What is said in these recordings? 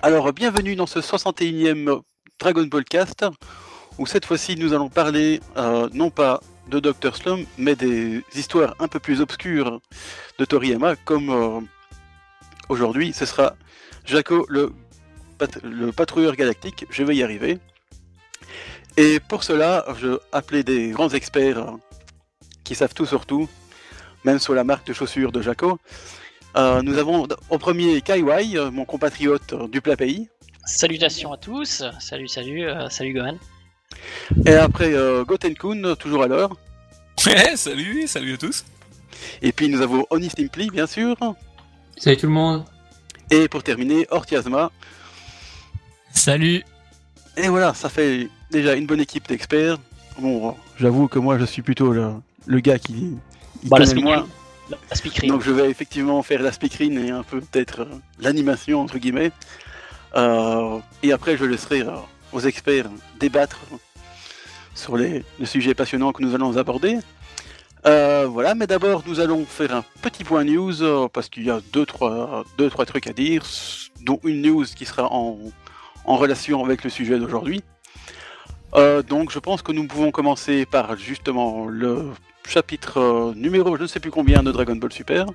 Alors, bienvenue dans ce 61e Dragon Ball Cast, où cette fois-ci nous allons parler euh, non pas de Dr. Slum, mais des histoires un peu plus obscures de Toriyama, comme euh, aujourd'hui, ce sera Jaco le, le patrouilleur galactique, je vais y arriver. Et pour cela, je appelé des grands experts qui savent tout sur tout, même sur la marque de chaussures de Jaco. Euh, nous avons au premier Kaiwai, euh, mon compatriote euh, du plat pays. Salutations à tous, salut, salut, salut Gohan. Et après Gotenkun, toujours à l'heure. Ouais, salut, salut à tous. Et puis nous avons Oni Stimply, bien sûr. Salut tout le monde. Et pour terminer, Ortiasma. Salut. Et voilà, ça fait déjà une bonne équipe d'experts. Bon, j'avoue que moi je suis plutôt le, le gars qui, bah, la moins. Donc je vais effectivement faire la speakerine et un peu peut-être euh, l'animation entre guillemets. Euh, et après je laisserai euh, aux experts débattre sur les, sujets passionnants que nous allons aborder. voilà, mais d'abord nous allons faire un petit point news parce qu'il y a deux trois, deux, trois trucs à dire, dont une news qui sera en, en relation avec le sujet d'aujourd'hui. donc je pense que nous pouvons commencer par justement le chapitre euh, numéro je ne sais plus combien de Dragon Ball Super.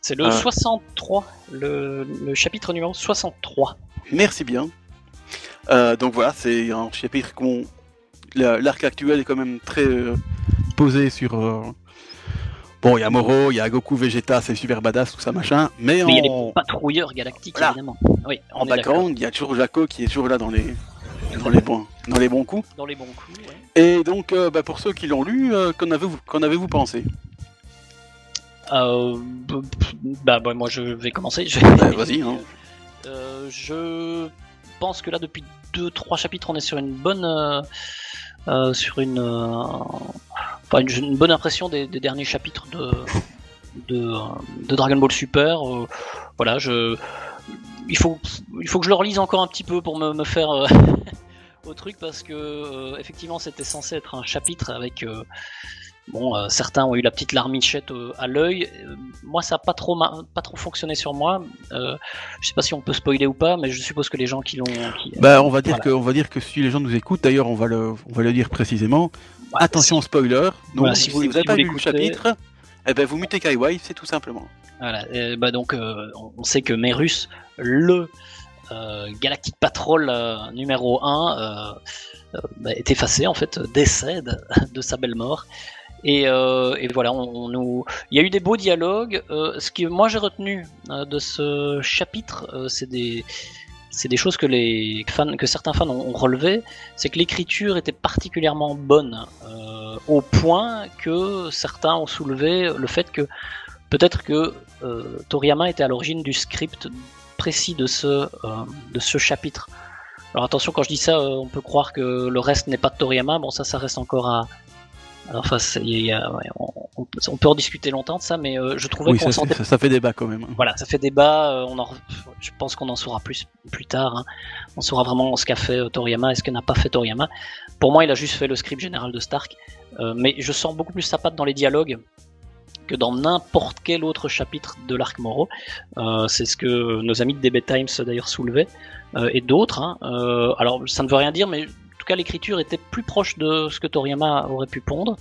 C'est le 63, euh. le, chapitre numéro 63. Merci bien. Euh, donc voilà, c'est un chapitre qu'on. L'arc actuel est quand même très posé sur. Bon, il y a Moro, il y a Goku Vegeta, c'est super badass, tout ça machin. Mais, il y a les patrouilleurs galactiques, évidemment. Oui, en background, il y a toujours Jaco qui est toujours là dans les, dans les bons, dans les bons coups. Dans les bons coups, Et donc, euh, bah, pour ceux qui l'ont lu, euh, qu'en avez-vous, qu'en avez-vous pensé? Euh, bah, bah, moi je vais commencer. Je... vas-y. Hein. je pense que là depuis 2-3 chapitres on est sur une bonne sur une, une, bonne impression des, derniers chapitres de, de, Dragon Ball Super. voilà, je il faut il faut que je le relise encore un petit peu pour me, me faire au truc parce que euh, effectivement c'était censé être un chapitre avec euh, bon euh, certains ont eu la petite larmichette à l'œil. Moi ça a pas trop pas trop fonctionné sur moi. Je sais pas si on peut spoiler ou pas mais je suppose que les gens qui l'ont bah on va dire que on va dire que si les gens nous écoutent d'ailleurs on va le on va le dire précisément. Bah, attention spoiler. Donc si, vous n'avez pas lu le chapitre eh ben vous mutez Kaiwai c'est tout simplement. Voilà bah donc on sait que Merus le Galactic Patrol euh, numéro 1 euh, bah, est effacé en fait, décède de sa belle mort. Et, voilà, on, nous... il y a eu des beaux dialogues. ce que moi j'ai retenu de ce chapitre, c'est des, des choses que les fans, que certains fans ont, relevé, c'est que l'écriture était particulièrement bonne, au point que certains ont soulevé le fait que peut-être que Toriyama était à l'origine du script précis de ce, euh, de ce chapitre. Alors attention, quand je dis ça, euh, on peut croire que le reste n'est pas de Toriyama. Bon, ça, ça reste encore à. Enfin, on, peut en discuter longtemps de ça, mais euh, je trouvais qu'on ça, ça, fait débat quand même. Voilà, ça fait débat. on en, je pense qu'on en saura plus plus tard. Hein. On saura vraiment ce qu'a fait Toriyama et ce que n'a pas fait Toriyama. Pour moi, il a juste fait le script général de Stark, mais je sens beaucoup plus sa patte dans les dialogues que dans n'importe quel autre chapitre de l'arc Moro. Euh, c'est ce que nos amis de DB Times d'ailleurs soulevaient, euh, et d'autres. Hein. Euh, alors ça ne veut rien dire, mais en tout cas l'écriture était plus proche de ce que Toriyama aurait pu pondre,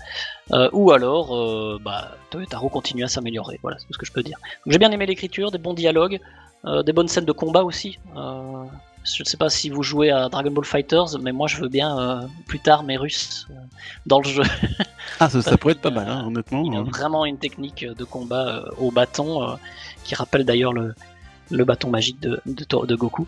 ou alors bah, Toyotaro continue à s'améliorer. Voilà, c'est ce que je peux dire. J'ai bien aimé l'écriture, des bons dialogues, des bonnes scènes de combat aussi. Je ne sais pas si vous jouez à Dragon Ball Fighters, mais moi je veux bien euh, plus tard mes Russes euh, dans le jeu. ah, ça, pourrait être pas mal, hein, honnêtement. Il a hein. vraiment une technique de combat euh, au bâton qui rappelle d'ailleurs le, le bâton magique de, de, Goku,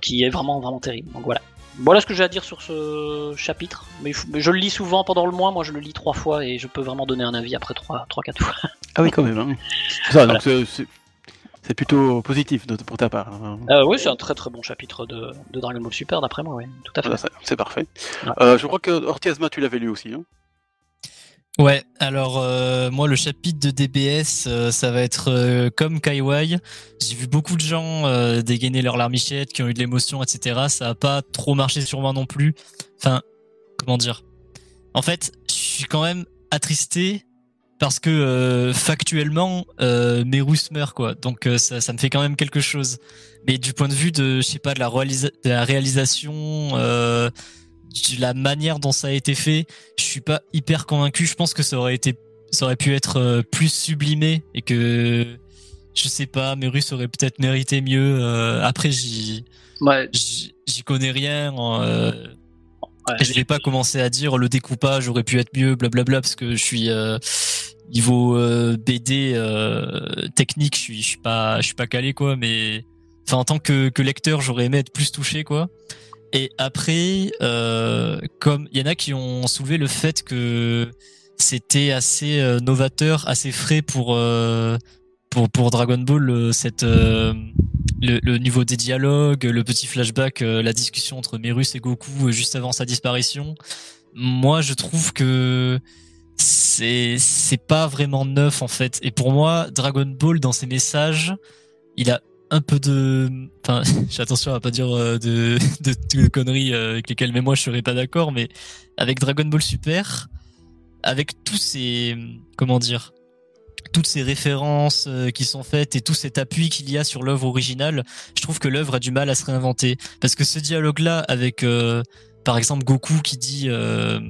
qui est vraiment vraiment terrible. Donc voilà. Voilà ce que j'ai à dire sur ce chapitre. Mais je le lis souvent pendant le mois. Moi, je le lis trois fois et je peux vraiment donner un avis après trois, trois quatre fois. Ah oui, quand même. Hein. Ça, donc c'est plutôt positif pour ta part. Euh, oui, c'est un très très bon chapitre de, Dragon Ball Super, d'après moi, oui, tout à fait. c'est parfait. Euh, je crois que Ortiasma, tu l'avais lu aussi. Hein ouais, alors euh, moi, le chapitre de DBS, ça va être comme Kaiwai. J'ai vu beaucoup de gens dégainer leur larmichette, qui ont eu de l'émotion, etc. Ça n'a pas trop marché sur moi non plus. Enfin, comment dire? En fait, je suis quand même attristé parce que factuellement, Merus meurt quoi. Donc ça, ça me fait quand même quelque chose. Mais du point de vue de, je sais pas, de la, de la réalisation, de la manière dont ça a été fait, je suis pas hyper convaincu. Je pense que ça aurait été, ça aurait pu être plus sublimé et que je sais pas, Merus aurait peut-être mérité mieux. après, j'y, j'y connais rien. Euh, je vais pas commencer à dire le découpage aurait pu être mieux, blablabla, parce que je suis euh, niveau euh, BD euh, technique, je suis, je suis pas, je suis pas calé quoi. Mais enfin, en tant que, que lecteur, j'aurais aimé être plus touché quoi. Et après, comme il y en a qui ont soulevé le fait que c'était assez novateur, assez frais pour pour pour Dragon Ball cette le, niveau des dialogues, le petit flashback, euh, la discussion entre Merus et Goku euh, juste avant sa disparition. Moi, je trouve que c'est c'est pas vraiment neuf en fait. Et pour moi, Dragon Ball dans ses messages, il a un peu de, enfin, j'ai attention à pas dire euh, de, de, de, conneries avec lesquelles même moi je serais pas d'accord, mais avec Dragon Ball Super, avec tous ces, comment dire, toutes ces références euh, qui sont faites et tout cet appui qu'il y a sur l'œuvre originale, je trouve que l'œuvre a du mal à se réinventer. Parce que ce dialogue-là avec, euh, par exemple, Goku qui dit... Euh,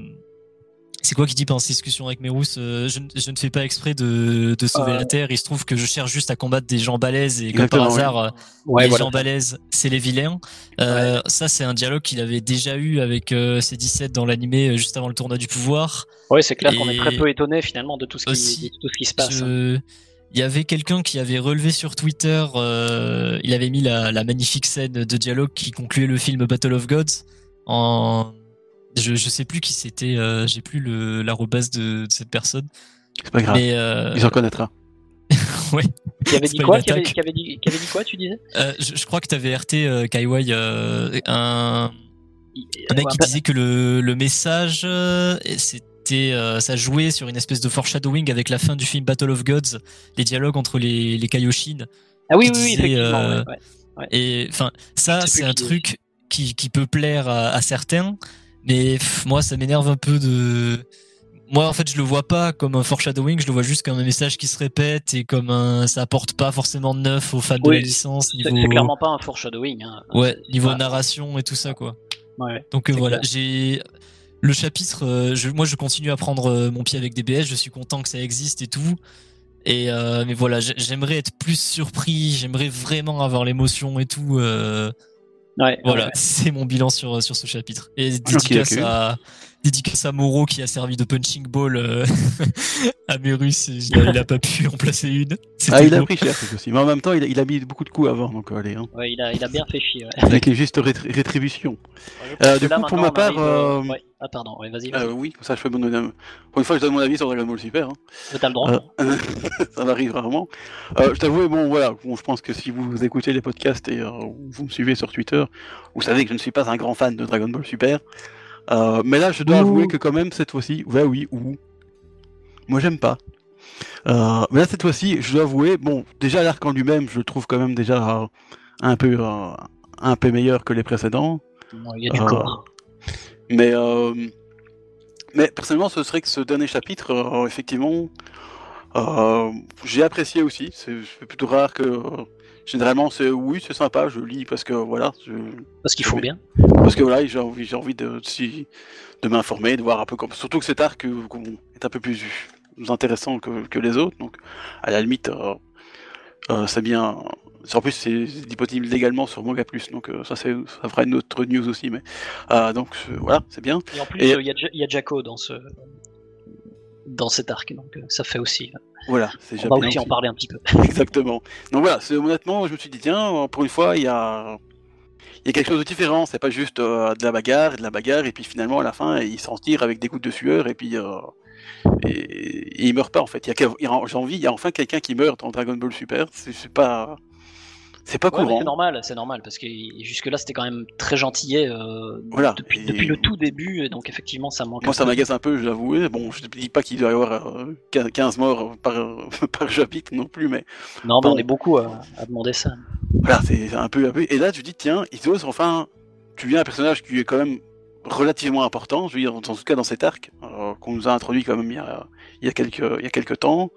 c'est quoi qui dit pendant cette discussion avec Merus je, je, ne fais pas exprès de, de sauver la Terre, il se trouve que je cherche juste à combattre des gens balèzes et comme par hasard, les gens balèzes, c'est les vilains. Ça, c'est un dialogue qu'il avait déjà eu avec C17 dans l'animé juste avant le tournoi du pouvoir. Oui, c'est clair qu'on est très peu étonné finalement de tout ce, qui, tout ce qui se passe. Hein. Il y avait quelqu'un qui avait relevé sur Twitter, euh, il avait mis la, la, magnifique scène de dialogue qui concluait le film Battle of Gods. En, je, je sais plus qui c'était, euh, j'ai plus le l'arrobase de, de, cette personne. C'est pas grave. Mais, euh... Il s'en connaîtra. ouais. Qui avait dit quoi? qui avait, qui avait, dit, qui avait dit quoi Tu disais? Euh, je, je, crois que tu avais RT euh, Kaiwai euh, un un mec qui disait que le, le message euh, ça jouait sur une espèce de foreshadowing avec la fin du film Battle of Gods, les dialogues entre les, les Kaioshin. Ah oui, oui, effectivement. Euh, et enfin, ça, c'est un truc qui, qui peut plaire à, certains, mais moi, ça m'énerve un peu de. Moi, en fait, je le vois pas comme un foreshadowing, je le vois juste comme un message qui se répète et comme un, ça apporte pas forcément de neuf aux fans de la licence. Niveau... C'est clairement pas un foreshadowing. Hein. Ouais, niveau narration et tout ça, quoi. Ouais, Donc euh, voilà, j'ai le chapitre, euh, je, moi je continue à prendre euh, mon pied avec DBS, je suis content que ça existe et tout. Et euh, mais voilà, j'aimerais être plus surpris, j'aimerais vraiment avoir l'émotion et tout. Ouais, voilà, c'est mon bilan sur sur ce chapitre. Et dédicace à dédicace à Moro qui a servi de punching ball euh, à Merus. Il a, pas pu en placer une. Ah, il a pris cher aussi. Mais en même temps, il a, il a, mis beaucoup de coups avant. Donc, allez, hein. ouais, il, a, il a bien fait chier. Ouais. Avec les justes rétributions. Euh, du coup, pour ma part. Euh... Ah, pardon, vas-y. Vas euh, oui, ça, je fais mon avis. Pour une fois, je donne mon avis sur Dragon Ball Super. Hein. T'as le droit. Euh, ça m'arrive rarement. je t'avoue, bon, voilà. Bon, je pense que si vous écoutez les podcasts et vous me suivez sur Twitter, vous savez que je ne suis pas un grand fan de Dragon Ball Super. Euh, mais là, je dois avouer que quand même, cette fois-ci, ouais, oui, ou. Moi, j'aime pas. Euh, mais là, cette fois-ci, je dois avouer, bon, déjà l'arc en lui-même, je le trouve quand même déjà euh, un peu un peu meilleur que les précédents. Il y a du corps. Mais mais personnellement, ce serait que ce dernier chapitre, effectivement, j'ai apprécié aussi. C'est plutôt rare que Généralement, c'est oui, c'est sympa, je lis parce que voilà. Parce qu'il faut bien. Parce que voilà, j'ai envie, j'ai envie de, de m'informer, de voir un peu comme. Surtout que cet arc euh, est un peu plus intéressant que, que les autres, donc à la limite, euh, euh, c'est bien. En plus, c'est disponible légalement sur Manga Plus, donc ça, c'est, ça fera une autre news aussi, mais donc voilà, c'est bien. Et en plus, il y, a, y a Jaco dans ce dans cet arc, donc ça fait aussi. Voilà, c'est On va aussi en parler un petit peu. Exactement. Donc voilà, honnêtement, je me suis dit tiens, pour une fois, il y a il y a quelque chose de différent. C'est pas juste euh, de la bagarre et de la bagarre et puis finalement à la fin il s'en tire avec des gouttes de sueur et puis euh, et, il meurt pas en fait. Il y a j'ai envie, il y a enfin quelqu'un qui meurt dans Dragon Ball Super. C'est pas c'est pas courant. c'est normal, c'est normal parce que jusque-là c'était quand même très gentillet euh, depuis, depuis, le tout début, donc effectivement ça manque. Moi ça m'agace un peu, j'avoue. Bon, je ne dis pas qu'il doit y avoir 15 euh, morts par, par chapitre non plus, mais. Non, mais on est beaucoup à, demander ça. Voilà, c'est un peu, un peu. Et là tu dis, tiens, osent enfin. Tu viens un personnage qui est quand même relativement important, je veux dire, en tout cas dans cet arc, qu'on nous a introduit quand même il y a, il y a, quelques, il y a quelques temps.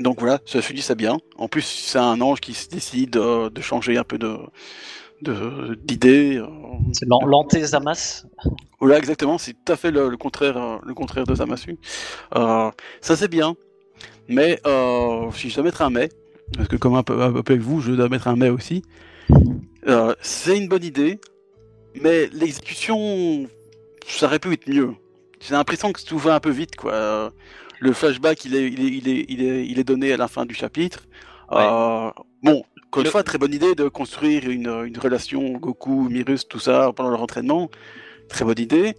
Donc voilà, ça se dit ça bien. En plus, c'est un ange qui se décide de changer un peu de d'idées. c'est l'anté-Zamas. Voilà, exactement, c'est tout à fait le, contraire, le contraire de Zamasu. ça c'est bien, mais si je dois mettre un mais, parce que comme un peu, avec vous, je dois mettre un mais aussi. Euh, c'est une bonne idée, mais l'exécution, ça aurait pu être mieux. J'ai l'impression que tout va un peu vite, quoi. Le flashback, il est, il est, il est, il est, il est donné à la fin du chapitre. Euh, bon, encore une fois, très bonne idée de construire une, une relation Goku, Mirus, tout ça pendant leur entraînement. Très bonne idée.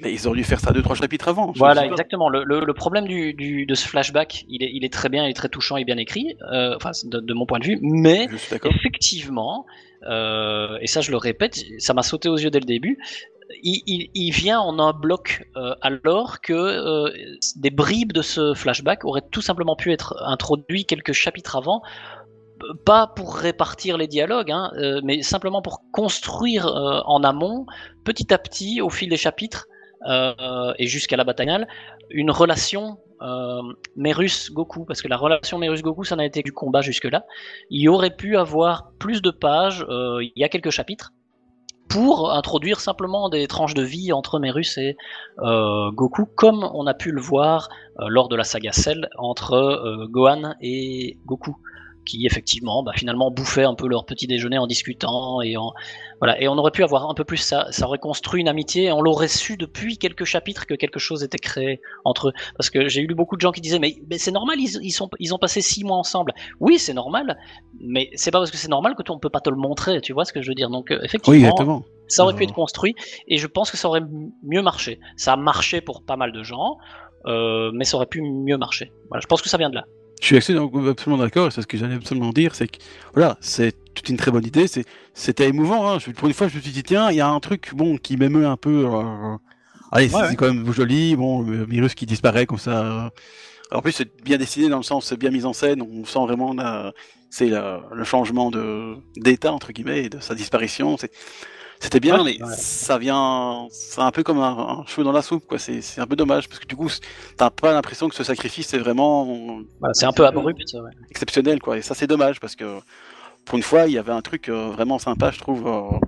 Mais ils auraient dû faire ça deux, trois chapitres avant. Voilà, exactement. Le, le, problème du, du, de ce flashback, il est, il est très bien, il est très touchant et bien écrit, euh, enfin, de, de, mon point de vue, mais effectivement, euh, et ça je le répète, ça m'a sauté aux yeux dès le début, il, vient en un bloc euh, alors que euh, des bribes de ce flashback auraient tout simplement pu être introduits quelques chapitres avant pas pour répartir les dialogues, hein, euh, mais simplement pour construire euh, en amont, petit à petit, au fil des chapitres, euh, et jusqu'à la bataille une relation euh, Merus-Goku, parce que la relation Merus-Goku, ça n'a été du combat jusque-là. Il aurait pu avoir plus de pages, euh, il y a quelques chapitres, pour introduire simplement des tranches de vie entre Merus et euh, Goku, comme on a pu le voir lors de la saga Cell entre Gohan et Goku qui effectivement bah, finalement bouffaient un peu leur petit déjeuner en discutant et en voilà. Et on aurait pu avoir un peu plus ça ça aurait construit une amitié. Et on l'aurait su depuis quelques chapitres que quelque chose était créé entre eux. Parce que j'ai eu beaucoup de gens qui disaient mais, mais c'est normal ils, ils, sont ils ont passé six mois ensemble. Oui c'est normal mais c'est pas parce que c'est normal que on peut pas te le montrer tu vois ce que je veux dire. Donc euh, effectivement ça aurait pu être construit et je pense que ça aurait mieux marché. Ça a marché pour pas mal de gens euh, mais ça aurait pu mieux marcher. Voilà je pense que ça vient de là je suis absolument d'accord, et c'est ce que j'allais absolument dire, c'est que voilà, c'est toute une très bonne idée, c'était émouvant. Hein. Pour une fois, je me suis dit tiens, il y a un truc bon qui m'émeut un peu. Euh, allez, c'est quand même joli, bon, le virus qui disparaît comme ça. En plus, c'est bien dessiné dans le sens, c'est bien mis en scène. On sent vraiment c'est le changement de d'état entre guillemets, et de sa disparition. C'est c'était bien, mais ça vient, c'est un peu comme un, cheveu dans la soupe, quoi. C'est, c'est un peu dommage parce que du coup, t'as pas l'impression que ce sacrifice c'est vraiment. c'est un peu abrupt, Exceptionnel, quoi. Et ça, c'est dommage parce que pour une fois, il y avait un truc euh, vraiment sympa, je trouve. Euh,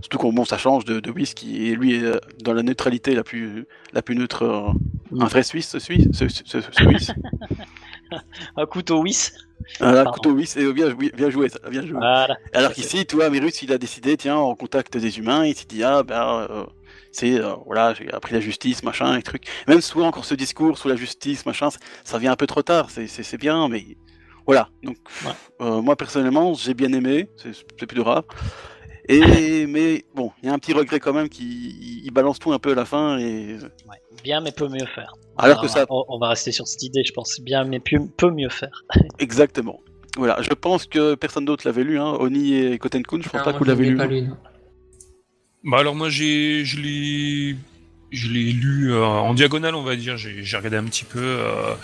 surtout qu'on bon, ça change de, de Whis qui est lui euh, dans la neutralité la plus la plus neutre, un vrai Suisse, ce Suisse, ce, ce, Suisse. un couteau Whis. Un couteau oui, c'est bien, bien joué, ça, bien joué. Alors qu'ici, toi, Mirus, il a décidé, tiens, en contact des humains, il s'est dit, ah, ben, euh, c'est, euh, voilà, j'ai appris la justice, machin, et truc. Même souvent, encore ce discours sur la justice, machin, ça vient un peu trop tard, c'est bien, mais voilà. Donc, euh, moi, personnellement, j'ai bien aimé, c'est plus rare. Et, mais bon, il y a un petit regret quand même qui il balance tout un peu à la fin et. bien, mais peut mieux faire. Alors que ça. On, va rester sur cette idée, je pense. Bien, mais peut mieux faire. Exactement. Voilà, je pense que personne d'autre l'avait lu, hein. Oni et Kotenkun, je pense pas que vous l'avez lu. bah alors moi j'ai je l'ai je l'ai lu euh, en diagonale on va dire, j'ai regardé un petit peu euh,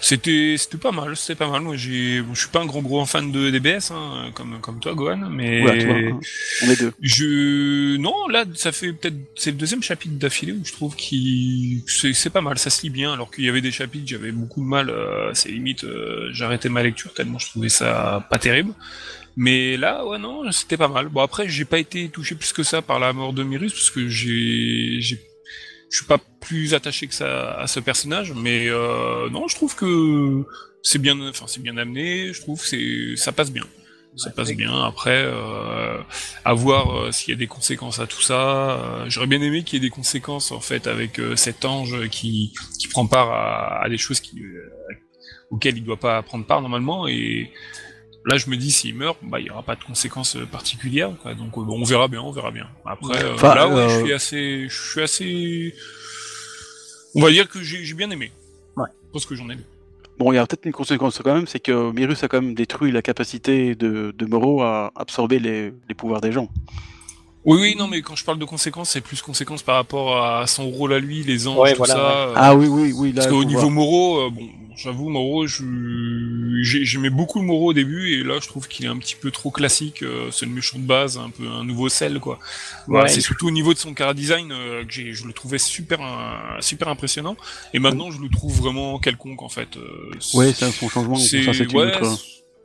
c'était c'était pas mal, c'était pas mal. Moi, j'ai, je suis pas un gros gros fan de DBS, hein, comme comme toi, Gohan, mais hein. on est deux. Je non, là, ça fait peut-être c'est le deuxième chapitre d'affilée où je trouve qui c'est c'est pas mal, ça se lit bien. Alors qu'il y avait des chapitres, j'avais beaucoup de mal, euh, c'est limite, euh, j'arrêtais ma lecture tellement je trouvais ça pas terrible. Mais là, ouais, non, c'était pas mal. Bon, après, j'ai pas été touché plus que ça par la mort de Mirus, parce que j'ai, j'ai je suis pas plus attaché que ça à ce personnage, mais euh, non, je trouve que c'est bien, enfin c'est bien amené. Je trouve c'est ça passe bien, ça passe bien. Après, euh, à voir euh, s'il y a des conséquences à tout ça. Euh, j'aurais bien aimé qu'il y ait des conséquences en fait avec euh, cet ange qui qui prend part à, à des choses qui auxquelles il doit pas prendre part normalement et Là, je me dis, s'il meurt, bah, il n'y aura pas de conséquences euh, particulières. Quoi. Donc, euh, bon, on verra bien, on verra bien. Après, euh, là, ouais, je suis assez, je suis assez. On va dire que j'ai bien aimé. Ouais. Parce que j'en ai lu. Bon, il y a peut-être une conséquence quand même, c'est que Mirus a quand même détruit la capacité de, de Moro à absorber les, les pouvoirs des gens. Oui, oui, non, mais quand je parle de conséquences, c'est plus conséquences par rapport à son rôle à lui, les anges, tout ça. Ah oui, oui, oui. Là, Parce qu'au niveau Moro, bon, j'avoue, Moro, je... j'aimais beaucoup le Moro au début et là je trouve qu'il est un petit peu trop classique. Euh, c'est le méchant de base, un peu un nouveau sel quoi. Voilà, c'est surtout au niveau de son cara design euh, que je le trouvais super super impressionnant et maintenant je le trouve vraiment quelconque en fait. Euh, ouais, c'est un changement. C'est ouais,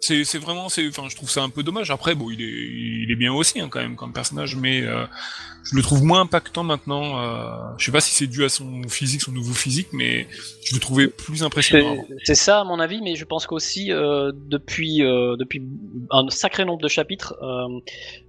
c'est vraiment c'est enfin je trouve ça un peu dommage. Après bon il est il est bien aussi hein, quand même comme personnage mais euh, je le trouve moins impactant maintenant euh, je sais pas si c'est dû à son physique son nouveau physique mais je le trouvais plus impressionnant c'est ça à mon avis mais je pense qu'aussi euh, depuis euh, depuis un sacré nombre de chapitres euh,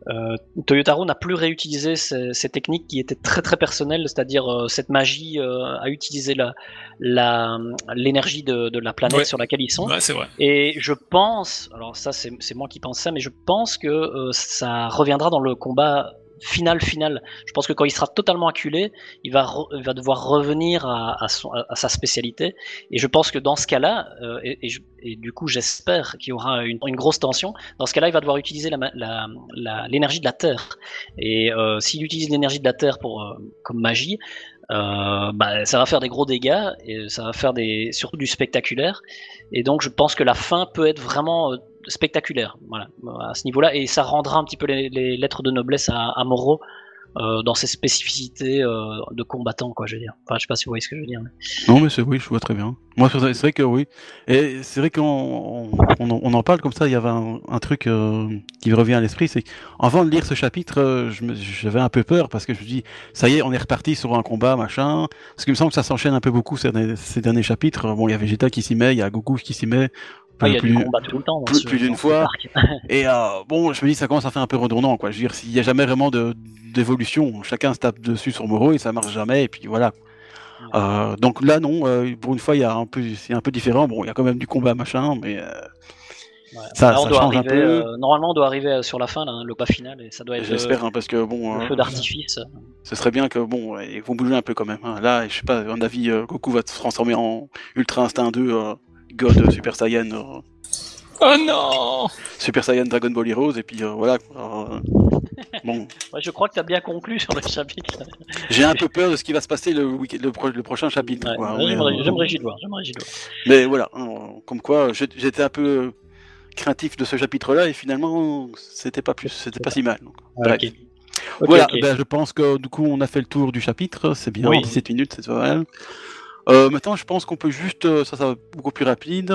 euh, Toyotaro n'a plus réutilisé ces, ces, techniques qui étaient très très personnelles c'est-à-dire cette magie à utiliser la la l'énergie de, de la planète sur laquelle ils sont. Ouais, c'est vrai. et je pense alors ça c'est moi qui pense ça, mais je pense que euh, ça reviendra dans le combat final final. Je pense que quand il sera totalement acculé, il va, devoir revenir à, sa spécialité. Et je pense que dans ce cas-là, euh, et, du coup j'espère qu'il y aura une, grosse tension, dans ce cas-là il va devoir utiliser l'énergie de la Terre. Et euh, s'il utilise l'énergie de la Terre pour, euh, comme magie, bah, ça va faire des gros dégâts et ça va faire des, surtout du spectaculaire. Et donc je pense que la fin peut être vraiment spectaculaire, voilà, à ce niveau-là, et ça rendra un petit peu les, lettres de noblesse à, à Moreau euh, dans ses spécificités euh, de combattant, quoi, je veux dire. Enfin, je sais pas si vous voyez ce que je veux dire. Non, mais c'est oui, je vois très bien. Moi, c'est vrai que oui. Et c'est vrai qu'on on, en parle comme ça. Il y avait un, truc euh, qui revient à l'esprit, c'est avant de lire ce chapitre, j'avais un peu peur parce que je me dis, ça y est, on est reparti sur un combat, machin. Parce qu'il me semble que ça s'enchaîne un peu beaucoup ces derniers, chapitres. Bon, il y a Vegeta qui s'y met, il y a Goku qui s'y met. Ah, il y a plus, du combat tout le temps. Plus, plus d'une fois. Et euh, bon, je me dis, ça commence à faire un peu redondant, quoi. Je veux dire, s'il n'y a jamais vraiment d'évolution, chacun se tape dessus sur Moro et ça marche jamais, et puis voilà. Euh, donc là, non, euh, pour une fois, il y a un peu, c'est un peu différent. Bon, il y a quand même du combat, machin, mais euh, ouais. ça, là, on ça doit change arriver, un peu. Normalement, on doit arriver sur la fin, là, le pas final, et ça doit être. J'espère, hein, parce que bon. Le feu d'artifice. Ce serait bien que bon, ils vont bouger un peu quand même. Hein. Là, je sais pas, à mon avis, Goku va se transformer en Ultra Instinct 2, God Super Saiyan. Oh non Super Saiyan Dragon Ball Heroes, et puis euh, voilà. Euh, bon. Ouais, je crois que tu as bien conclu sur le chapitre. J'ai un peu peur de ce qui va se passer le, le, pro le prochain chapitre. Ouais, J'aimerais j'y voir, Mais voilà, comme quoi, j'étais un peu craintif de ce chapitre-là, et finalement, c'était pas plus, c'était pas si mal. Donc, okay. voilà, okay. Ben, je pense que du coup, on a fait le tour du chapitre, c'est bien, oui. 17 minutes, c'est pas mal. Euh, maintenant, je pense qu'on peut juste, euh, ça, ça va beaucoup plus rapide.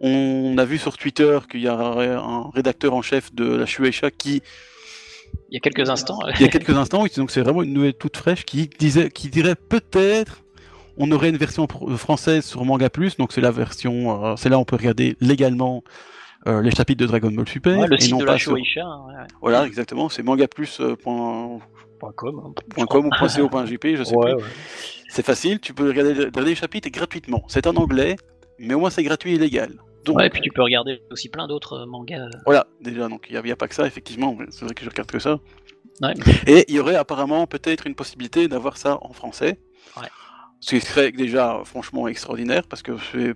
On a vu sur Twitter qu'il y a un rédacteur en chef de la Shueisha qui il y a quelques instants. il y a quelques instants, donc c'est vraiment une nouvelle toute fraîche qui disait, qui dirait peut-être on aurait une version française sur Manga Plus, donc c'est la version, euh, c'est là on peut regarder légalement euh, les chapitres de Dragon Ball Super. Ouais, le site de la Shueisha. Sur... Ouais, voilà, exactement, c'est mangaplus.com euh, .com, hein. .com ou .co.jp, je sais plus. C'est facile, tu peux regarder, regarder les chapitres gratuitement. C'est en anglais, mais au moins c'est gratuit et légal. Donc, ouais, et puis tu peux regarder aussi plein d'autres euh, mangas. Euh. Voilà, déjà, donc il n'y a, a, pas que ça, effectivement, c'est vrai que je regarde que ça. Ouais. Et il y aurait apparemment peut-être une possibilité d'avoir ça en français. Ouais. Ce qui serait déjà franchement extraordinaire, parce que je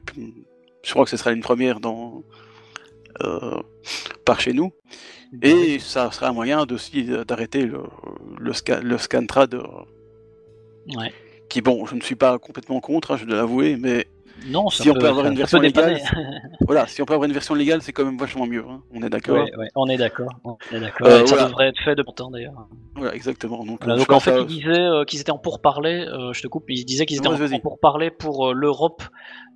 crois que ce serait une première dans, euh, par chez nous. Et ça serait un moyen aussi d'arrêter le, le, scan, le scantrad. Ouais. Qui, bon, je ne suis pas complètement contre, hein, je dois l'avouer, mais non, si on peut avoir une version légale, voilà, si on peut avoir une version légale, c'est quand même vachement mieux. Hein. On est d'accord. Ouais, ouais, on est d'accord. Euh, ça voilà. devrait être fait de temps d'ailleurs. Voilà, exactement. Donc, voilà, donc en fait, à... ils disaient euh, qu'ils étaient en pourparler. Euh, je te coupe. Ils disaient qu'ils étaient en, en pourparler pour euh, l'Europe.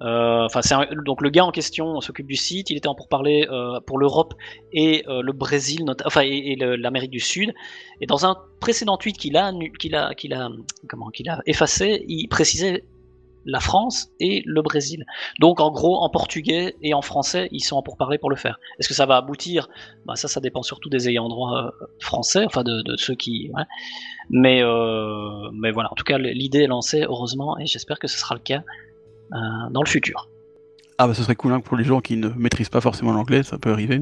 Enfin, c'est donc le gars en question s'occupe du site. Il était en pourparler pour l'Europe et le Brésil, enfin et, et l'Amérique du Sud. Et dans un précédent tweet qu'il a, qu'il a, qu'il a, comment, qu'il a effacé, il précisait la France et le Brésil. Donc en gros, en portugais et en français, ils sont en pourparlers pour le faire. Est-ce que ça va aboutir? Bah, Ça, ça dépend surtout des ayants droit euh, français, enfin de, de, ceux qui... Ouais. Mais, euh, mais voilà, en tout cas, l'idée est lancée, heureusement, et j'espère que ce sera le cas euh, dans le futur. Ah bah ce serait cool hein, pour les gens qui ne maîtrisent pas forcément l'anglais, ça peut arriver.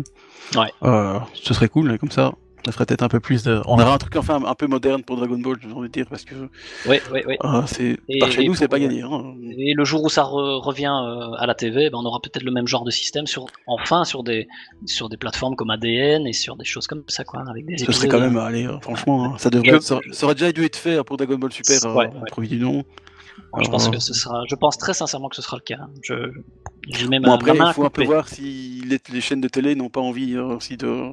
Ouais. Euh, ce serait cool, comme ça, Ça ferait peut-être un peu plus de. On aura un truc enfin un peu moderne pour Dragon Ball, j'ai envie de dire, parce que. Oui, oui, oui. Ah, c'est... Et- Par chez nous, c'est pas gagné. Hein. Et le jour où ça re- revient euh, à la TV, ben, on aura peut-être le même genre de système sur, enfin, sur des, sur des plateformes comme ADN et sur des choses comme ça, quoi, avec des Ce serait quand même, allez, euh, franchement, hein, ça devrait. Ça, aurait déjà dû être fait pour Dragon Ball Super, euh, Ouais, du nom. Je pense Euh, que ce sera, je pense très sincèrement que ce sera le cas. Je, Bon, après, il faut un peu voir si les, les chaînes de télé n'ont pas envie euh, aussi de.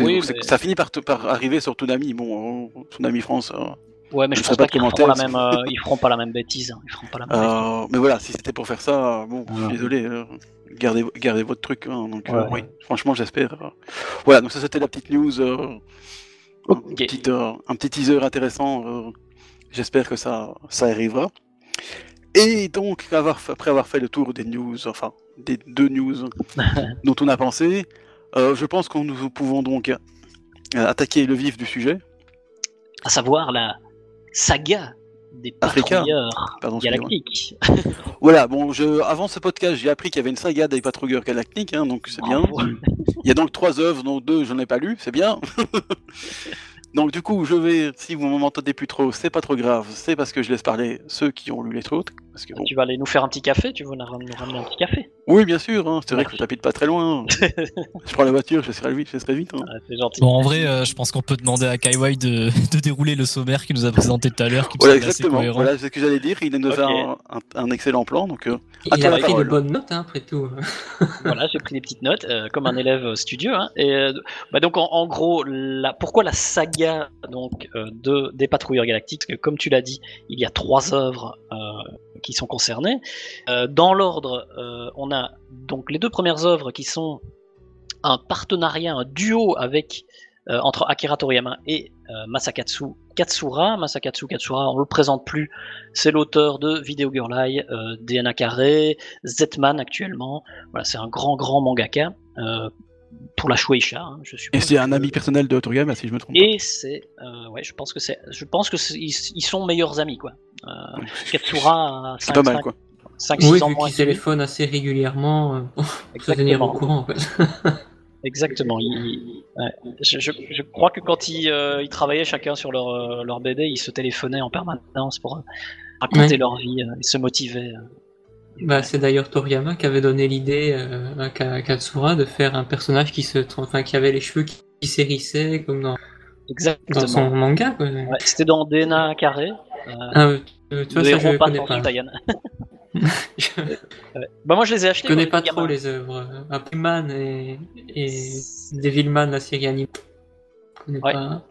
Oui, mais- Ça finit par, arriver sur Toonami. Bon, euh, Toonami France. euh, Ouais, mais je Je pense pas qu'ils feront la commentaires, même, euh, ils feront pas la même bêtise. hein. Ils feront pas la même bêtise. euh, mais voilà, si c'était pour faire ça, bon, je Voilà. suis désolé. euh, gardez, gardez votre truc. hein, donc, euh, Ouais. oui, franchement, j'espère. euh. Voilà, donc ça, c'était la petite news. euh, un, petit, euh, un petit teaser intéressant. euh, j'espère que ça, ça arrivera. Et donc, avoir, après avoir fait le tour des news, enfin, des deux news dont on a pensé, je pense qu'on nous pouvons donc euh, attaquer le vif du sujet. À savoir la saga des patrouilleurs Pardon, galactiques. Voilà, bon, je, avant ce podcast, j'ai appris qu'il y avait une saga des patrouilleurs galactiques, hein, donc c'est bien. Il y a donc trois œuvres, dont deux, je n'ai pas lu, c'est bien. donc du coup, je vais, si vous m'entendez plus trop, c'est pas trop grave, c'est parce que je laisse parler ceux qui ont lu les autres. Parce que, bon. Tu vas aller nous faire un petit café Tu veux nous ramener un petit café? Oui, bien sûr, hein, c'est vrai que je t'habite pas très loin. je prends la voiture, je serai vite, je serai vite. hein. Ah, C'est gentil. Bon, en vrai, euh, je pense qu'on peut demander à Kaiwai de, de dérouler le sommaire qu'il nous a présenté tout à l'heure, qui Voilà, assez exactement. Voilà, c'est ce que j'allais dire. Il nous a fait Ok. un, un- un excellent plan, donc euh, Il À a pris de bonnes notes, hein, après tout. voilà, j'ai pris des petites notes euh, comme un élève studieux. Hein, et euh, bah donc en, en gros, la, pourquoi la saga donc euh, de des patrouilleurs galactiques Parce que comme tu l'as dit, il y a trois œuvres euh, qui sont concernées. Euh, dans l'ordre, euh, on a donc les deux premières œuvres qui sont un partenariat, un duo avec euh, entre Akira Toriyama et euh, Masakatsu Katsura. Masakatsu Katsura, on le présente plus, c'est l'auteur de Video Girl Eye, euh, DNA Carré, Zetman actuellement. Voilà, c'est un grand grand mangaka euh, pour la Shueisha. hein, je suppose et c'est un ami personnel de Toriyama, si je me trompe Et c'est, euh, ouais, je pense que c'est, je pense que ils, ils sont meilleurs amis quoi. Euh. Katsura a C'est pas mal, 5, quoi. 5, oui, 6 ans moins assez régulièrement euh, pour se tenir au courant. En fait. Exactement. il- ouais. je, je- je crois que quand ils, euh, ils travaillaient chacun sur leur, euh, leur BD, ils se téléphonaient en permanence pour raconter Ouais. leur vie, ils se motivaient. Bah, c'est d'ailleurs Toriyama qui avait donné l'idée euh, à Ka- Katsura de faire un personnage qui se, enfin, qui avait les cheveux qui, qui s'hérissaient comme dans, dans son manga. Ouais, C'était dans DNA carré. Euh, Ah, tu vois, ça je héros pas pas. Ouais. Bah moi je les ai achetés. je connais pas trop les œuvres. Après Man et, et Devilman, la série connais Ouais. pas.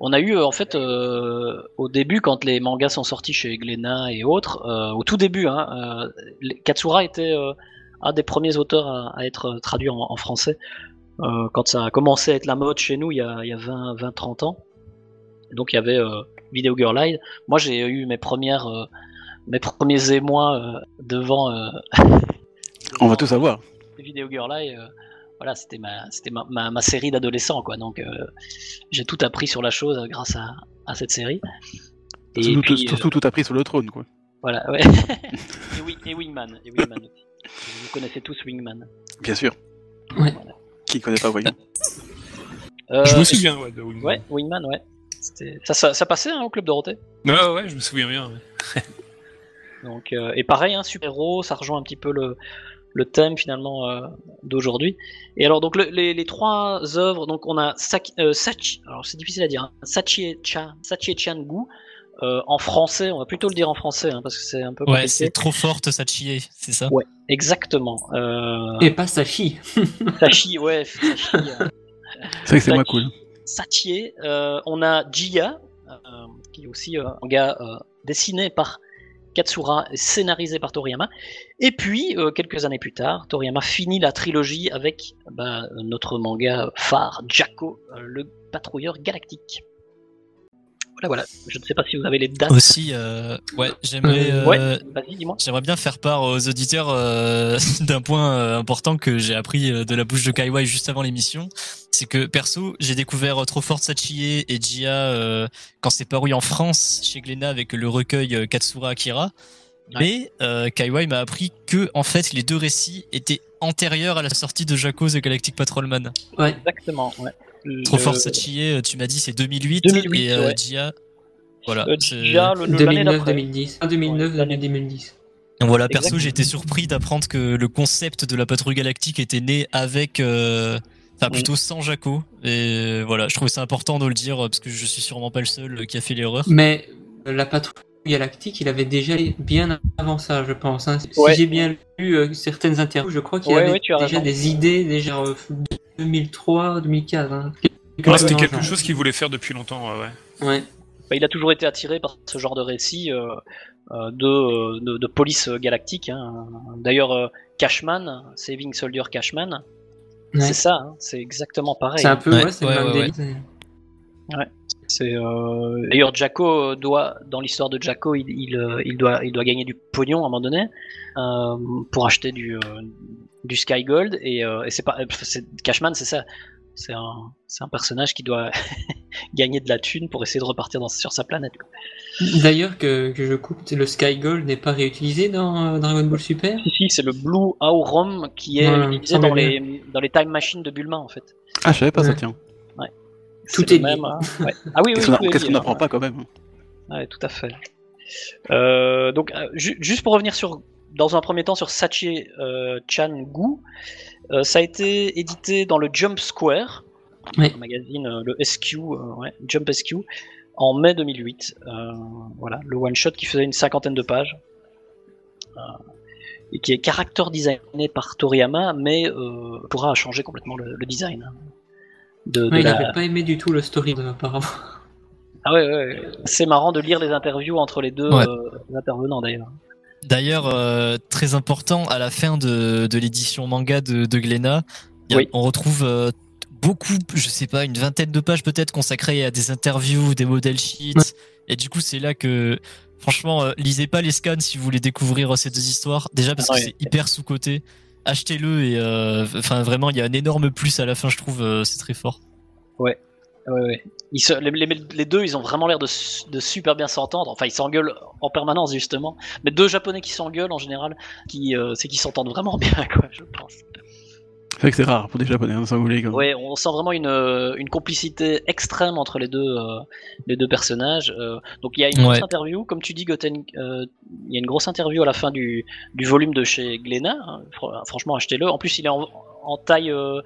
On a eu euh, en fait euh, au début quand les mangas sont sortis chez Glénat et autres, euh, au tout début, hein, euh, Katsura était euh, un des premiers auteurs à, à être traduit en, en français. Euh, quand ça a commencé à être la mode chez nous il y a, il y a 20, 20 30 ans. Donc il y avait euh, Video Girl Eye. Moi j'ai eu mes premières euh, mes premiers émois euh, devant euh, On va tout savoir. Video Girl euh, voilà, c'était ma, c'était ma, ma, ma série d'adolescents, quoi. Donc, euh, j'ai tout appris sur la chose euh, grâce à, à cette série. Et Surtout, puis, euh, tout appris sur le trône, quoi. voilà, ouais. et, oui, et Wingman, et Wingman aussi. Vous connaissez tous Wingman. Bien sûr. Ouais. Qui connaît pas. Euh, je me souviens, ouais, de Wingman. Ouais, Wingman, ouais. C'était- Ça, ça, ça passait hein, au club Dorothée? Ouais, ouais, je me souviens bien. ouais. Donc, euh, et pareil, hein, super-héros, ça rejoint un petit peu le, le thème finalement euh, d'aujourd'hui. Et alors, donc le- les, les trois œuvres, donc on a Saki, euh, Sachi, alors c'est difficile à dire, hein, Sachi-chan, Sachi-chan-gu. Euh, en français, on va plutôt le dire en français hein, parce que c'est un peu Ouais, c'est trop forte, ça chie, c'est ça? Ouais, exactement. Euh, Et pas Sachi. Sachi, ouais, Sachi, euh, C'est vrai que c'est moins Sachi- cool. Sachier. Euh, on a Jia, euh, qui est aussi euh, un gars euh, dessiné par Katsura, et scénarisé par Toriyama. Et puis, euh, quelques années plus tard, Toriyama finit la trilogie avec bah, notre manga phare, Jacko, euh, le patrouilleur galactique. Voilà, voilà. Je ne sais pas si vous avez les dates. Aussi, euh, ouais, j'aimerais Euh, euh, Ouais, vas-y, dis-moi. J'aimerais bien faire part aux auditeurs euh, d'un point euh, important que j'ai appris euh, de la bouche de Kaiwai juste avant l'émission. C'est que perso, j'ai découvert Trop Fort Sachie et Jia euh, quand c'est paru en France chez Glénat avec le recueil Katsura Akira. Ouais. Mais euh, Kaiwai m'a appris que en fait les deux récits étaient antérieurs à la sortie de Jaco The Galactic Patrolman. Ouais. Exactement, ouais. Trop Le- fort Sachier, tu m'as dit c'est 2008, 2008, et euh, ouais. Gia. Voilà. Euh, Gia, le- le- l'année d'après. 2009-2010. Ah, 2009, Ouais, l'année 2010. Donc voilà, perso, j'ai été surpris d'apprendre que le concept de la patrouille galactique était né avec, euh, enfin Mm. plutôt sans Jaco. Et voilà, je trouvais ça important de le dire parce que je suis sûrement pas le seul qui a fait l'erreur. Mais euh, la patrouille galactique, il avait déjà bien avant ça, je pense. hein. Si Ouais. j'ai bien lu euh, certaines interviews, je crois qu'il Ouais, avait ouais, déjà raison. des idées, déjà euh, 2003, 2004. Hein. Ouais, c'était Quelque chose qu'il voulait faire depuis longtemps, ouais, ouais. Ouais. Bah, il a toujours été attiré par ce genre de récit euh, euh, de, euh, de, de police galactique. hein. D'ailleurs, euh, Cashman, Saving Soldier Cashman, Ouais. c'est ça, hein, c'est exactement pareil. C'est un peu, Ouais, ouais, c'est ouais, le même ouais, délire. C'est euh, d'ailleurs Jacko doit dans l'histoire de Jacko il, il, euh, il doit il doit gagner du pognon à un moment donné euh, pour acheter du du Sky Gold et, euh, et c'est pas c'est Cashman c'est ça c'est un c'est un personnage qui doit gagner de la thune pour essayer de repartir dans, sur sa planète. quoi. D'ailleurs, que, que je coupe, le Sky Gold n'est pas réutilisé dans euh, Dragon Ball Super? Si si c'est le Blue Aurum qui est utilisé dans les dans les time machines de Bulma en fait. Ah, je savais pas ça, tiens. Tout est le lié. même, hein. Ouais. Ah oui oui. Qu'est-ce qu'on est qu'on hein. n'apprend pas quand même? Ouais, tout à fait. Euh, donc, euh, ju- juste pour revenir sur, dans un premier temps sur Sachi euh, Chan Gu, euh, ça a été édité dans le Jump Square, Ouais. un magazine, le SQ, euh, ouais, Jump SQ, en mai 2008. Euh, voilà, le one shot qui faisait une cinquantaine de pages. Euh, et qui est character designé par Toriyama, mais euh, pourra changer complètement le, le design. De, de Ouais, il la- n'avait pas aimé du tout le story, apparemment. Ah ouais, ouais, ouais. c'est marrant de lire les interviews entre les deux Ouais. euh, intervenants d'ailleurs. D'ailleurs, euh, très important, à la fin de, de l'édition manga de, de Glénat, il y a- Oui. on retrouve euh, beaucoup, je sais pas, une vingtaine de pages peut-être consacrées à des interviews, des modèles sheets. Ouais. Et du coup, c'est là que, franchement, euh, lisez pas les scans si vous voulez découvrir euh, ces deux histoires. Déjà parce Ah que ouais. c'est hyper sous-coté. Achetez-le et, euh, enfin, vraiment, il y a un énorme plus à la fin, je trouve, euh, c'est très fort. Ouais, ouais. Les, deux, ils ont vraiment l'air de, de super bien s'entendre. Enfin, ils s'engueulent en permanence, justement. Mais deux japonais qui s'engueulent, en général, euh, c'est qu'ils s'entendent vraiment bien, quoi, je pense. C'est vrai que c'est rare pour des japonais, hein, vous voulez. Ouais, on sent vraiment une, euh, une complicité extrême entre les deux, euh, les deux personnages. Euh, donc, il y a une grosse Ouais. interview, comme tu dis, Goten, euh, il y a une grosse interview à la fin du, du volume de chez Glénat. hein. Fr- franchement, achetez-le. En plus, il est en, en taille euh,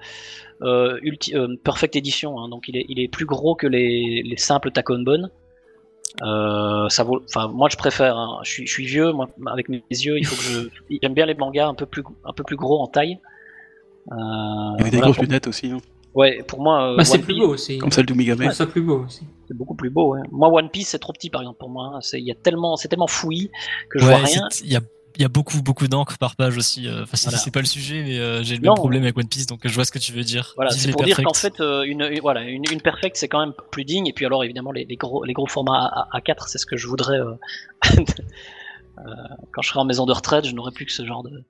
euh, ulti- euh, Perfect Edition, hein, donc il est, il est plus gros que les, les simples Takonbon. Euh, ça vaut, enfin, moi je préfère. hein. Je, suis, je suis vieux, moi, avec mes yeux, il faut que je. J'aime bien les mangas un peu plus, un peu plus gros en taille. Euh, Avec des voilà, grosses pour- lunettes aussi, hein, Ouais, pour moi, euh, Bah, c'est plus Piece, beau aussi. comme celle plus beau aussi. c'est beaucoup plus beau. ouais. Moi, One Piece, c'est trop petit, par exemple, pour moi. hein. C'est, il y a tellement, c'est tellement fouillis que je vois rien. c'est- il y a, il y a beaucoup, beaucoup d'encre par page aussi. euh, Enfin, c'est Voilà. c'est pas le sujet, mais euh, j'ai le Non. même problème avec One Piece, donc je vois ce que tu veux dire. Voilà, c'est pour dire qu'en fait, euh, une, une- voilà, une, une perfect, c'est quand même plus digne. Et puis alors, évidemment, les, les gros, les gros formats A, 4 c'est ce que je voudrais. euh, quand je serai en maison de retraite, je n'aurai plus que ce genre de.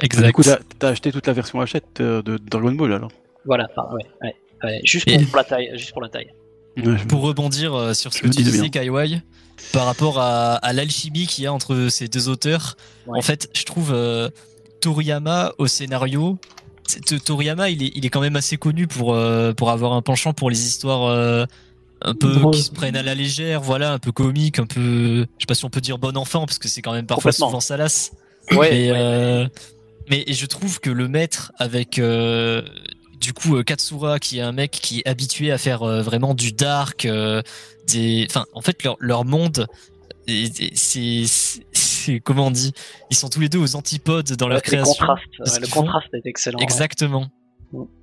Exact. Du coup, t'as acheté toute la version Hachette euh, de Dragon Ball alors Voilà, enfin, ouais, ouais, ouais, juste Et- pour la taille, juste pour la taille. Pour rebondir euh, sur ce Je que tu disais. Kaiwai, par rapport à, à l'alchimie qu'il y a entre ces deux auteurs, Ouais. en fait, je trouve euh, Toriyama au scénario. Toriyama, il est, il est quand même assez connu pour, euh, pour avoir un penchant pour les histoires euh, un peu Drôle. qui se prennent à la légère, voilà, un peu comique, un peu, je sais pas si on peut dire bon enfant, parce que c'est quand même parfois souvent salace. Ouais, Mais, ouais. euh, mais je trouve que le maître avec euh, du coup euh, Katsura qui est un mec qui est habitué à faire euh, vraiment du dark, euh, des, enfin en fait leur, leur monde, c'est comment on dit, ils sont tous les deux aux antipodes dans leur Ouais, création. ouais, le font. contraste est excellent. Exactement.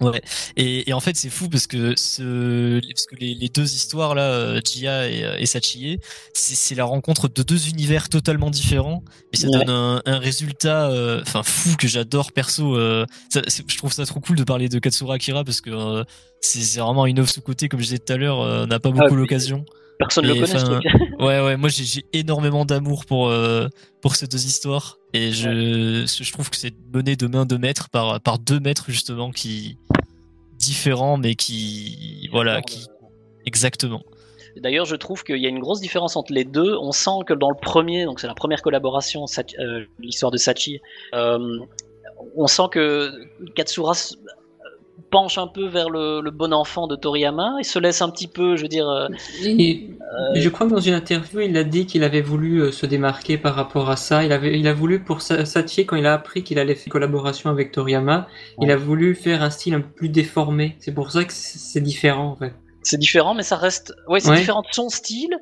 Ouais. Et, et en fait, c'est fou parce que ce, parce que les, les deux histoires là, euh, Jia et, euh, et Sachie, c'est la rencontre de deux univers totalement différents et ça Ouais. donne un, un résultat, euh, enfin fou que j'adore perso. euh, ça- je trouve ça trop cool de parler de Katsura Akira parce que euh, c'est vraiment une œuvre sous côté comme je disais tout à l'heure. on n'a pas beaucoup puis- l'occasion. Personne ne le connaît, enfin. Ouais, ouais, moi j'ai énormément d'amour pour, euh, pour ces deux histoires. Et je, je trouve que c'est mené de main de maître par, par deux maîtres justement qui. différents, mais qui. Voilà, qui. Exactement. D'ailleurs, je trouve qu'il y a une grosse différence entre les deux. On sent que dans le premier, donc c'est la première collaboration, euh, l'histoire de Sachi, euh, on sent que Katsura penche un peu vers le, le bon enfant de Toriyama. Il se laisse un petit peu, je veux dire. euh, Et je crois que dans une interview, il a dit qu'il avait voulu euh, se démarquer par rapport à ça. Il avait, il a voulu pour Sa- Satie, quand il a appris qu'il allait faire une collaboration avec Toriyama, il a voulu faire un style un peu plus déformé. C'est pour ça que c'est différent en fait. c'est différent, mais ça reste. Ouais, c'est Ouais. différent de son style.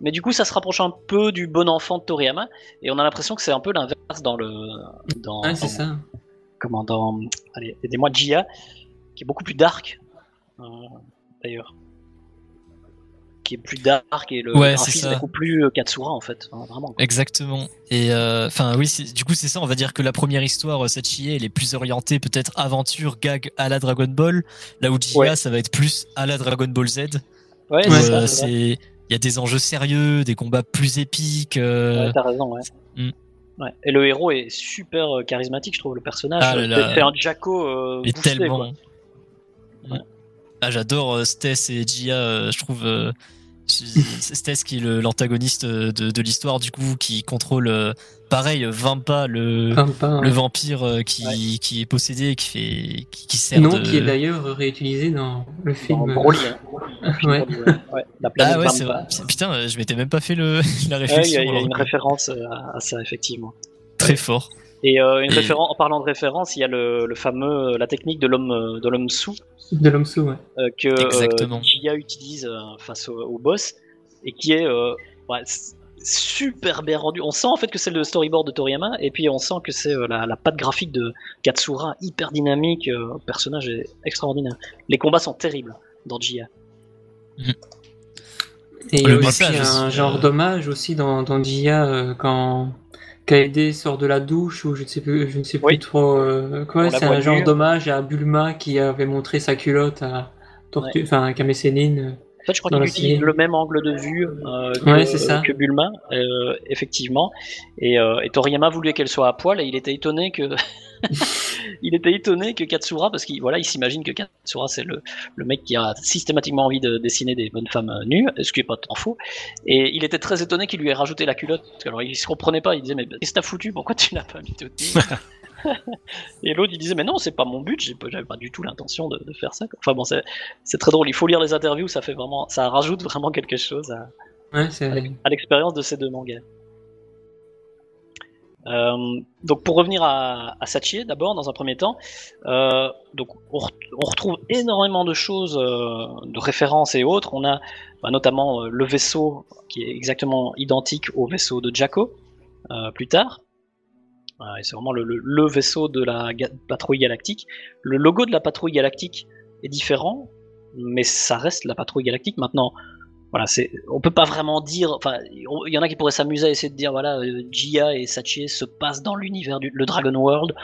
Mais du coup, ça se rapproche un peu du bon enfant de Toriyama. Et on a l'impression que c'est un peu l'inverse dans le. Dans, Ouais, c'est ça. comment dans allez aidez-moi Gia qui est beaucoup plus dark euh, d'ailleurs qui est plus dark et le Ouais, graphisme ça. beaucoup plus euh, Katsura en fait hein, vraiment quoi. Exactement. Et euh, enfin oui, du coup c'est ça. On va dire que la première histoire, Sachie, elle est plus orientée peut-être aventure, gag à la Dragon Ball. Là où Jia, Ouais. ça va être plus à la Dragon Ball Z. ouais, c'est il y a des enjeux sérieux, des combats plus épiques. euh, Ouais, t'as raison ouais. Mm. Ouais. Et le héros est super charismatique, je trouve, le personnage. Ah là là. C'est un Jacko euh, est boosté, tellement. quoi. Ouais. Ah, j'adore euh, Stess et Jia. euh, je trouve euh, Stess qui est l'antagoniste de, de l'histoire du coup, qui contrôle euh, pareil Vampa le le vampire euh, qui, qui est possédé et qui fait qui, qui sert Non, de... qui est d'ailleurs réutilisé dans le Dans film. euh, Broly, hein. ouais. La planète Ah ouais, c'est vrai. Putain, je m'étais même pas fait le, la Ouais, il y réflexion. a, il y a une référence à, à ça effectivement. Très fort. Et euh, une Et- référence, en parlant de référence, il y a le, le fameux, la technique de l'homme, euh, de l'homme sous De l'homme sous, ouais. euh, que euh, Exactement. Jia utilise euh, face au, au boss et qui est euh, super bien rendu. On sent en fait que c'est le storyboard de Toriyama et puis on sent que c'est euh, la, la patte graphique de Katsura hyper dynamique. euh, le personnage est extraordinaire. Les combats sont terribles dans Jia. Et il y a aussi un genre euh, d'hommage aussi dans, dans Jia euh, quand Kaede sort de la douche ou je ne sais plus, je ne sais plus Oui. trop euh, quoi. La C'est un genre d'hommage à Bulma qui avait montré sa culotte à Tortue, enfin à Kame Sennin. En fait, je crois qu'il utilise le même angle de vue euh, que, Ouais, c'est ça. que Bulma, euh, effectivement. Et, euh, et Toriyama voulait qu'elle soit à poil et il était étonné que il était étonné que Katsura, parce qu'il voilà, il s'imagine que Katsura c'est le, le mec qui a systématiquement envie de dessiner des bonnes femmes euh, nues, ce qui est pas tant faux. Et il était très étonné qu'il lui ait rajouté la culotte. Parce que, alors il se comprenait pas, il disait mais qu'est-ce que t'as foutu? Pourquoi tu l'as pas mis toute nue Et l'autre il disait mais non c'est pas mon but, j'avais pas du tout l'intention de, de faire ça. quoi. Enfin bon c'est très drôle. Il faut lire les interviews, ça fait vraiment, ça rajoute vraiment quelque chose à, Ouais, c'est à l'expérience de ces deux mangas. Euh, donc pour revenir à, à d'abord dans un premier temps, euh, donc on, re- on retrouve énormément de choses, euh, de références et autres. On a bah, notamment le vaisseau qui est exactement identique au vaisseau de Jaco plus tard. C'est vraiment le, vaisseau de la patrouille galactique. Le logo de la patrouille galactique est différent, mais ça reste la patrouille galactique. Maintenant, voilà, c'est, on peut pas vraiment dire. Enfin, il y en a qui pourraient s'amuser à essayer de dire voilà, euh, Jia et Sachie se passent dans l'univers du le Dragon World.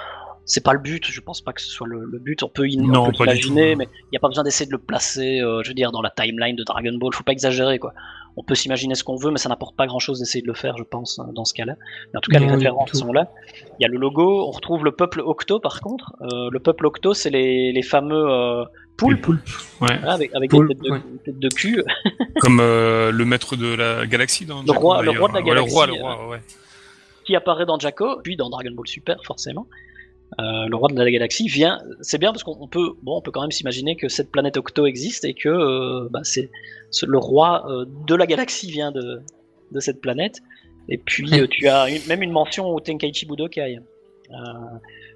C'est pas le but. Je pense pas que ce soit le, le but. On peut, Non, on peut l'imaginer, mais il n'y a pas besoin d'essayer de le placer. euh, je veux dire, dans la timeline de Dragon Ball, faut pas exagérer quoi. On peut s'imaginer ce qu'on veut, mais ça n'apporte pas grand chose d'essayer de le faire, je pense, euh, dans ce cas-là. Mais en tout cas, Non, les références sont là. Il y a le logo. On retrouve le peuple Octo, par contre. Euh, le peuple Octo, c'est les, les fameux euh, poulpes. Les poulpes. Ouais. Voilà, avec, avec Poulpes, des têtes de, ouais. des têtes de cul. Comme euh, le maître de la galaxie dans Le roi- le roi de la Ouais, le roi, galaxie, le roi, ouais. qui apparaît dans Jaco, puis dans Dragon Ball Super, forcément. Euh, le roi de la galaxie vient. C'est bien parce qu'on on peut, bon, on peut quand même s'imaginer que cette planète Octo existe et que euh, bah, c'est le roi euh, de la galaxie vient de, de cette planète. Et puis tu as une- même une mention au Tenkaichi Budokai.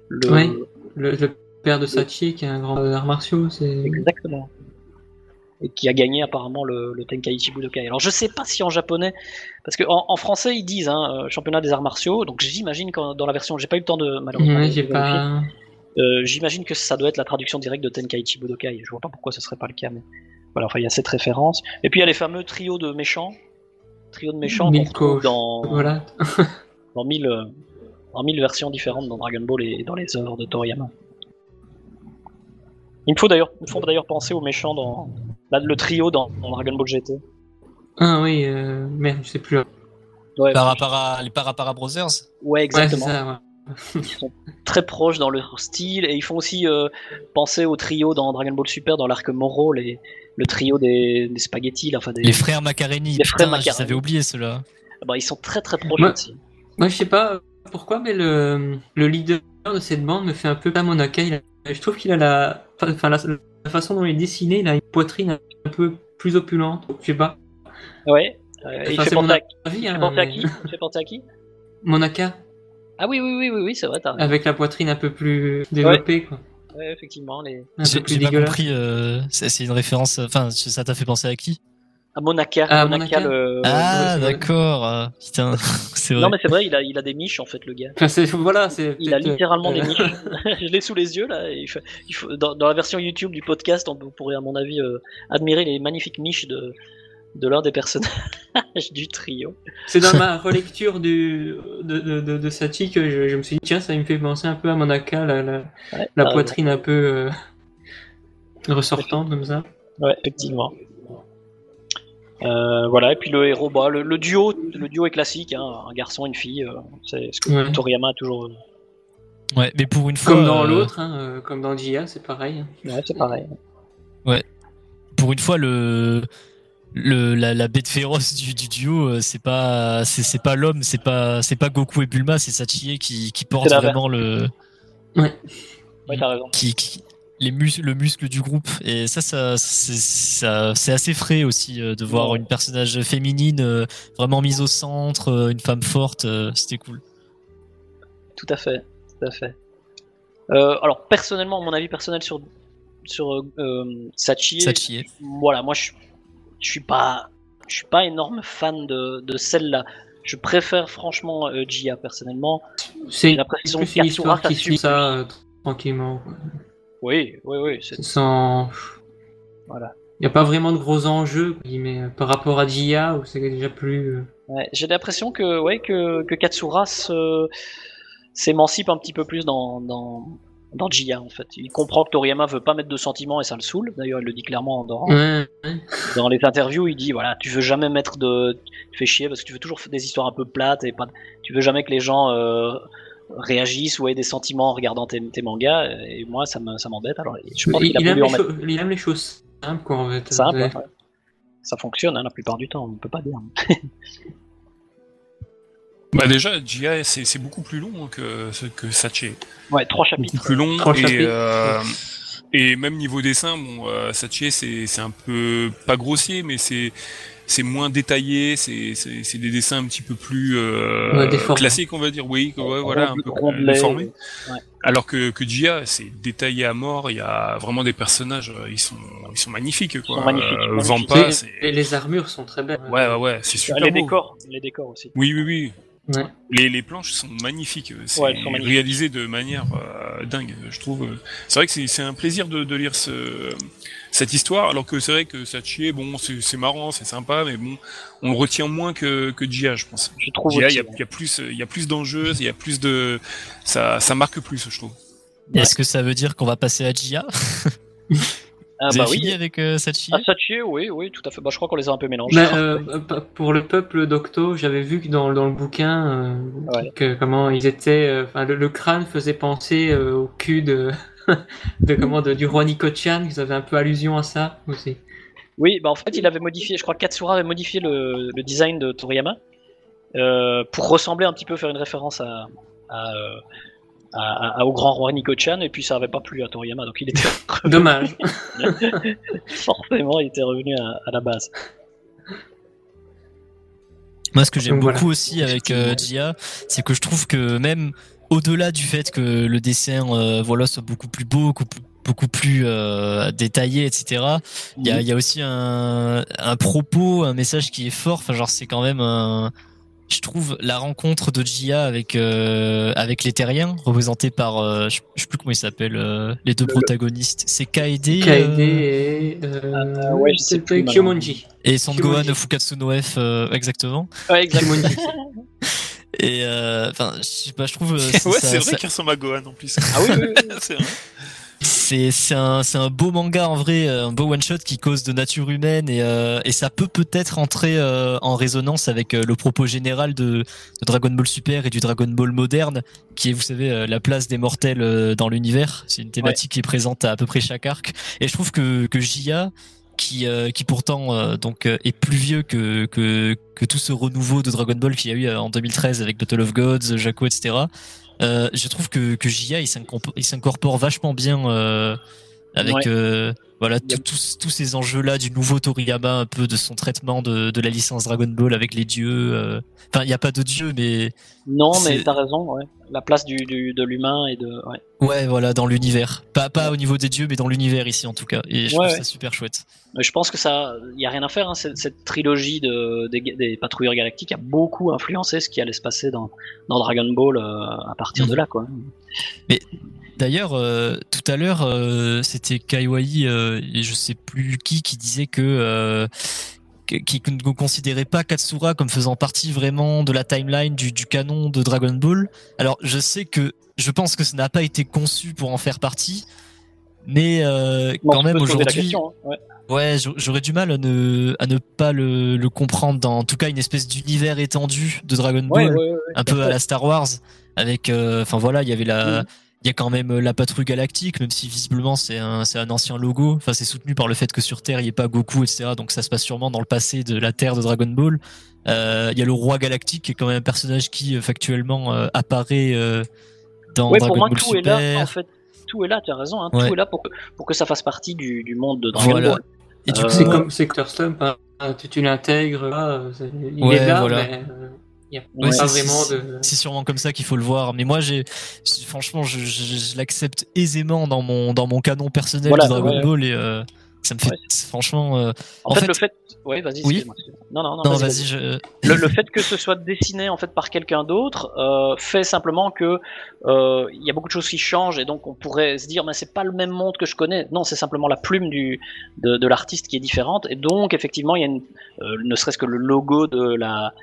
Le, Ouais. Le, le père de Sachi qui est un grand art martiaux. Exactement. Et qui a gagné apparemment le, le Tenkaichi Budokai. Alors je sais pas si en japonais, parce que en, en français ils disent hein, euh, championnat des arts martiaux, donc j'imagine que dans la version, j'ai pas eu le temps de malheureusement. Ouais, de j'ai vérifier. pas. Euh, j'imagine que ça doit être la traduction directe de Tenkaichi Budokai. Je vois pas pourquoi ce serait pas le cas, mais voilà. Enfin il y a cette référence. Et puis il y a les fameux trios de méchants, trio de méchants qu'on dans Voilà. dans mille euh, dans mille versions différentes dans Dragon Ball et dans les œuvres de Toriyama. Il me faut d'ailleurs, il me faut d'ailleurs penser aux méchants dans là, le trio dans, dans Dragon Ball GT. Ah oui, euh, merde, je sais plus. Ouais, Par rapport à les Parapara Brothers. ouais, exactement. ça, ouais. Ils sont très proches dans leur style et ils font aussi euh, penser au trio dans Dragon Ball Super dans l'arc Moro, les, le trio des, des spaghettis, là, enfin des. Les frères Macaroni. Les frères Putain, Macaroni. j'avais oublié ceux-là. Bah, ils sont très très proches aussi. Moi, je sais pas pourquoi, mais le, le leader de cette bande me fait un peu pas Monaka. Il a- je trouve qu'il a la, enfin, la, la façon dont il est dessiné, il a une poitrine un peu plus opulente, je sais pas. Ouais. Euh, il fait c'est penser à, avis, il fait hein, penser à mais- qui Il fait penser à qui Monaka, Ah oui, oui, oui, oui, oui c'est vrai, t'as raison. avec la poitrine un peu plus développée, quoi. Ouais, effectivement, les... Un peu J'ai pas dégueulasse. compris. euh, c'est c'est une référence. Enfin, ça t'a fait penser à qui à Monaka. Ah, le... Ah, d'accord. euh, Putain, c'est vrai. Non, mais c'est vrai, il a, il a des miches, en fait, le gars. Enfin, c'est- voilà, c'est Il a peut-être, littéralement euh, des niches. je l'ai sous les yeux là. et il faut- il faut- dans, dans la version YouTube du podcast, on pourrait à mon avis euh, admirer les magnifiques niches de, de l'un des personnages du trio. C'est dans ma relecture du, de, de, de, de Sachi que je, je me suis dit, tiens, ça me fait penser un peu à Monaka, la, la, Ouais, la t'as poitrine un peu euh, ressortante comme ça. Ouais, effectivement. Euh, voilà, et puis le héros, bah, le, le duo, le duo est classique, hein, un garçon, une fille. euh, c'est ce que Ouais. Toriyama a toujours. Ouais, mais pour une fois. Comme dans euh, l'autre, hein, euh, comme dans Jia, c'est pareil. Ouais, c'est pareil. Pour une fois, le. Le, la, la bête féroce du, du duo, euh, c'est pas c'est c'est pas l'homme, c'est pas c'est pas Goku et Bulma, c'est Sachie qui, qui porte vraiment le Ouais, t'as raison. qui, qui- les mus le muscle du groupe et ça ça c'est assez frais aussi euh, de voir une personnage féminine euh, vraiment mise au centre, euh, une femme forte, euh, c'était cool. Tout à fait, tout à fait. Euh, alors personnellement, mon avis personnel sur sur Sachi, voilà, moi je, je suis pas je suis pas énorme fan de, de celle-là. Je préfère franchement euh, Jia personnellement. C'est Katsura, histoire qui ça suit ça euh, tranquillement. quoi. Oui, oui, oui, c'est Sans... voilà. Il n'y a pas vraiment de gros enjeux mais, euh, par rapport à Jia, où c'est déjà plus... euh, Ouais, j'ai l'impression que ouais que, que Katsura se s'émancipe un petit peu plus dans dans dans Jia en fait. Il comprend que Toriyama veut pas mettre de sentiments et ça le saoule. D'ailleurs, il le dit clairement. Ouais, ouais. dans les interviews, il dit voilà, tu veux jamais mettre de, tu fais chier parce que tu veux toujours faire des histoires un peu plates et pas, tu veux jamais que les gens euh, réagissent ou aient des sentiments en regardant tes, tes mangas. Et moi, ça me, ça m'embête. Alors, je pense il, qu'il a il aime les mettre cho- il aime les choses simples, quoi, en fait. simple. Ouais. ouais. Ça fonctionne hein, la plupart du temps. On peut pas dire. Bah déjà, Jia, c'est c'est beaucoup plus long hein, que, que. Ouais, trois Beaucoup chapitres. plus long. Trois et, euh, et même niveau dessin, bon, euh, c'est un peu pas grossier, mais c'est c'est moins détaillé. C'est c'est c'est des dessins un petit peu plus euh, Ouais, classiques, on va dire. Oui, ouais, voilà, un peu déformés. Ouais. Alors que, que Jia, c'est détaillé à mort. Il y a vraiment des personnages, euh, ils sont, ils sont magnifiques, quoi. sont magnifiques, Euh, magnifiques. Vampa, Les- armures sont très belles. ouais, ouais, ouais, c'est super les beau. décors, les décors aussi. Oui, oui, oui. Ouais. Les, les planches sont magnifiques. C'est Ouais, réalisé de manière euh, dingue, je trouve. C'est vrai que c'est un plaisir de, de lire ce, cette histoire, alors que c'est vrai que Sachi, bon, c'est marrant, c'est sympa, mais bon, on le retient moins que, que Jia, je pense. Je trouve Jia, il y a, il y a plus, il y a plus d'enjeux, il y a plus de, ça, ça marque plus, je trouve. Est-ce que ça veut dire qu'on va passer à Jia Ah Vous bah avez oui. fini avec euh, Sachi Ah, Sachi, oui, oui, tout à fait. Bah, je crois qu'on les a un peu mélangés. Bah, euh, pour le peuple d'Octo, j'avais vu que dans, dans le bouquin euh, Ouais. que comment ils étaient. euh, Enfin, le, le crâne faisait penser euh, au cul de, de comment de, du roi Nico-chan. Ils avaient un peu allusion à ça aussi. Oui, bah en fait, il avait modifié, je crois que Katsura avait modifié le, le design de Toriyama euh, pour ressembler un petit peu, faire une référence à, à, euh, à- à- au grand roi Nico-chan, et puis ça avait pas plu à Toriyama, donc il était Dommage. forcément, il était revenu à, à la base. Moi, ce que j'aime beaucoup aussi avec euh, Jia, c'est que je trouve que même au-delà du fait que le dessin, euh, voilà, soit beaucoup plus beau, beaucoup, beaucoup plus euh, détaillé, etc. Il y a, il y a aussi un, un propos, un message qui est fort. Enfin, genre, c'est quand même un, je trouve la rencontre de Jia avec euh, avec les Terriens, représentés par, euh, je, je sais plus comment ils s'appellent, euh, les deux protagonistes. C'est Kaede, Kaede et euh, ouais, je sais plus, Kyomonji. et Sangohan. Fukatsu no F, euh, exactement. Ouais, exactement. Kyomonji. Et euh, enfin, je sais pas, je trouve. ouais, c'est vrai ça- qu'il ressemble à Gohan en plus. Ah oui, oui, oui. c'est vrai. C'est c'est un c'est un beau manga en vrai, un beau one shot qui cause de nature humaine et euh, et ça peut peut-être entrer euh, en résonance avec euh, le propos général de, de Dragon Ball Super et du Dragon Ball moderne, qui est vous savez euh, la place des mortels euh, dans l'univers. C'est une thématique qui est présente à à peu près chaque arc. Et je trouve que que Jia qui euh, qui pourtant euh, donc euh, est plus vieux que que que tout ce renouveau de Dragon Ball qu'il y a eu euh, en 2013 avec Battle of Gods, Jaco, etc. Euh, je trouve que que Jia il s'incorpore- vachement bien euh, avec voilà tous ces enjeux là du nouveau Toriyama un peu de son traitement de, de la licence Dragon Ball avec les dieux enfin il n'y a pas de dieux mais non mais t'as raison ouais. la place du, du de l'humain et de ouais. ouais voilà dans l'univers pas pas au niveau des dieux mais dans l'univers ici en tout cas et je trouve ça super chouette je pense que ça il y a rien à faire hein. cette, cette, trilogie de des, des, patrouilleurs galactiques a beaucoup influencé ce qui allait se passer dans dans Dragon Ball à partir de mhm. là quoi mais D'ailleurs, euh, tout à l'heure, euh, c'était Kaiwai euh, et je sais plus qui qui disait que qui ne considérait pas Katsura comme faisant partie vraiment de la timeline du, du, canon de Dragon Ball. Alors, je sais que je pense que ça n'a pas été conçu pour en faire partie, mais quand même aujourd'hui, hein, ouais, j'aurais du mal à ne, à ne pas le, le, comprendre dans, en tout cas, une espèce d'univers étendu de Dragon Ball, un peu à la Star Wars, avec, enfin voilà, il y avait la, mm. Il y a quand même euh, la patrouille galactique, même si visiblement c'est un, c'est un ancien logo. Enfin, c'est soutenu par le fait que sur Terre il n'y ait pas Goku, etc. Donc ça se passe sûrement dans le passé de la Terre de Dragon Ball. Euh, il y a le roi galactique qui est quand même un personnage qui euh, factuellement apparaît dans ouais, Dragon pour moi, Ball tout Super. est là en fait. Tout est là, tu as raison. Hein. Tout est là pour que, pour que ça fasse partie du, du monde de Dragon Ball. Et du coup, c'est comme Sector Slump. Hein. Tu, tu l'intègres, il est là, mais c'est sûrement comme ça qu'il faut le voir. Mais moi, j'ai, franchement, je, je, l'accepte aisément dans mon, dans mon canon personnel de Dragon Ball et euh, ça me fait, franchement. Euh, en, fait, le fait, ouais, vas-y. Oui. Non, non, non. vas-y. je... le, le, fait que ce soit dessiné en fait par quelqu'un d'autre euh, fait simplement que euh, il y a beaucoup de choses qui changent et donc on pourrait se dire, mais c'est pas le même monde que je connais. Non, c'est simplement la plume du de, de l'artiste qui est différente et donc effectivement, il y a une, euh, ne serait-ce que le logo de la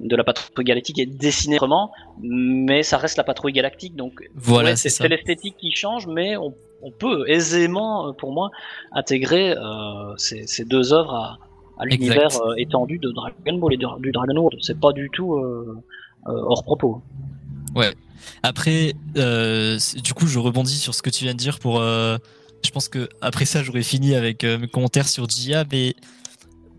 de la patrouille galactique est dessiné vraiment, mais ça reste la patrouille galactique. Donc voilà, c'est l'esthétique qui change, mais on, peut aisément, euh, pour moi, intégrer euh, ces, deux œuvres à, l'univers euh, étendu de Dragon Ball et du Dragon World. C'est pas du tout hors propos. Ouais. Après, du coup, je rebondis sur ce que tu viens de dire pour. je pense que après ça, j'aurais fini avec mes commentaires sur Jia, mais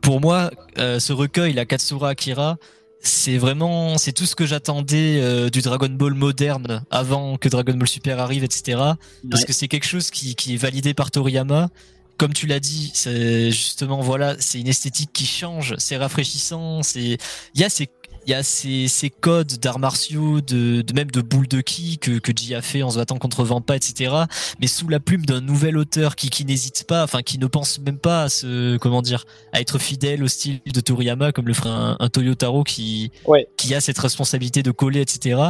pour moi, ce recueil, la Katsura Akira, c'est vraiment c'est tout ce que j'attendais euh, du Dragon Ball moderne avant que Dragon Ball Super arrive etc parce que c'est quelque chose qui, qui est validé par Toriyama. Comme tu l'as dit c'est justement voilà c'est une esthétique qui change c'est rafraîchissant c'est il y a ces il y a ces, ces codes d'arts martiaux, de, de, même de boules de ki que, que a fait en se battant contre Vampa, etc. Mais sous la plume d'un nouvel auteur qui, qui n'hésite pas, enfin qui ne pense même pas à se, comment dire, à être fidèle au style de Toriyama, comme le ferait un, un Toyotaro qui, qui a cette responsabilité de coller, etc.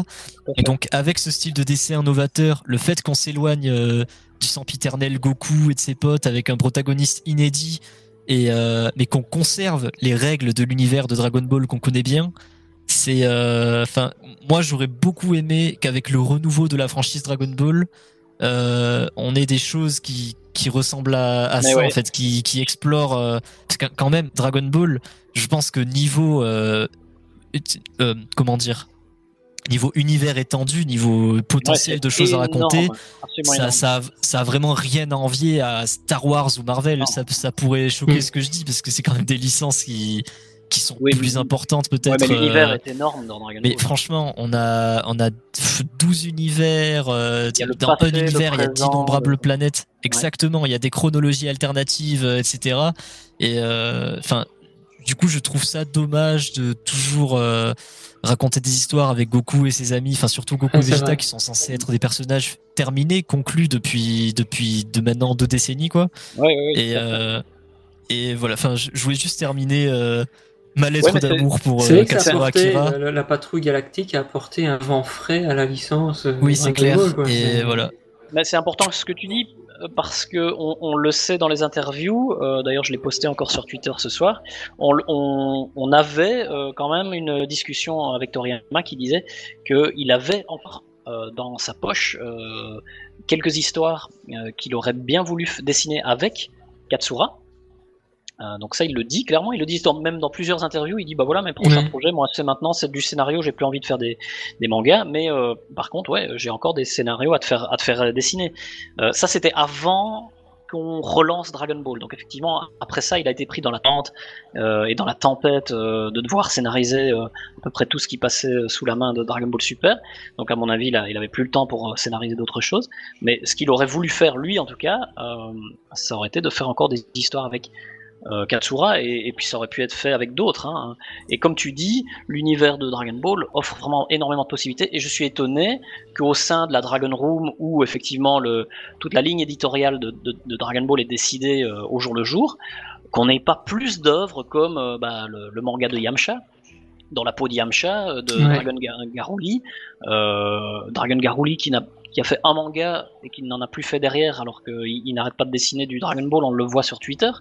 Et donc avec ce style de dessin novateur, le fait qu'on s'éloigne euh, du sempiternel Goku et de ses potes avec un protagoniste inédit et euh, mais qu'on conserve les règles de l'univers de Dragon Ball qu'on connaît bien, c'est, euh, enfin, moi j'aurais beaucoup aimé qu'avec le renouveau de la franchise Dragon Ball, euh, on ait des choses qui qui ressemblent à, ça en fait, qui qui explorent. Euh, parce que quand même Dragon Ball, je pense que niveau comment dire niveau univers étendu, niveau potentiel de choses à raconter, ça, ça, ça, a vraiment rien à envier à Star Wars ou Marvel. Ça, ça, pourrait choquer hmm. ce que je dis parce que c'est quand même des licences qui, qui sont plus importantes peut-être. Ouais, l'univers euh, est énorme dans Dragon Ball. Mais franchement, on a, on a 12 univers. Euh, dans un univers, il y a d'innombrables planètes. Exactement, il y a des chronologies alternatives, etc. Euh, et enfin, du coup, je trouve ça dommage de toujours raconter des histoires avec Goku et ses amis, enfin surtout Goku et Vegeta qui sont censés être des personnages terminés, conclus depuis depuis de maintenant deux décennies quoi. Ouais, ouais, et et voilà, enfin je voulais juste terminer ma lettre d'amour pour euh, Katsura Akira. Euh, la, patrouille galactique a apporté un vent frais à la licence. Euh, oui, c'est clair. et voilà. Mais c'est important ce que tu dis parce que on, on le sait dans les interviews. Euh, D'ailleurs, je l'ai posté encore sur Twitter ce soir. On, on, on avait euh, quand même une discussion avec Toriyama qui disait qu'il avait encore euh, dans sa poche quelques histoires qu'il aurait bien voulu dessiner avec Katsura euh, donc ça, il le dit clairement. Il le dit même dans plusieurs interviews. Il dit bah voilà mes prochains projets. Moi, c'est maintenant c'est du scénario. J'ai plus envie de faire des, des mangas, mais euh, par contre, ouais, j'ai encore des scénarios à te faire à te faire dessiner. Euh, ça, c'était avant qu'on relance Dragon Ball. Donc effectivement, après ça, il a été pris dans la tente euh, et dans la tempête euh, de devoir scénariser euh, à peu près tout ce qui passait sous la main de Dragon Ball Super. Donc à mon avis, là, il avait plus le temps pour scénariser d'autres choses. Mais ce qu'il aurait voulu faire, lui en tout cas, ça aurait été de faire encore des histoires avec euh, Katsura et, puis ça aurait pu être fait avec d'autres. Hein. Et comme tu dis, l'univers de Dragon Ball offre vraiment énormément de possibilités et je suis étonné qu'au sein de la Dragon Room où effectivement le, toute la ligne éditoriale de, Dragon Ball est décidée euh, au jour le jour, qu'on n'ait pas plus d'œuvres comme euh, bah, le, manga de Yamcha dans la peau de Yamcha de Dragon Garuli, Dragon Garuli qui n'a qui a fait un manga et qui n'en a plus fait derrière alors qu'il n'arrête pas de dessiner du Dragon Ball, on le voit sur Twitter.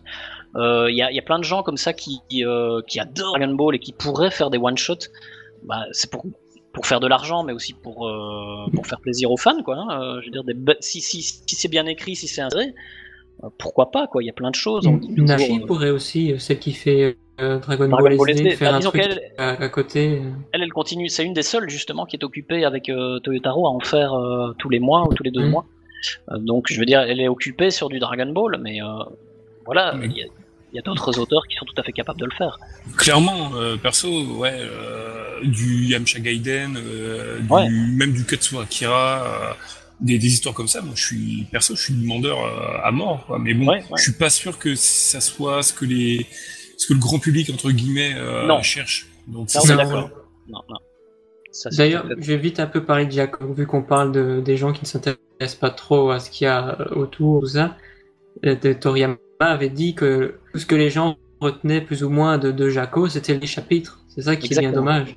Il euh, y, a, plein de gens comme ça qui, euh, qui adorent Dragon Ball et qui pourraient faire des one-shots. Bah, c'est pour, pour faire de l'argent, mais aussi pour, euh, pour faire plaisir aux fans. Quoi, hein. je veux dire, si, si, si c'est bien écrit, si c'est un vrai, pourquoi pas quoi Il y a plein de choses. Nashi pourrait aussi, celle qui fait euh, Dragon, Ball, SD, faire bah, un truc à, côté. Elle, elle continue. C'est une des seules justement qui est occupée avec euh, Toyotaro à en faire euh, tous les mois ou tous les deux mm. mois. donc je veux dire, elle est occupée sur du Dragon Ball, mais voilà, il y a, d'autres auteurs qui sont tout à fait capables de le faire. Clairement, perso, ouais, du Yamcha Gaiden, même du Katsura Akira. Des, histoires comme ça, moi je suis perso, je suis demandeur à mort, mais bon, je suis pas sûr que ça soit ce que les ce que le grand public entre guillemets euh, cherche. Donc c'est d'accord. Non, non. D'ailleurs, je vais vite un peu parler de Jacob, vu qu'on parle de, des gens qui ne s'intéressent pas trop à ce qu'il y a euh, autour, de ça. Euh, de Toriyama avait dit que tout ce que les gens retenaient plus ou moins de, de Jaco, c'était les chapitres. C'est ça qui est bien dommage.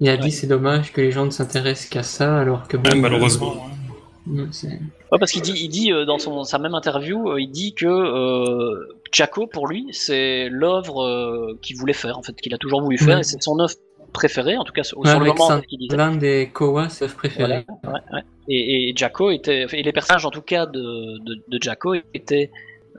Il a dit c'est dommage que les gens ne s'intéressent qu'à ça, alors que malheureusement. Ouais, parce qu'il dit, il dit euh, dans son, sa même interview, euh, il dit que euh, Chaco, pour lui, c'est l'œuvre euh, qu'il voulait faire, en fait, qu'il a toujours voulu faire, et c'est son œuvre préférée, en tout cas sur, le moment. L'un des Kowa, c'est préféré. ouais, ouais. Et, et Jaco était, et les personnages, en tout cas, de, de, de Jaco étaient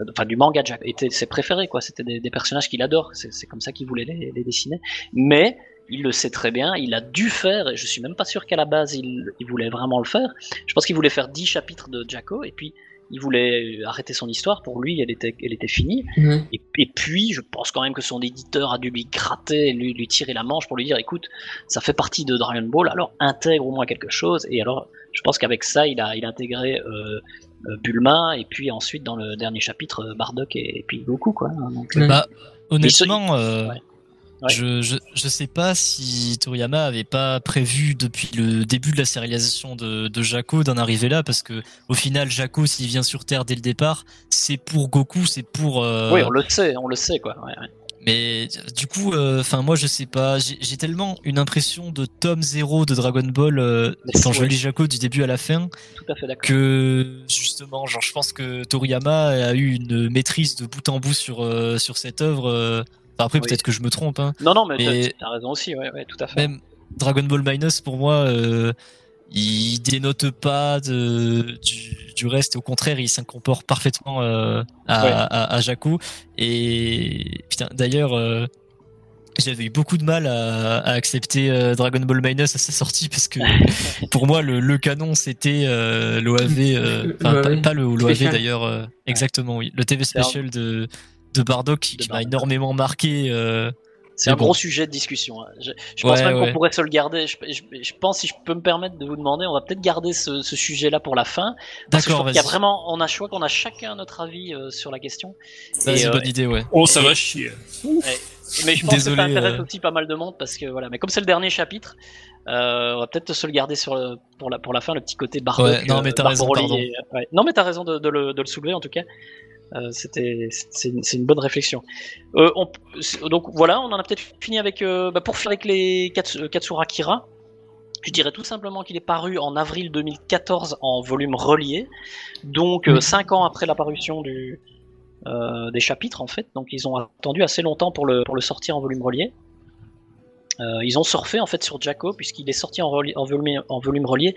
enfin du manga Jaco étaient ses préférés quoi c'était des, des, personnages qu'il adore c'est comme ça qu'il voulait les, les, dessiner mais il le sait très bien, il a dû faire, et je suis même pas sûr qu'à la base il, voulait vraiment le faire. Je pense qu'il voulait faire 10 chapitres de Jacko, et puis il voulait arrêter son histoire, pour lui elle était, elle était finie. Et, puis je pense quand même que son éditeur a dû lui gratter, lui, lui tirer la manche pour lui dire écoute, ça fait partie de Dragon Ball, alors intègre au moins quelque chose. Et alors je pense qu'avec ça il a, il a intégré euh, euh, Bulma, et puis ensuite dans le dernier chapitre Bardock et, puis Goku. Quoi. Donc, bah, honnêtement, euh, je, je, je, sais pas si Toriyama avait pas prévu depuis le début de la sérialisation de, de Jaco d'en arriver là, parce que au final, Jaco, s'il vient sur Terre dès le départ, c'est pour Goku, c'est pour. Euh... Oui, on le sait, on le sait, quoi. Ouais, ouais. Mais du coup, euh, enfin moi je sais pas, j'ai tellement une impression de tome 0 de Dragon Ball euh, quand je lis Jaco du début à la fin, Tout à fait que justement, genre je pense que Toriyama a eu une maîtrise de bout en bout sur euh, sur cette œuvre après, peut-être que je me trompe. Hein. Non, non, mais, t'as raison aussi, ouais, ouais, tout à fait. Même Dragon Ball Minus, pour moi, euh, il dénote pas de, du, du, reste. Au contraire, il s'incorpore parfaitement euh, à, à, à, Jakku. Et putain, d'ailleurs. Euh, j'avais eu beaucoup de mal à, à accepter euh, Dragon Ball Minus à sa sortie parce que pour moi le, le canon c'était euh, l'OAV, enfin pas, pas, le l'OAV d'ailleurs, exactement oui, le TV special de de Bardock qui, m'a énormément marqué. Euh, c'est un gros sujet de discussion. Hein. Je, pense même qu'on pourrait se le garder. Je, pense, si je peux me permettre de vous demander, on va peut-être garder ce, sujet-là pour la fin. D'accord. Il y a vraiment, on a choix qu'on a chacun notre avis euh, sur la question. C'est une bonne idée, ouais. Oh, ça va chier. mais je pense que ça intéresse euh. aussi pas mal de monde parce que voilà. Mais comme c'est le dernier chapitre, euh, on va peut-être se le garder sur le, pour la pour la fin le petit côté Bardock. Ouais, non mais t'as raison. Non mais t'as raison de, de, le, de le soulever en tout cas. Euh, c'était c'est une, bonne réflexion. Euh, on, donc voilà, on en a peut-être fini avec euh, bah pour faire avec les Katsura Kira. Je dirais tout simplement qu'il est paru en avril 2014 en volume relié, donc 5 ans après l'apparition du des chapitres en fait. Donc ils ont attendu assez longtemps pour le pour le sortir en volume relié. ils ont surfé en fait sur Jaco puisqu'il est sorti en, en, volume, en volume relié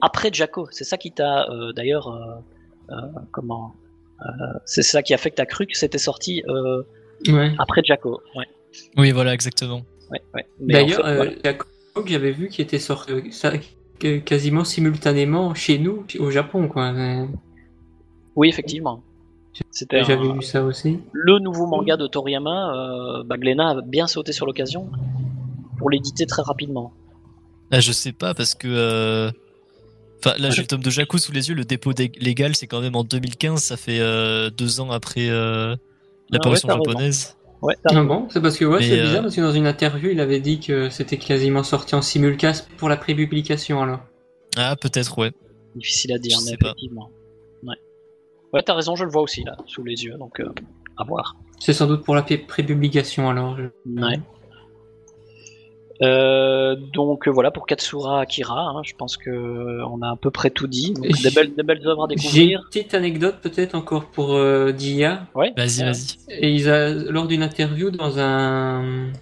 après Jaco. C'est ça qui t'a d'ailleurs comment c'est ça qui a fait que t'as cru que c'était sorti euh, après Jaco. Ouais. Oui, voilà, exactement. Ouais, D'ailleurs, euh, Jaco, que j'avais vu qui était sorti, quasiment simultanément chez nous, au Japon, quoi. Oui, effectivement. C'était J'avais vu ça aussi. Le nouveau manga de Toriyama, euh, bah, a bien sauté sur l'occasion pour l'éditer très rapidement. Ah, je sais pas parce que. Euh, enfin, là, j'ai le tome de Jaco sous les yeux. Le dépôt légal, c'est quand même en 2015. Ça fait euh, deux ans après euh, l'apparition ah japonaise. Ouais, ah bon, c'est parce que ouais, c'est bizarre parce que dans une interview, il avait dit que c'était quasiment sorti en simulcast pour la prépublication alors. Ah, peut-être, ouais. Difficile à dire, mais effectivement. Ouais. Ouais, t'as raison, je le vois aussi là, sous les yeux, donc à voir. C'est sans doute pour la prépublication alors. Ouais. Euh, donc voilà pour Katsura Akira, hein, je pense que on a à peu près tout dit. des, belles, des belles œuvres à découvrir. J'ai une petite anecdote peut-être encore pour euh, Dia. Ouais. Vas-y, vas-y. Et ils a, lors d'une interview dans un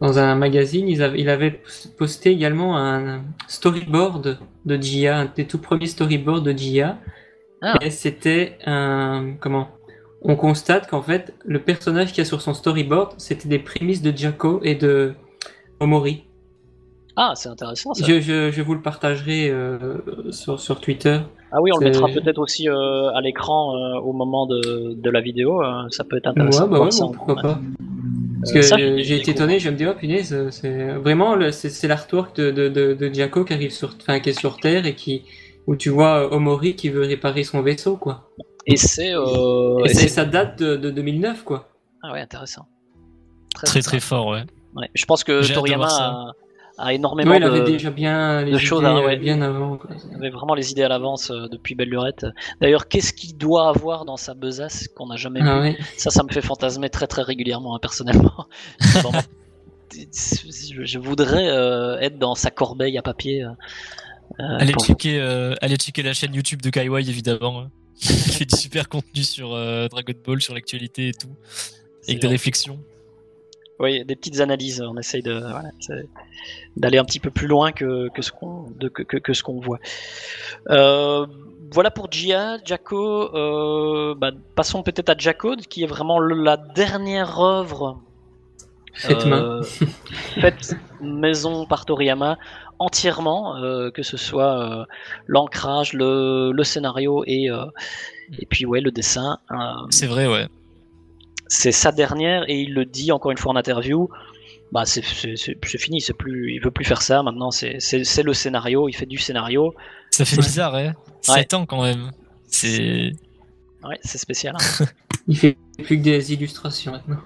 dans un magazine, ils avaient, il avait posté également un storyboard de Dia, un des tout premiers storyboards de Dia. Ah. Et c'était un comment On constate qu'en fait le personnage qui a sur son storyboard, c'était des prémices de Jaco et de Omori. Ah, c'est intéressant ça. Je, je, vous le partagerai euh, sur, sur Twitter. Ah oui, on le mettra peut-être aussi euh, à l'écran euh, au moment de, de la vidéo. ça peut être intéressant. Ouais, bah ouais, pourquoi pas. Parce que j'ai été étonné, je me dis, oh punaise, c'est vraiment c'est l'artwork de, de, de, de qui arrive sur, enfin, qui est sur Terre et qui, où tu vois Omori qui veut réparer son vaisseau, quoi. Et c'est. et, ça date de, de 2009, quoi. Ah ouais, intéressant. très, très fort, ouais. Je pense que Toriyama a, énormément il avait déjà bien les choses idées, bien avant. Il avait vraiment les idées à l'avance euh, depuis Belle Lurette. D'ailleurs, qu'est-ce qu'il doit avoir dans sa besace qu'on n'a jamais ah vu? Ça, ça me fait fantasmer très très régulièrement, hein, personnellement. je, voudrais euh, être dans sa corbeille à papier. Euh, allez, checker, allez checker la chaîne YouTube de Kaiwai, évidemment. Hein. Il fait du super contenu sur Dragon Ball, sur l'actualité et tout. Avec des réflexions. Oui, des petites analyses. On essaye de d'aller un petit peu plus loin que, que ce qu'on que, que, ce qu'on voit. Euh, voilà pour Gia, Jaco. Euh, bah, passons peut-être à Jaco, qui est vraiment la dernière œuvre faite main, euh, maison par Toriyama entièrement, que ce soit l'ancrage, le, le, scénario et et puis ouais le dessin. C'est vrai, ouais c'est sa dernière et il le dit encore une fois en interview. Bah c'est fini, c'est plus, il veut plus faire ça. Maintenant, c'est le scénario. Il fait du scénario. Ça fait bizarre, hein. 7 ans quand même. C'est. Ouais, c'est spécial. Hein. il fait plus que des illustrations maintenant.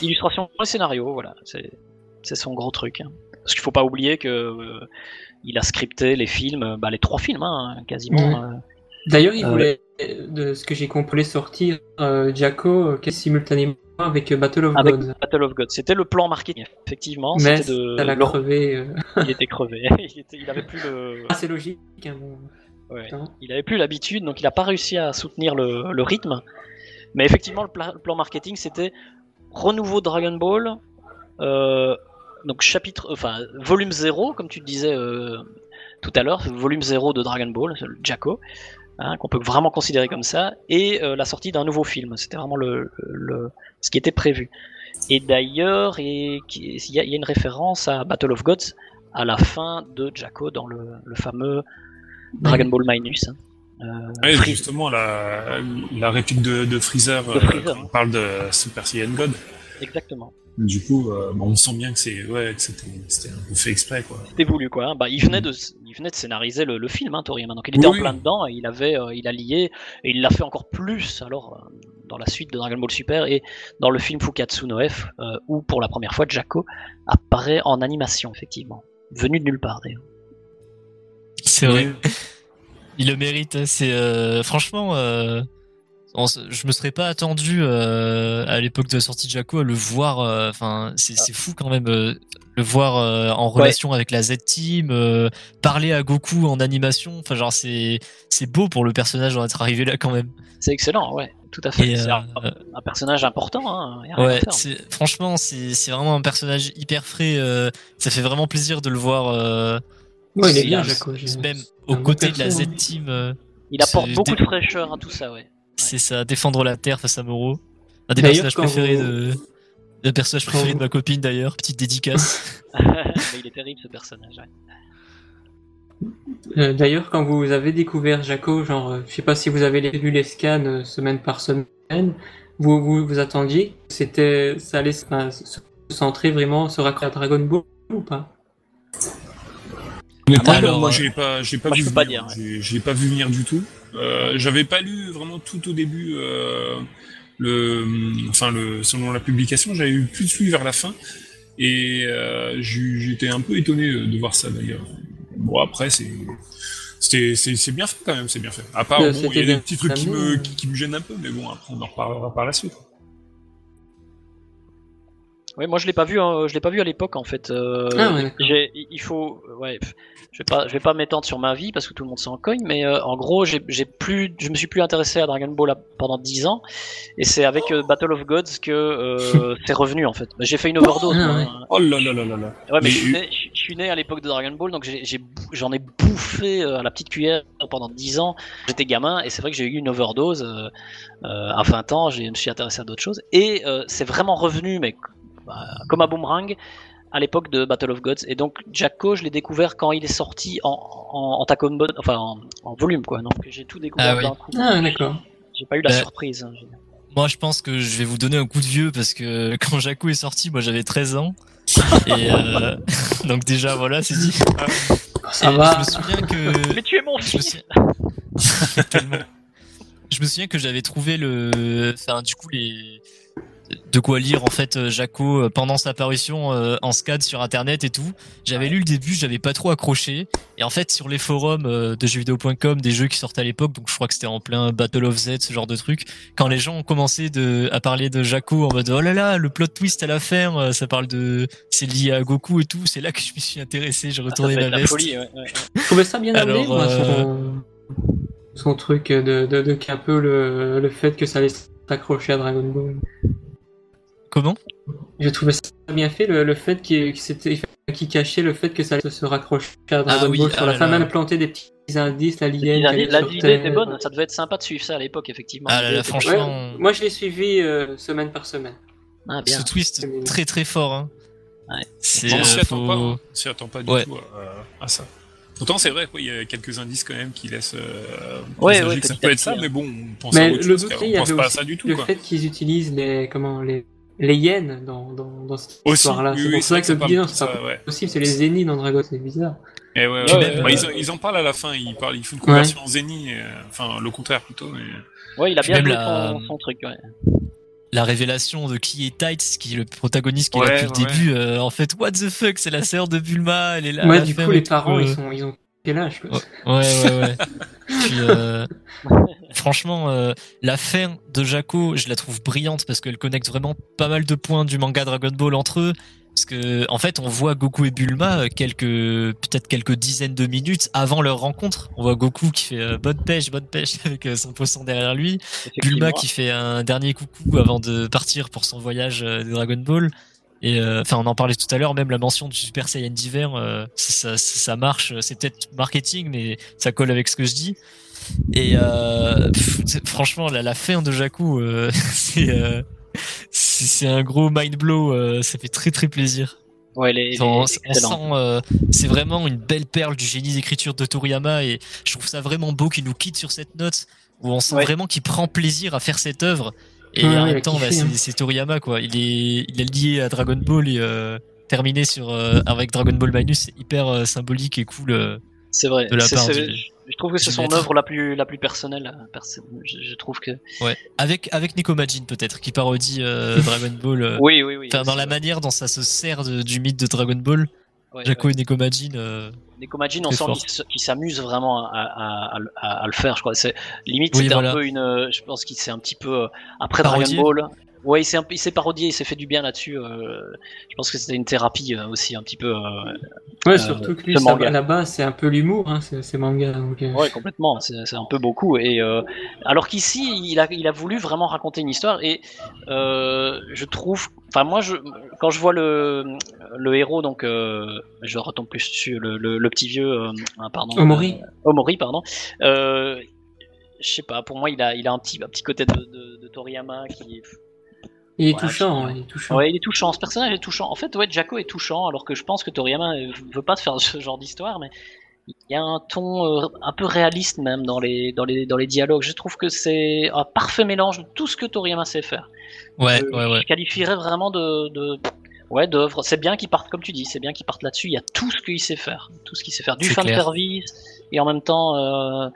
Illustration et scénario, voilà. C'est son gros truc. Hein. Parce qu'il faut pas oublier que euh, il a scripté les films, bah, les trois films, hein, quasiment. Euh, D'ailleurs, il euh, voulait, de ce que j'ai compris, sortir euh, Jaco euh, simultanément avec Battle of avec Gods. Battle of Gods. C'était le plan marketing, effectivement. Mais de... ça l'a crevé. il était crevé. il, avait plus le. Ah, c'est logique. Hein, ouais. Il avait plus l'habitude, donc il n'a pas réussi à soutenir le, le rythme. Mais effectivement, le, plan marketing, c'était renouveau Dragon Ball. Euh, donc chapitre, enfin volume 0, comme tu disais euh, tout à l'heure, volume 0 de Dragon Ball, Jaco. Hein, qu'on peut vraiment considérer comme ça, et euh, la sortie d'un nouveau film. C'était vraiment le, le, ce qui était prévu. Et d'ailleurs, il y, a une référence à Battle of Gods à la fin de Jaco dans le, le fameux Dragon Ball Minus. Hein. Euh, justement, la, la réplique de, de Freezer, de Freezer euh, on parle de Super Saiyan God. Exactement. Du coup, euh, on sent bien que c'est ouais, c'était un peu fait exprès quoi. C'était voulu quoi. Hein. Bah, il venait de il venait de scénariser le, le film hein, Toriyama. Donc il était en plein dedans et il avait euh, il a lié et il l'a fait encore plus alors euh, dans la suite de Dragon Ball Super et dans le film Fukatsu no F où pour la première fois Jaco apparaît en animation effectivement, venu de nulle part d'ailleurs. C'est vrai. il le mérite. Hein. C'est franchement je me serais pas attendu euh, à l'époque de la sortie de Jaco à le voir. Euh, enfin, c'est fou quand même euh, le voir en relation avec la Z Team, parler à Goku en animation. Enfin, genre c'est c'est beau pour le personnage d'être arrivé là quand même. C'est excellent, ouais, tout à fait. C'est un, personnage important. Hein, ouais, franchement, c'est vraiment un personnage hyper frais. ça fait vraiment plaisir de le voir. ouais, il est bien, Jaco. Même aux côtés de la Z Team. il apporte beaucoup de fraîcheur à tout ça, ouais. C'est ça, défendre la Terre face à Moro. Un des personnages préférés de. Le personnage préféré de ma copine d'ailleurs, petite dédicace. il est terrible ce personnage. Euh, D'ailleurs, quand vous avez découvert Jaco, genre, euh, je sais pas si vous avez lu les scans euh, semaine par semaine, vous vous, vous attendiez que c'était, ça allait enfin, se centrer vraiment sur à Dragon Ball ou pas? Alors, moi, euh, je l'ai pas, je l'ai pas moi, vu pas J'ai- pas vu venir du tout. Euh, J'avais pas lu vraiment tout au début euh, le, enfin le, selon la publication, j'avais eu plus lu vers la fin et euh, j'étais un peu étonné de voir ça d'ailleurs. Bon après c'est c'est bien fait quand même, c'est bien fait. À part bon, il y a des petits trucs qui me qui, qui me gênent un peu, mais bon après on en reparlera par la suite. Oui, moi je l'ai pas vu, hein, je l'ai pas vu à l'époque en fait. Euh, Ah ouais, d'accord. j'ai- il faut, ouais, je vais pas, je vais pas m'étendre sur ma vie parce que tout le monde s'en cogne, mais euh, en gros, j'ai j'ai plus, je me suis plus intéressé à Dragon Ball là, pendant 10 ans, et c'est avec euh, Battle of Gods que euh, c'est revenu en fait. J'ai fait une overdose. Ah ouais. hein. Oh là là là là là. Ouais, mais, Mais- je, suis né, je- je suis né à l'époque de Dragon Ball, donc j'ai- j'ai j'en ai, bouffé euh, à la petite cuillère pendant 10 ans. J'étais gamin, et c'est vrai que j'ai eu une overdose. Euh, euh, à 20 ans, je me suis intéressé à d'autres choses. Et euh, c'est vraiment revenu, mais comme un boomerang, à l'époque de Battle of Gods. Et donc, Jacko, je l'ai découvert quand il est sorti en, en, en enfin en, en volume, quoi. Donc, j'ai tout découvert Ah oui. d'un coup. Ah, d'accord. J'ai pas eu la Bah, surprise. hein. Moi, je pense que je vais vous donner un coup de vieux parce que quand Jaco est sorti, moi j'avais 13 ans. Et euh, donc déjà voilà, c'est dit. Ça Et va. Je me souviens que Mais tu es mon je me fils souviens... Tellement. Je me souviens que j'avais trouvé le, enfin du coup les, de quoi lire en fait euh, Jaco euh, pendant sa parution euh, en SCAD sur internet et tout. J'avais lu le début, j'avais pas trop accroché. Et en fait sur les forums euh, de jeuxvideo.com, des jeux qui sortaient à l'époque, donc je crois que c'était en plein Battle of Z, ce genre de truc. Quand les gens ont commencé de, à parler de Jaco en mode oh là là, le plot twist à la fin, ça parle de, c'est lié à Goku et tout. C'est là que je me suis intéressé, j'ai Ça retourné ma la veste. folie, ouais, ouais. Je trouvais ça bien amené, Alors, moi, euh, son, son truc de, de, de un peu le, le fait que ça allait s'accrocher à Dragon Ball. Comment J'ai trouvé ça bien fait, le, le fait qu'il qu'il cachait le fait que ça allait se raccrocher à Dragon Ah oui, Ball sur ah la là fin, là. même planter des petits indices, la allait La idée était bonne, ça devait être sympa de suivre ça à l'époque, effectivement. Ah là là, franchement. Ouais, moi je l'ai suivi euh, semaine par semaine. Ah, bien. Ce twist très très fort. Hein. Ouais. C'est euh, s'y attend faut- pas, hein. s'y attend pas du Ouais. tout à, à ça. Pourtant, c'est vrai qu'il y a quelques indices quand même qui laissent euh, Ouais, que ça peut être ça, hein. mais bon, on pense Mais à autre le chose, côté, car il y on pense avait pas à ça du tout. le Quoi. fait qu'ils utilisent les comment les les yens dans dans, dans cette histoire-là. oui, c'est oui, pour c'est ça vrai que c'est ça, ouais. possible, c'est les zéniths dans Dragon, c'est bizarre. Et ouais, Puis ouais, même, bah, euh, ils, en- ils en parlent à la fin, ils, parlent, ils font une conversion en Zeni, euh, enfin le contraire plutôt. Mais... Ouais, il a bien même joué la- son, son truc. Ouais. la révélation de qui est Tights, qui est le protagoniste qui est là Ouais, depuis le ouais. début. euh, en fait, what the fuck, c'est la sœur de Bulma, elle est là. ouais, du coup les parents euh. ils sont ils ont quel âge quoi. Ouais, ouais, ouais. Puis, euh, franchement, euh, la fin de Jaco, je la trouve brillante parce qu'elle connecte vraiment pas mal de points du manga Dragon Ball entre eux. Parce que, en fait, on voit Goku et Bulma euh, quelques, peut-être quelques dizaines de minutes avant leur rencontre. On voit Goku qui fait euh, bonne pêche, bonne pêche avec euh, son poisson derrière lui. Bulma qui fait un dernier coucou avant de partir pour son voyage euh, de Dragon Ball. Et euh, enfin, on en parlait tout à l'heure, même la mention du Super Saiyan d'hiver, euh, ça, ça, ça marche. C'est peut-être marketing, mais ça colle avec ce que je dis. Et euh, pff, franchement, la, la fin de Jakku, euh, c'est euh, un gros mind blow. euh, ça fait très très plaisir. Ouais, les, les, On, on euh, c'est vraiment une belle perle du génie d'écriture de Toriyama et je trouve ça vraiment beau qu'il nous quitte sur cette note où on sent Ouais. vraiment qu'il prend plaisir à faire cette œuvre et Ouais, en même temps, bah, hein. c'est Toriyama quoi. Il est, il est lié à Dragon Ball et euh, terminé sur euh, avec Dragon Ball Minus, c'est hyper euh, symbolique et cool. euh. C'est vrai. de la part du- Je trouve que c'est son œuvre la plus la plus personnelle. perso- Je, je trouve que. Ouais, avec avec Nico Majin peut-être qui parodie euh, Dragon Ball. euh, Oui, oui, oui. Enfin, dans la vrai. manière dont ça se sert de- du mythe de Dragon Ball, Ouais, Jaco ouais. et Nico Majin. euh, Nekomajin, on sent fort. qu'il s- qu'il s'amuse vraiment à, à- à- à- à le faire, je crois. C'est limite Oui, c'était voilà. un peu une. euh, Je pense qu'il s'est un petit peu euh, après Parodié. Dragon Ball. Ouais, il s'est il parodié, il s'est fait du bien là-dessus. euh, je pense que c'était une thérapie euh, aussi un petit peu. euh, Ouais, Euh, surtout que lui, ça, base, c'est un peu l'humour, hein, ces, ces mangas. Donc, Ouais, complètement. C'est c'est un peu beaucoup. Et euh, alors qu'ici, il a, il a voulu vraiment raconter une histoire. Et euh, je trouve, enfin moi, je, quand je vois le, le héros, donc euh, je retombe plus dessus, le, le, le petit vieux, euh, ah, pardon, Omori. euh, Omori, pardon. Euh, je sais pas. Pour moi, il a, il a un petit, un petit côté de, de, de Toriyama qui. il est touchant, je- ouais, il est touchant. Ouais, il est touchant. Ce personnage est touchant. En fait, ouais, Jacko est touchant, alors que je pense que Toriyama euh, veut pas faire ce genre d'histoire, mais il y a un ton un peu réaliste même dans les, dans les, dans les dialogues. Je trouve que c'est un parfait mélange de tout ce que Toriyama sait faire. Ouais, je, ouais, ouais. je qualifierais vraiment de, de ouais d'œuvre. C'est bien qu'il parte comme tu dis, c'est bien qu'il parte là-dessus. Il y a tout ce qu'il sait faire, tout ce qu'il sait faire, du C'est fan service et en même temps euh,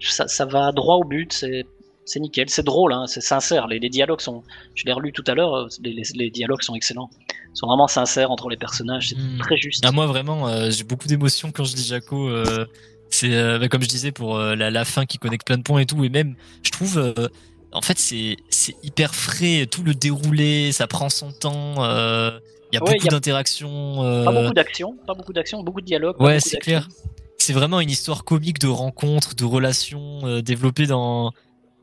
ça, ça va droit au but. C'est c'est nickel, c'est drôle, hein, c'est sincère. Les, les dialogues sont, je l'ai relu tout à l'heure, euh, les, les, les dialogues sont excellents, Ils sont vraiment sincères entre les personnages, c'est Hmm. très juste. Ah, moi, vraiment, euh, j'ai beaucoup d'émotions quand je dis Jaco. euh, c'est euh, bah, comme je disais pour euh, la, la fin qui connecte plein de points et tout. Et même, je trouve, euh, en fait, c'est c'est hyper frais. Tout le déroulé, ça prend son temps. euh, Il y a beaucoup d'interactions. euh, Pas beaucoup d'action, pas beaucoup d'action, beaucoup de dialogue. pas Ouais, c'est clair. C'est vraiment une histoire comique de rencontres, de relations euh, développées dans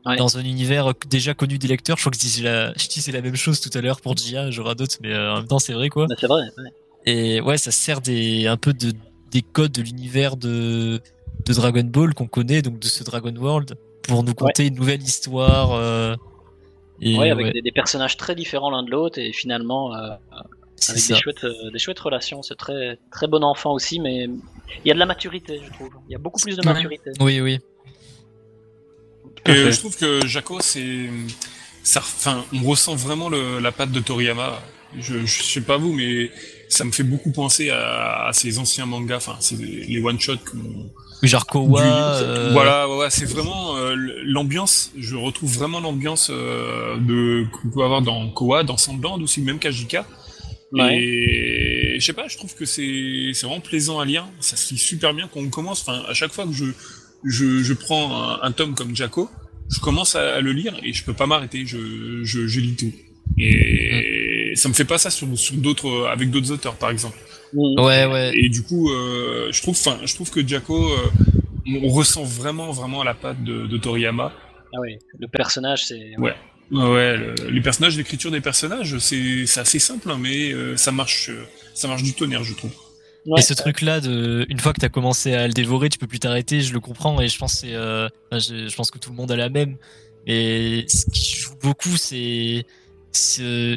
Ouais. dans un univers déjà connu des lecteurs. Je crois que je disais la, je disais la même chose tout à l'heure pour Gia, j'aurai d'autres, mais euh, en même temps c'est vrai quoi. Mais c'est vrai. ouais. Et ouais, ça sert des un peu de des codes de l'univers de de Dragon Ball qu'on connaît, donc de ce Dragon World, pour nous conter une nouvelle histoire. euh, et Ouais, avec ouais, Des, des personnages très différents l'un de l'autre et finalement euh, avec ça. des chouettes, euh, des chouettes relations. C'est très très bon enfant aussi, mais il y a de la maturité, je trouve. Il y a beaucoup plus de maturité. Oui, oui. Et je trouve que Jaco, c'est, enfin, on ressent vraiment le, la patte de Toriyama. Je, je sais pas vous, mais ça me fait beaucoup penser à, à ces anciens mangas, enfin, c'est les one shots qu'on, genre Kowa. du- euh, Voilà, ouais, ouais, c'est vraiment euh, l'ambiance. Je retrouve vraiment l'ambiance euh, de qu'on peut avoir dans Koa, dans Sandland aussi, même Kajika. Ouais. Et je sais pas, je trouve que c'est c'est vraiment plaisant à lire. Ça se lit super bien quand on commence. Enfin, à chaque fois que je je, je prends un, un tome comme Jaco, je commence à, à le lire et je peux pas m'arrêter. Je, je je lis tout. Et ça me fait pas ça sur sur d'autres avec d'autres auteurs par exemple. Ouais, ouais. Et du coup, euh, je trouve, enfin, je trouve que Jaco, euh, on ressent vraiment, vraiment la patte de, de Toriyama. Ah ouais. Le personnage, c'est. Ouais. Ouais, ouais, le- les personnages, l'écriture des personnages, c'est c'est assez simple, hein, mais euh, ça marche, euh, ça marche du tonnerre, je trouve. Ouais. Et ce truc-là, de une fois que t'as commencé à le dévorer, tu peux plus t'arrêter. Je le comprends et je pense que c'est, euh, je, je pense que tout le monde a la même. Et ce qui joue beaucoup, c'est c'est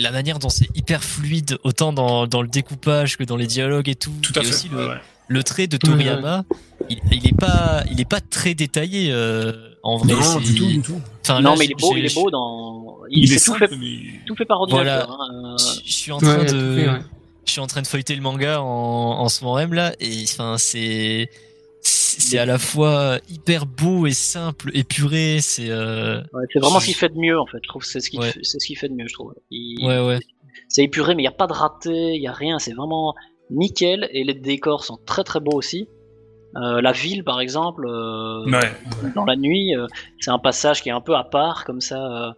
la manière dont c'est hyper fluide, autant dans, dans le découpage que dans les dialogues et tout. Tout à et fait. aussi le, ouais, le trait de Toriyama, il, il est pas, il est pas très détaillé euh, en vrai. Non, c'est- du tout, du tout. Enfin, non, là, mais il est beau, il est beau dans. Il, Il, est tout simple, fait, mais tout fait par Voilà. ordinateur. hein, euh, Je je suis en train de, fait, ouais. je suis en train de feuilleter le manga en, en ce moment même là, et enfin c'est, c'est à la fois hyper beau et simple, épuré. C'est, euh... ouais, c'est vraiment ce qu'il fait de mieux en fait. Je trouve c'est ce qu'il Ouais. fait- c'est ce qu'il fait de mieux, je trouve. Il- ouais ouais. C'est épuré, mais il n'y a pas de raté, il n'y a rien. C'est vraiment nickel et les décors sont très très beaux aussi. Euh, la ville, par exemple, euh, ouais. dans la nuit, euh, c'est un passage qui est un peu à part comme ça euh,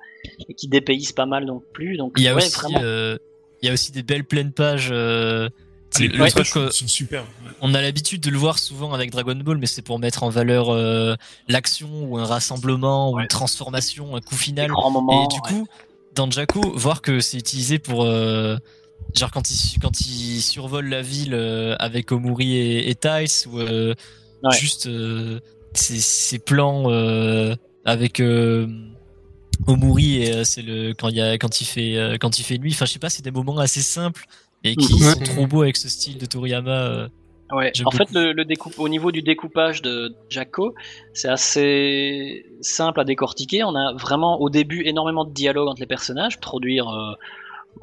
et qui dépayse pas mal non plus. Donc Il y a ouais, aussi, vraiment. euh, il y a aussi des belles pleines pages. Les le truc, sont, super. on a l'habitude de le voir souvent avec Dragon Ball, mais c'est pour mettre en valeur euh, l'action ou un rassemblement ou une transformation, un coup final. moments. Et du ouais. coup, dans Jaco, voir que c'est utilisé pour euh, genre quand il quand il survole la ville euh, avec Omuri et, et Tiles ou euh, Ouais. juste euh, ces, ces plans euh, avec euh, Omuri et euh, c'est le quand il y a quand il fait quand il fait nuit. Enfin, je sais pas, c'est des moments assez simples et qui Ouais. sont trop beaux avec ce style de Toriyama. euh. Ouais. En fait, le, le découpe, au niveau du découpage de Jaco, c'est assez simple à décortiquer. On a vraiment au début énormément de dialogue entre les personnages, produire euh,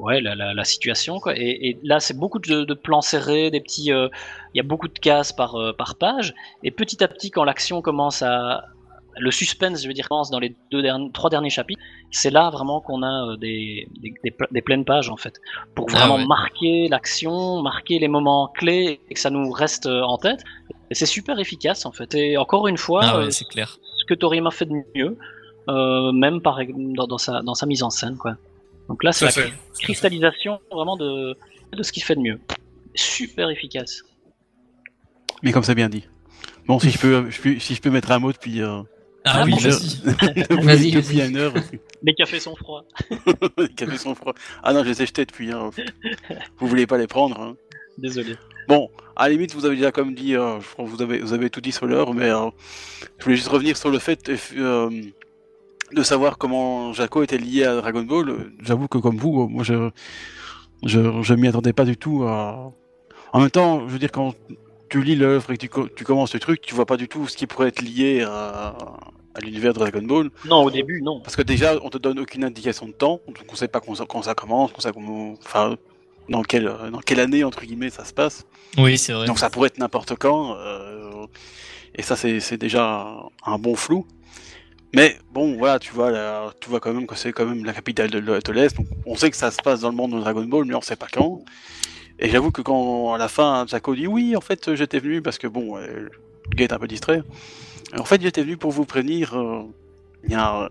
ouais la, la, la situation quoi. Et, et là, c'est beaucoup de, de plans serrés, des petits, euh, il y a beaucoup de cases par euh, par page. Et petit à petit, quand l'action commence à le suspense, je veux dire, commence dans les deux derniers, trois derniers chapitres. C'est là vraiment qu'on a euh, des, des, des, pla- des pleines pages en fait, pour Ah vraiment ouais. marquer l'action, marquer les moments clés et que ça nous reste euh, en tête. Et c'est super efficace en fait. Et encore une fois, Ah euh, ouais, c'est clair. ce que Toriyama fait de mieux, euh, même par dans, dans sa dans sa mise en scène quoi. Donc là, c'est la fait. cristallisation vraiment de de ce qu'il fait de mieux. Super efficace. Mais comme c'est bien dit. Bon, si je peux, je peux- si je peux mettre un mot depuis, euh, Ah Ah, oui, bon, vas-y. Vas-y, depuis vas-y. une heure, Les cafés sont froids. les cafés sont froids. Ah non, je les ai jetés depuis. Hein. Vous voulez pas les prendre. Hein. Désolé. Bon, à la limite, vous avez déjà comme dit, euh, je crois que vous avez, vous avez tout dit sur l'heure, mais euh, je voulais juste revenir sur le fait euh, de savoir comment Jaco était lié à Dragon Ball. J'avoue que comme vous, moi je, je, je m'y attendais pas du tout. à- En même temps, je veux dire, quand tu lis l'œuvre et que tu, co- tu commences le truc, tu vois pas du tout ce qui pourrait être lié à, à l'univers de Dragon Ball. Non, au début, non. Parce que déjà, on te donne aucune indication de temps, donc on sait pas quand ça, quand ça commence, quand ça, comment- enfin, dans quelle, dans quelle année, entre guillemets, ça se passe. Oui, c'est vrai. Donc ça pourrait être n'importe quand, euh, et ça, c'est déjà un bon flou. Mais bon, voilà, tu vois, là, tu vois quand même que c'est quand même la capitale de de l'Est, donc on sait que ça se passe dans le monde de Dragon Ball, mais on sait pas quand. Et j'avoue que quand, à la fin, Jaco dit oui, en fait, j'étais venu parce que bon, euh, le gars est un peu distrait. En fait, j'étais venu pour vous prévenir, euh, il y a,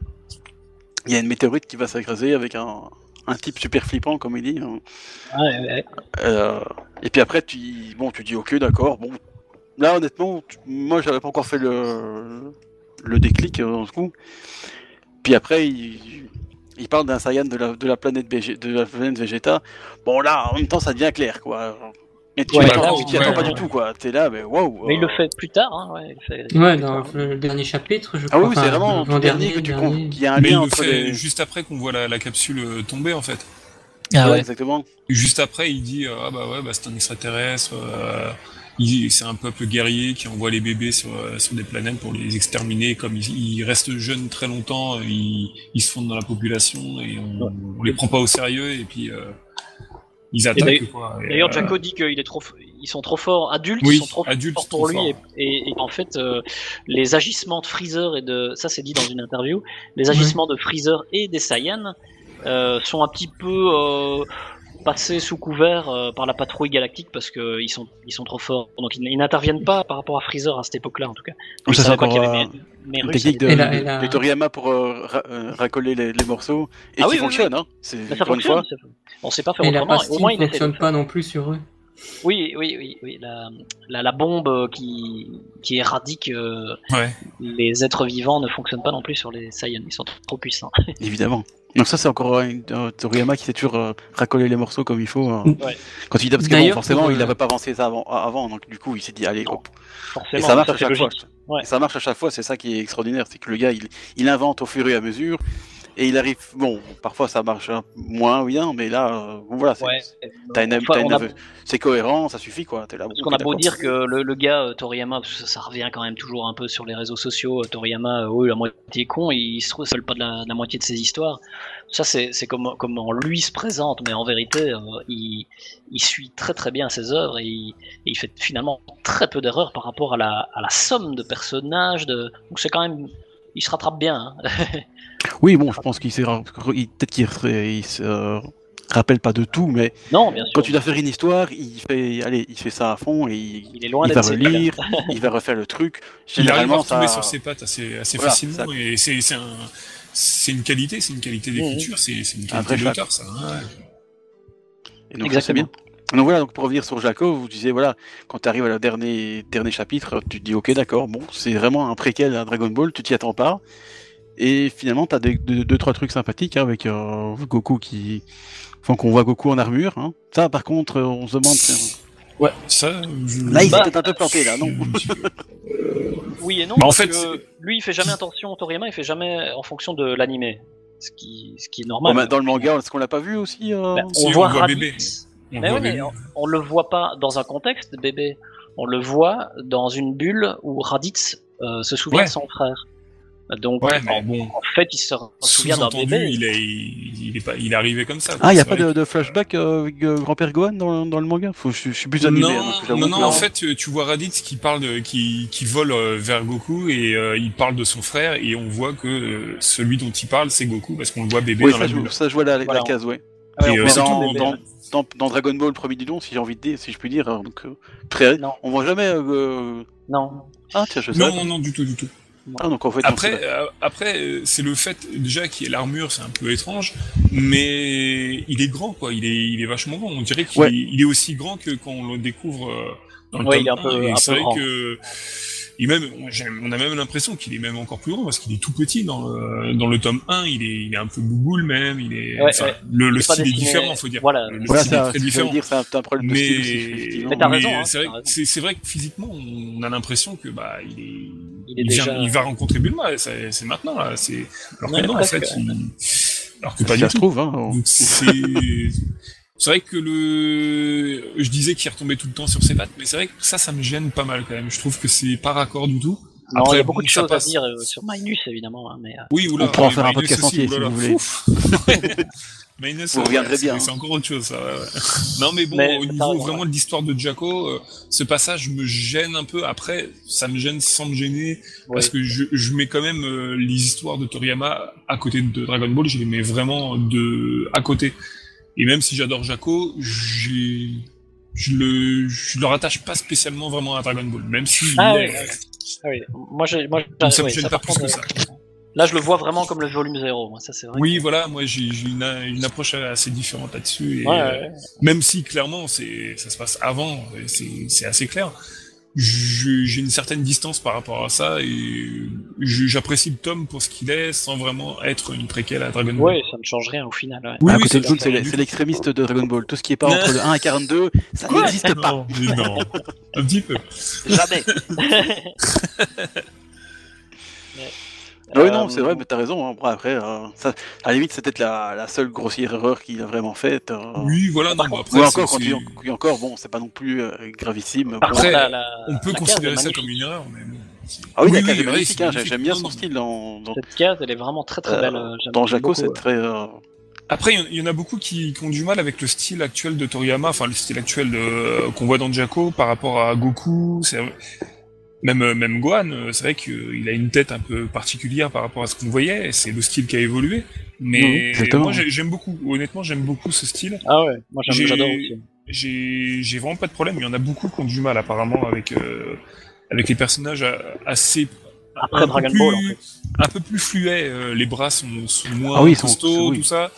il y a une météorite qui va s'écraser avec un, un type super flippant, comme il dit. hein. Ouais, ouais. Euh, et puis après, tu, bon, tu dis ok, d'accord. Bon, là, honnêtement, tu- moi, j'avais pas encore fait le, le déclic dans ce coup. Puis après, il, il parle d'un Saiyan de la, de la planète Végé- de la planète Vegeta. Bon, là, en même temps, ça devient clair, quoi. Et tu Ouais, là, ouais, attends pas du tout, quoi. T'es là, mais waouh. Mais il le euh, fait plus tard, hein, ouais. Fait... Dans le dernier chapitre, je Ah crois. oui, oui, c'est vraiment le dernier que tu comptes. Il y a un Mais il lien le entre fait les. juste après qu'on voit la, la capsule euh, tomber en fait. Ah Ouais, ouais. exactement. Juste après, il dit euh, ah bah ouais, bah c'est un extraterrestre. euh, c'est un peuple guerrier qui envoie les bébés sur, euh, sur des planètes pour les exterminer. Comme ils, ils restent jeunes très longtemps, euh, ils, ils se fondent dans la population et on, on les prend pas au sérieux et puis euh, ils attaquent. d'ailleurs- euh, Jaco dit qu'ils trop... ils sont trop forts, adultes, Oui, ils sont trop adultes, forts trop pour lui, et, et, et en fait, euh, les agissements de Freezer et de, ça c'est dit dans une interview, les agissements de Freezer et des Saiyans euh, sont un petit peu euh, passés sous couvert euh, par la patrouille galactique parce que ils sont, ils sont trop forts, donc ils, ils n'interviennent pas par rapport à Freezer à cette époque-là en tout cas. Donc ça, c'est encore qu'il y avait un- mes- mes une technique de, Et de Toriyama pour euh, ra- euh, racoler les, les morceaux et Ah qui oui, oui, fonctionne. Hein. C'est ça fois. fonctionne, ça- on sait pas faire Et autrement. Au moins, ne il de fonctionne pas non plus sur eux. Oui, oui, oui, oui. La, la, la bombe qui, qui éradique euh, ouais. les êtres vivants ne fonctionne pas non plus sur les Saiyans. Ils sont trop puissants. Évidemment. Donc ça c'est encore un, un Toriyama qui sait toujours euh, racoler les morceaux comme il faut. hein. Ouais. Quand il parce que bon, forcément il euh, n'avait pas avancé ça avant, avant, donc du coup il s'est dit allez Non, hop. Forcément, Et ça marche ça, à chaque fois. Ouais. Et ça marche à chaque fois, c'est ça qui est extraordinaire, c'est que le gars il, il invente au fur et à mesure et il arrive. Bon, parfois ça marche moins bien, mais là euh, voilà, c'est Ouais. Enfin, a- cohérent, ça suffit quoi. T'es là. Parce qu'on a beau dire que le, le gars euh, Toriyama, parce que ça, ça revient quand même toujours un peu sur les réseaux sociaux, euh, Toriyama, oui, la moitié con, il se seul pas de la, de la moitié de ses histoires. Ça, c'est comment, comment lui se présente, mais en vérité, euh, il, il suit très très bien ses œuvres et il, et il fait finalement très peu d'erreurs par rapport à la, à la somme de personnages. De... Donc c'est quand même. Il se rattrape bien. hein. Oui, bon, je pense qu'il s'est peut-être qu'il se- il se euh, rappelle pas de tout, mais non, bien sûr. quand tu dois faire une histoire, il fait, allez, il fait ça à fond et il, Il est loin il d'être va relire, il va refaire le truc. Il arrive à Généralement, retomber ça. sur ses pattes assez, assez Voilà, facilement ça- et c'est c'est un c'est une qualité, c'est une qualité d'écriture, c'est c'est une Un vrai qualité d'auteur ça. ouais. Et donc, ça, c'est Exactement. bien. Donc voilà, donc pour revenir sur Jaco, vous disiez voilà, quand tu arrives à la dernier dernier chapitre, tu te dis ok d'accord, bon c'est vraiment un préquel à Dragon Ball, tu t'y attends pas, et finalement t'as deux, deux trois trucs sympathiques hein, avec euh, Goku qui, enfin qu'on voit Goku en armure, hein. ça par contre euh, on se demande, Ouais, ça. je- là il Bah, un peu planté là, non peu. Oui et non. Bah, en parce fait, que lui, il fait jamais attention. Toriyama, il fait jamais en fonction de l'animé, ce qui, ce qui est normal. Bon, bah, Dans le manga, est-ce qu'on l'a pas vu aussi euh Bah, Si, on, on voit Raditz. bébé. On Mais voit oui, mais on, on le voit pas dans un contexte de bébé. On le voit dans une bulle où Raditz euh, se souvient Ouais. de son frère. Donc, Ouais, en, mais bon, en fait, il se souvient d'un sous-entendu, bébé. il est, il est pas, il est arrivé comme ça. Ah, il y a pas de, de flashback euh, avec euh, grand-père Gohan dans, dans le manga? Faut, je, je suis plus animé. Non, hein, non, non, en fait, tu, vois Raditz qui parle de, qui, qui vole euh, vers Goku et euh, il parle de son frère et on voit que euh, celui dont il parle c'est Goku parce qu'on le voit bébé oui, dans ça, la je, bulle. ça je vois la, case, ouais. Ah Et, surtout dans, Dragon Ball premier du nom, si j'ai envie de dire, si je puis dire, hein, donc euh, très, Non. on voit jamais. euh, Non. Ah tiens, je sais. Non, non, non, du tout, du tout. Ah donc en fait. on Après, euh, après, euh, c'est le fait déjà qu'il ait l'armure, c'est un peu étrange, mais il est grand, quoi. Il est, il est vachement grand. On dirait qu'il Ouais. est, il est aussi grand que quand on le découvre euh, dans le Ouais, tome il est un 1, peu- et un c'est peu vrai grand. que il est même, on a même l'impression qu'il est même encore plus grand parce qu'il est tout petit dans le, dans le tome 1. Il est, il est un peu bouboule même. Il est, Ouais, enfin, ouais. le, est style est différent, faut dire. voilà. Le, voilà, style est ça, très différent. j'allais dire, c'est un, c'est un problème de Mais, style aussi, effectivement. Mais raison, hein, c'est vrai, raison. c'est, c'est vrai que physiquement, on a l'impression que bah il est, Il est il, vient- déjà- il va rencontrer Bulma. C'est, c'est maintenant là. C'est alors que non, en fait, il- alors que Si pas ça du se tout. trouve, hein. on- Donc c'est vrai que le, je disais qu'il retombait tout le temps sur ses pattes, mais c'est vrai que ça, ça me gêne pas mal quand même. Je trouve que c'est pas raccord du tout. Non, Après, il y a bon, beaucoup de choses passe. à dire euh, sur Minus évidemment, hein, mais euh, Oui, oula, On pourra en faire un podcast aussi, entier, si vous voulez. Minus, Vous ouais, reviendrez c'est- bien. C'est encore autre chose, ça. ouais, ouais. Non, mais bon, Mais au niveau ouais. vraiment de l'histoire de Jaco, euh, ce passage me gêne un peu. Après, ça me gêne sans me gêner, parce que je, je mets quand même euh, les histoires de Toriyama à côté de Dragon Ball, je les mets vraiment de à côté. Et même si j'adore Jaco, j'ai je le je le rattache pas spécialement vraiment à Dragon Ball, même si Ah est-. Ah oui, moi, j'ai, moi, Donc ça me ouais, gêne ça, pas que ça. euh, Là, je le vois vraiment comme le volume 0. Moi, ça, c'est vrai. Oui, voilà, moi j'ai une, une approche assez différente là-dessus. Ouais, euh, ouais. même si clairement c'est ça se passe avant, c'est assez clair. J'ai une certaine distance par rapport à ça et j'apprécie le tome pour ce qu'il est sans vraiment être une préquelle à Dragon Ball. Ouais, ça ne change rien au final. ouais. Oui, à oui, côté de c'est l'extrémiste de Dragon Ball. Tout ce qui est pas entre le 1 et 42, ça n'existe pas. Non, non, un petit peu. Jamais. Ah oui, non, c'est vrai, mais t'as raison. hein. Bon, après, euh, ça, à la limite, c'est peut-être la, la seule grossière erreur qu'il a vraiment faite. euh. Oui, voilà, non, mais après, encore, quand il, encore, bon, c'est pas non plus euh, gravissime. Par Bon. Après, contre, la- la- on peut considérer ça comme une erreur, mais bon. Ah oui, Oui, la oui, case est ouais, magnifique, hein, magnifique. j'aime bien son style dans, dans, Cette case, elle est vraiment très très euh, belle. euh, dans Jaco, beaucoup, c'est ouais. très. euh, Après, il y en- a beaucoup qui, qui ont du mal avec le style actuel de Toriyama, enfin le style actuel de- qu'on voit dans Jaco par rapport à Goku. Même, euh, même Gohan, euh, c'est vrai qu'il a une tête un peu particulière par rapport à ce qu'on voyait, c'est le style qui a évolué. Mais moi j'ai- j'aime beaucoup, honnêtement j'aime beaucoup ce style. Ah ouais, moi j'adore aussi. J'ai j'ai vraiment pas de problème, il y en a beaucoup qui ont du mal apparemment avec, euh, avec les personnages euh, assez... Après un peu Dragon plus- Ball, en fait. Un peu plus fluets, euh, les bras sont, sont moins Ah oui, ils sont- costauds, oui. tout ça.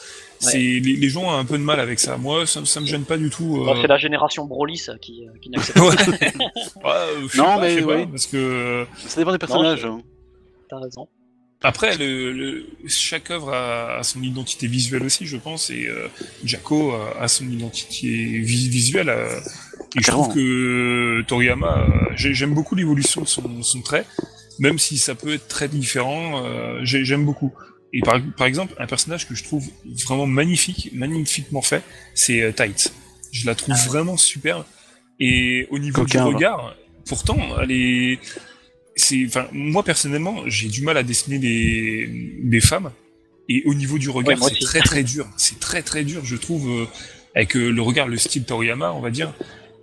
C'est les, les gens ont un peu de mal avec ça. Moi, ça, ça me gêne pas du tout. euh. C'est la génération Broly ça, qui, euh, qui n'accepte Ouais. pas. Ouais, euh, Non, pas, mais pas, parce que Ça dépend des personnages. hein. T'as raison. après, le, le- chaque œuvre a, a son identité visuelle aussi, je pense, et euh, Jaco a, a son identité vi- visuelle. euh, et je trouve que Toriyama, euh, j'ai- j'aime beaucoup l'évolution de son, son trait, même si ça peut être très différent. euh, j'ai- j'aime beaucoup. Et par, par exemple, un personnage que je trouve vraiment magnifique, magnifiquement fait, c'est euh, Tight. Je la trouve vraiment super. Et au niveau Coquin, du regard, pourtant, elle est, c'est, enfin, moi personnellement, j'ai du mal à dessiner des, des femmes. Et au niveau du regard, Ouais, c'est aussi. très très dur. C'est très très dur, je trouve, euh, avec euh, le regard, le style Toriyama, on va dire.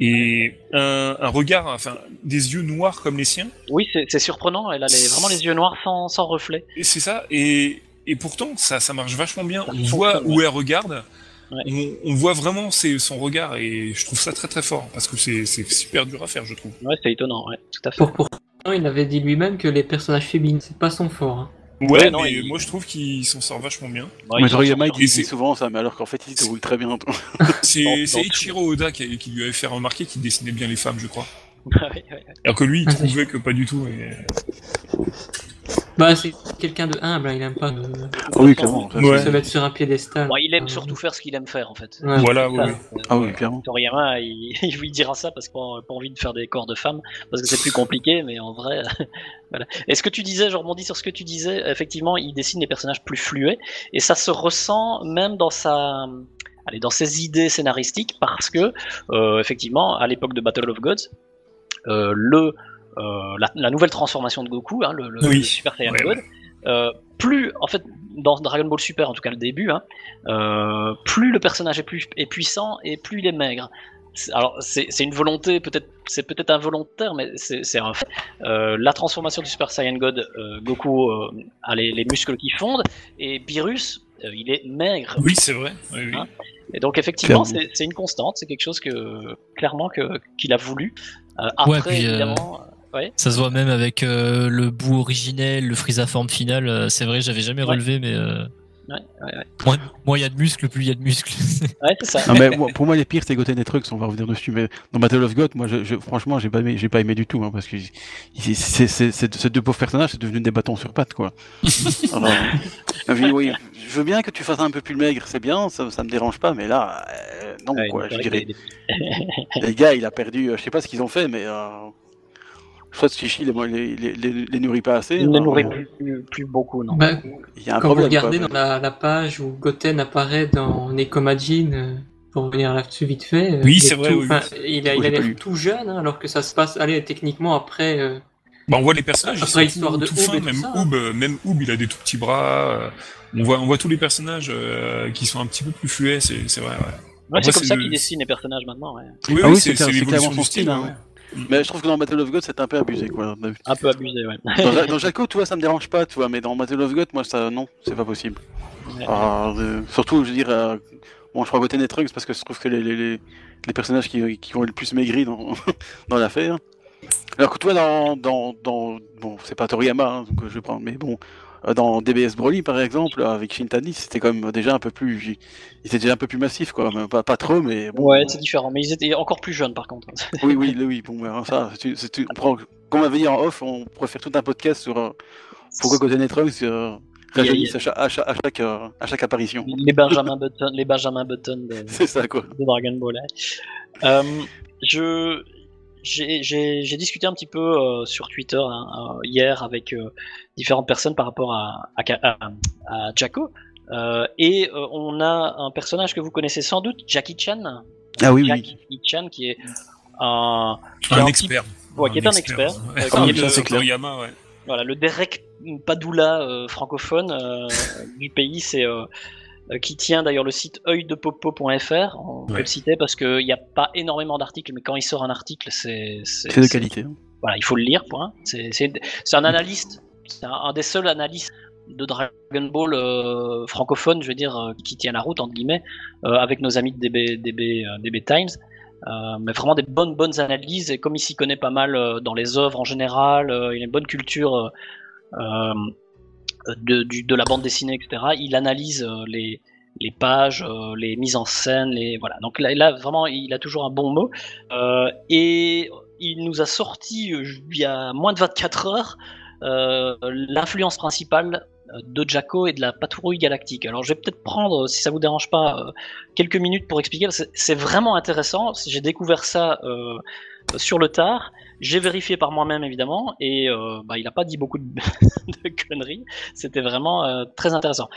Et un, un regard, enfin, des yeux noirs comme les siens. Oui, c'est c'est surprenant. Elle a les- vraiment les yeux noirs sans, sans reflet. Et c'est ça. Et, et pourtant, ça, ça marche vachement bien. On voit où elle regarde. Ouais. On, on voit vraiment ses- son regard et je trouve ça très très fort parce que c'est super dur à faire, je trouve. Ouais, c'est étonnant. Ouais, tout à fait. Pour, pourtant, il avait dit lui-même que les personnages féminins, c'est pas son fort. hein. Ouais, Ouais, non, mais il- moi je trouve qu'il s'en sort vachement bien. Ouais, mais Toriyama, il dit souvent ça, mais alors qu'en fait, il se roule très bien. C'est. Ichiro Oda qui, qui lui avait fait remarquer qu'il dessinait bien les femmes, je crois. Ouais, ouais, ouais. Alors que lui, il Ah, trouvait que pas du tout. et- Bah, c'est quelqu'un de humble, hein, il aime pas de Ah oui, clairement. Ouais. se mettre sur un piédestal. Bon, il aime Euh, surtout faire ce qu'il aime faire en fait. ouais. Voilà, oui, euh, Ah oui, clairement. Toriyama, il, il lui dira ça parce qu'il n'a pas envie de faire des corps de femmes, parce que c'est plus compliqué, mais en vrai, voilà. Et ce que tu disais, je rebondis sur ce que tu disais, effectivement, il dessine des personnages plus fluets, et ça se ressent même dans sa, allez, dans ses idées scénaristiques, parce que, euh, effectivement, à l'époque de Battle of Gods, euh, le, la, la nouvelle transformation de Goku, hein, le, le- Oui. le Super Saiyan Ouais, God, euh, plus, en fait, dans Dragon Ball Super, en tout cas le début, hein, euh, plus le personnage est, plus, est puissant et plus il est maigre. Alors c'est une volonté, peut-être c'est peut-être involontaire, mais c'est un fait. Euh, la transformation du Super Saiyan God, euh, Goku euh, a les, les muscles qui fondent et Beerus, euh, il est maigre. Oui, c'est vrai. Oui, oui. Hein? Et donc effectivement, c'est une constante, c'est quelque chose que clairement qu'il a voulu. Euh, après, Ouais, puis, euh, évidemment, ouais. Ça se voit même avec euh, le bout originel, le Frieza forme finale. euh, c'est vrai, j'avais jamais Ouais. relevé, mais euh, Ouais, ouais, ouais. moins moins il y a de muscles, plus il y a de muscles. Ouais, c'est ça. Non, mais pour moi, les pires, c'est Goten et Trunks, on va revenir dessus. Mais dans Battle of God, moi, je, je- franchement, j'ai pas aimé, j'ai pas aimé du tout, hein, parce que ces deux pauvres personnages, c'est devenu des bâtons sur pattes, quoi. Alors, oui, oui, je veux bien que tu fasses un peu plus maigre, c'est bien, ça, ça me dérange pas, mais là, euh, non, Ouais, quoi. Je dirais, que les- les gars, il a perdu, euh, je sais pas ce qu'ils ont fait, mais euh, soit Chichi les, les, les, les, les nourrit pas assez. Il ne hein, nourrit plus, plus, plus beaucoup, non. Bah, Il y a un quand vous problème. regardez quoi. dans la, la page où Goten apparaît dans Nekomajin, euh, pour revenir là-dessus vite fait. euh, Oui, c'est est vrai, tout- oui. Il a, il l'air tout jeune, hein, alors que ça se passe, allez, techniquement après. euh, Bah, on voit les personnages, Après ils sont l'histoire tout, de tout tout même ça, hein. Euh, même Oob, il a des tout petits bras. on voit, on voit tous les personnages euh, qui sont un petit peu plus fluets, c'est, c'est vrai. Ouais. Ouais, Après, c'est comme ça le- qu'il dessine les personnages maintenant. Ouais. Oui, Ah oui, oui, c'est, clairement son style. hein. Mais je trouve que dans Battle of God, c'est un peu abusé, quoi. Un peu abusé, ouais. Dans, dans Jaco, tu vois, ça me dérange pas, tu vois, mais dans Battle of God, moi, ça, non, c'est pas possible. Ouais. Ah, euh, surtout, je veux dire, euh, bon, je crois voter Netrunks parce que je trouve que les, les, les, personnages qui, qui ont le plus maigri dans, dans l'affaire. Alors que toi, dans, dans, dans bon, c'est pas Toriyama, hein, donc je vais prendre, mais bon, euh, dans DBS Broly, par exemple, avec Shintani, c'était quand même déjà un peu plus, il était déjà un peu plus massif, quoi, pas, pas trop, mais bon. Ouais, c'est différent. Mais ils étaient encore plus jeunes, par contre. Oui, oui, oui, bon, ça, c'est, on prend- comme on avait dit en off, on pourrait faire tout un podcast sur euh, pourquoi Golden Trunks euh, rajeunissent à chaque, à chaque, à chaque, euh, à chaque apparition. Les Benjamin Button, les Benjamin Button de, C'est ça, quoi. de Dragon Ball. Euh, je j'ai- discuté un petit peu euh, sur Twitter hein, euh, hier avec euh, différentes personnes par rapport à, à, Ka- à, à Jacko. Euh, et euh, on a un personnage que vous connaissez sans doute, Jackie Chan. Ah oui, oui. Jackie Chan, qui est un, qui est Un un expert. Ouais, qui est un expert. Euh, qui est Ah, le- c'est Toriyama, ouais. Voilà, le Derek Padula euh, francophone euh, du pays, c'est qui tient d'ailleurs le site œildepopo.fr. On peut Ouais. le citer parce qu'il n'y a pas énormément d'articles, mais quand il sort un article, c'est C'est de qualité. hein. Voilà, il faut le lire. Point. C'est un analyste, c'est un, un des seuls analystes de Dragon Ball euh, francophone, je veux dire, euh, qui tient la route entre guillemets, euh, avec nos amis de DB, DB, euh, DB Times. Euh, mais vraiment des bonnes bonnes analyses et comme il s'y connaît pas mal euh, dans les œuvres en général, euh, il a une bonne culture euh, euh, de, du- de la bande dessinée, etc. Il analyse euh, les, les pages, euh, les mises en scène, les voilà. Donc là, vraiment, il a toujours un bon mot. Euh, et il nous a sorti il y a moins de 24 heures l'influence principale de Jacko et de la patrouille galactique. Alors je vais peut-être prendre, si ça vous dérange pas, quelques minutes pour expliquer. C'est vraiment intéressant. J'ai découvert ça sur le tard. J'ai vérifié par moi-même évidemment et euh, bah, il n'a pas dit beaucoup de, de conneries. C'était vraiment euh, très intéressant.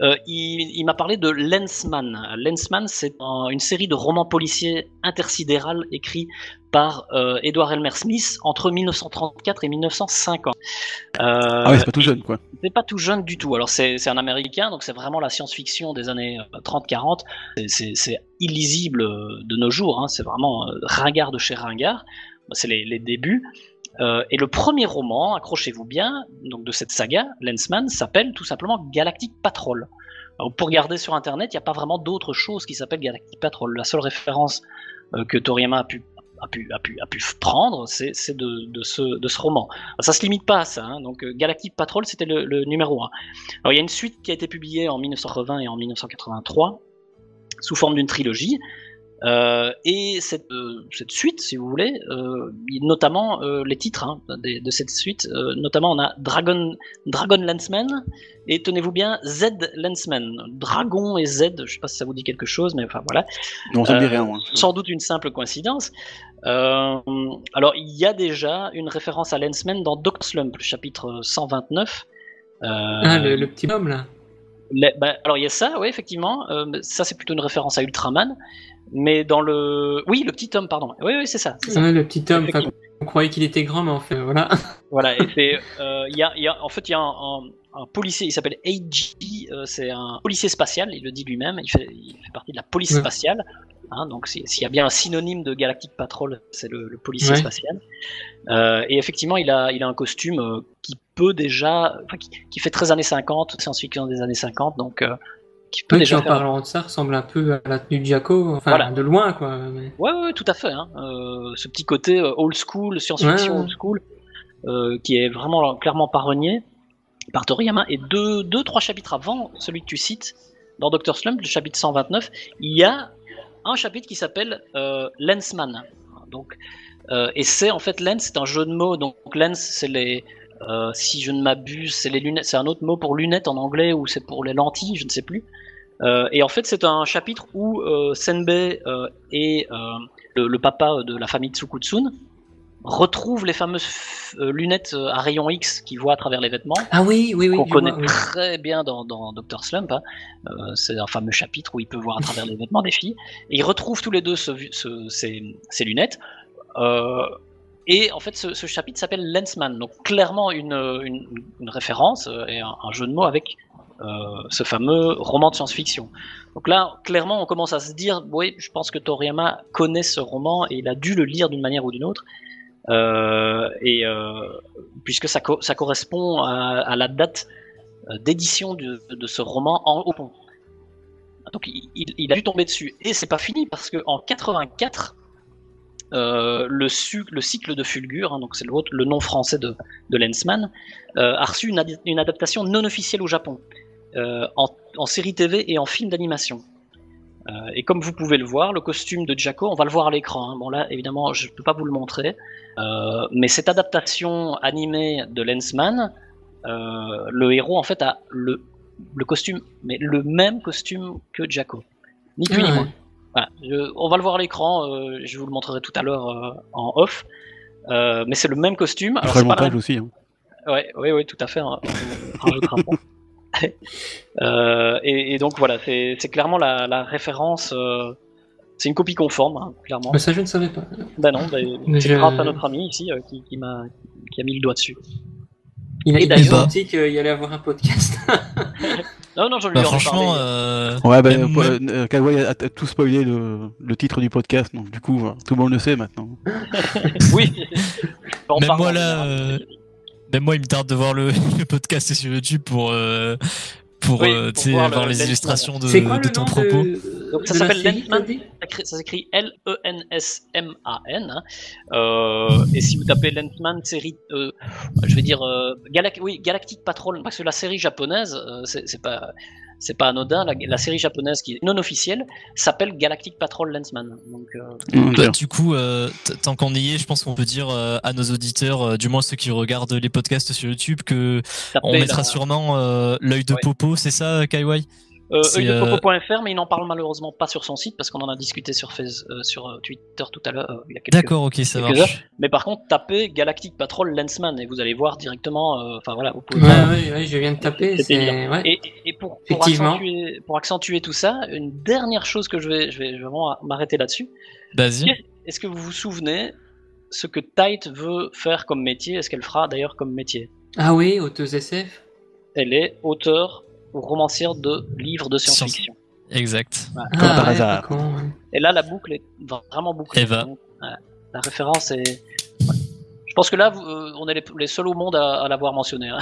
Euh, il il m'a parlé de Lensman. Lensman, c'est un- une série de romans policiers intersidéral écrits par Edward Elmer Smith entre 1934 et 1950. Euh, Ah ouais, c'est pas tout jeune, quoi. c'est pas tout jeune du tout. Alors c'est c'est un américain, donc c'est vraiment la science-fiction des années euh, 30-40. C'est- C'est c'est illisible de nos jours, hein. c'est vraiment ringard de chez ringard. C'est les, débuts. Euh, et le premier roman, accrochez-vous bien, donc de cette saga, Lensman, s'appelle tout simplement Galactic Patrol. Pour regarder sur internet, il n'y a pas vraiment d'autre chose qui s'appelle Galactic Patrol. La seule référence euh, que Toriyama a pu, a pu, a pu, prendre, c'est de, de, ce, de ce roman. Ça se limite pas à ça. hein. Donc euh, Galactic Patrol, c'était le, numéro 1. Alors il y a une suite qui a été publiée en 1980 et en 1983 sous forme d'une trilogie. Euh, et cette, euh, cette suite, si vous voulez, euh, notamment euh, les titres hein, de cette suite, euh, notamment on a Dragon, Dragon Lensman et tenez-vous bien Z Lensman. Dragon et Z, je sais pas si ça vous dit quelque chose, mais enfin voilà. Non, ça me dit Euh, rien, moi. Sans doute une simple coïncidence. Euh, alors, il y a déjà une référence à Lensman dans Doctor Slump, le chapitre 129. Euh, Ah, le, le petit homme là. les- bah, alors, il y a ça, oui, effectivement. Euh, mais ça, c'est plutôt une référence à Ultraman. Mais dans le. Oui, le petit homme, pardon. Oui, oui, c'est ça. c'est ça. Le petit homme. enfin, on croyait qu'il était grand, mais en fait, voilà. Voilà, et c'est, euh, y a, y a, en fait, il y a un, un- un policier, il s'appelle AG, euh, c'est un policier spatial, il le dit lui-même, il fait, il fait partie de la police Ouais. spatiale. Hein, donc, si- s'il y a bien un synonyme de Galactic Patrol, c'est le, le policier Ouais. spatial. Euh, et effectivement, il a, il a un costume euh, qui peut déjà, enfin, qui, qui fait très années 50, science-fiction des années 50, donc euh, qui peut Oui, déjà en faire parlant de ça, ressemble un peu à la tenue de Jaco, enfin, Voilà. de loin, quoi. mais- Ouais, tout à fait. Hein. Euh, ce petit côté euh, old school, science-fiction Ouais, ouais. old school, euh, qui est vraiment clairement pas renié par Toriyama. Et deux, deux, trois chapitres avant celui que tu cites, dans Doctor Slump, le chapitre 129, il y a un chapitre qui s'appelle euh, Lensman. Donc, euh, et c'est en fait lens, c'est un jeu de mots. Donc lens, c'est les, euh, si je ne m'abuse, c'est les lunettes, c'est un autre mot pour lunettes en anglais ou c'est pour les lentilles, je ne sais plus. Euh, et en fait, c'est un chapitre où euh, Senbei euh, et le, le papa de la famille Tsukutsun retrouve les fameuses lunettes à rayon X qui voient à travers les vêtements. Ah oui, oui, oui. Qu'on connaît très bien dans, dans Dr. Slump. Hein. c'est un fameux chapitre où il peut voir à travers les vêtements des filles. Et ils retrouvent tous les deux ce, ce, ces, ces, lunettes. Et en fait, ce, chapitre s'appelle Lensman. Donc clairement une, référence et un, jeu de mots avec euh, ce fameux roman de science-fiction. Donc là, clairement, on commence à se dire, oui, je pense que Toriyama connaît ce roman et il a dû le lire d'une manière ou d'une autre. Euh, et euh, puisque ça, correspond à, la date euh, d'édition de, ce roman en Japon. Donc il, il, a dû tomber dessus. Et c'est pas fini parce que en 84, euh, le, le, cycle de Fulgur, hein, donc c'est le, le, nom français de, de Lensman, euh, a reçu une, ad une, adaptation non officielle au Japon. Euh, en, en, série TV et en film d'animation. Et comme vous pouvez le voir, le costume de Jaco, on va le voir à l'écran. Hein. Bon là, évidemment, je ne peux pas vous le montrer, mais cette adaptation animée de Lensman, le héros en fait a le, le costume, mais le même costume que Jaco, ni plus ni moins. Voilà, je, on va le voir à l'écran, euh, je vous le montrerai tout à l'heure euh, en off. Euh, mais c'est le même costume. Alors, le montage aussi. Hein. Ouais, oui, oui, tout à fait. Hein. euh, et, et, donc voilà, c'est clairement la, la référence. Euh, c'est une copie conforme, hein, clairement. Mais ça, je ne savais pas. Bah non, bah, c'est grâce à notre ami ici euh, qui, qui, m'a qui a mis le doigt dessus. Il a, il a dit qu'il allait avoir un podcast. non, non, je lui bah, franchement, euh... ouais, bah, même... euh, a, a, tout spoilé le, le, titre du podcast, donc du coup, tout le monde le sait maintenant. oui. Même moi là, euh... même moi, il me tarde de voir le, le podcast sur YouTube pour euh, pour, oui, euh, pour voir, voir les illustrations de, quoi, de ton propos. De... Donc ça s'appelle Lensman, ça s'écrit L-E-N-S-M-A-N. Hein. Euh, et si vous tapez Lensman série, euh, je vais dire euh, Galac oui, Galactic Patrol, parce que la série japonaise, euh, c'est pas c'est pas anodin. La, la, série japonaise qui est non officielle s'appelle Galactic Patrol Lensman. Donc, euh... bah, du coup, euh, tant qu'on y est, je pense qu'on peut dire euh, à nos auditeurs, euh, du moins ceux qui regardent les podcasts sur YouTube, que Tapez on mettra la... sûrement euh, l'œil de ouais. Popo, c'est ça, Kaiwai? Euh, œildepopo.fr, mais il n'en parle malheureusement pas sur son site parce qu'on en a discuté sur, face, euh, sur Twitter tout à l'heure. Euh, D'accord, ok, ça marche. Heures. Mais par contre, tapez Galactic Patrol Lensman et vous allez voir directement. euh, Enfin voilà, vous pouvez. Ouais, ouais, ouais, je viens de taper. Ouais. Et, et, pour, pour, accentuer, pour accentuer tout ça, une dernière chose que je vais, je vraiment m'arrêter là-dessus. Vas-y. Est-ce que vous vous souvenez ce que Tite veut faire comme métier Est-ce qu'elle fera d'ailleurs comme métier? Ah oui, auteuse SF. Elle est auteur ou romancière de livres de science-fiction. Exact. Comme ah, par hasard. Ouais, Et là, la boucle est vraiment bouclée. Eva. Donc. La référence est. Je pense que là, vous, euh, on est les, les, seuls au monde à, à l'avoir mentionné. Hein.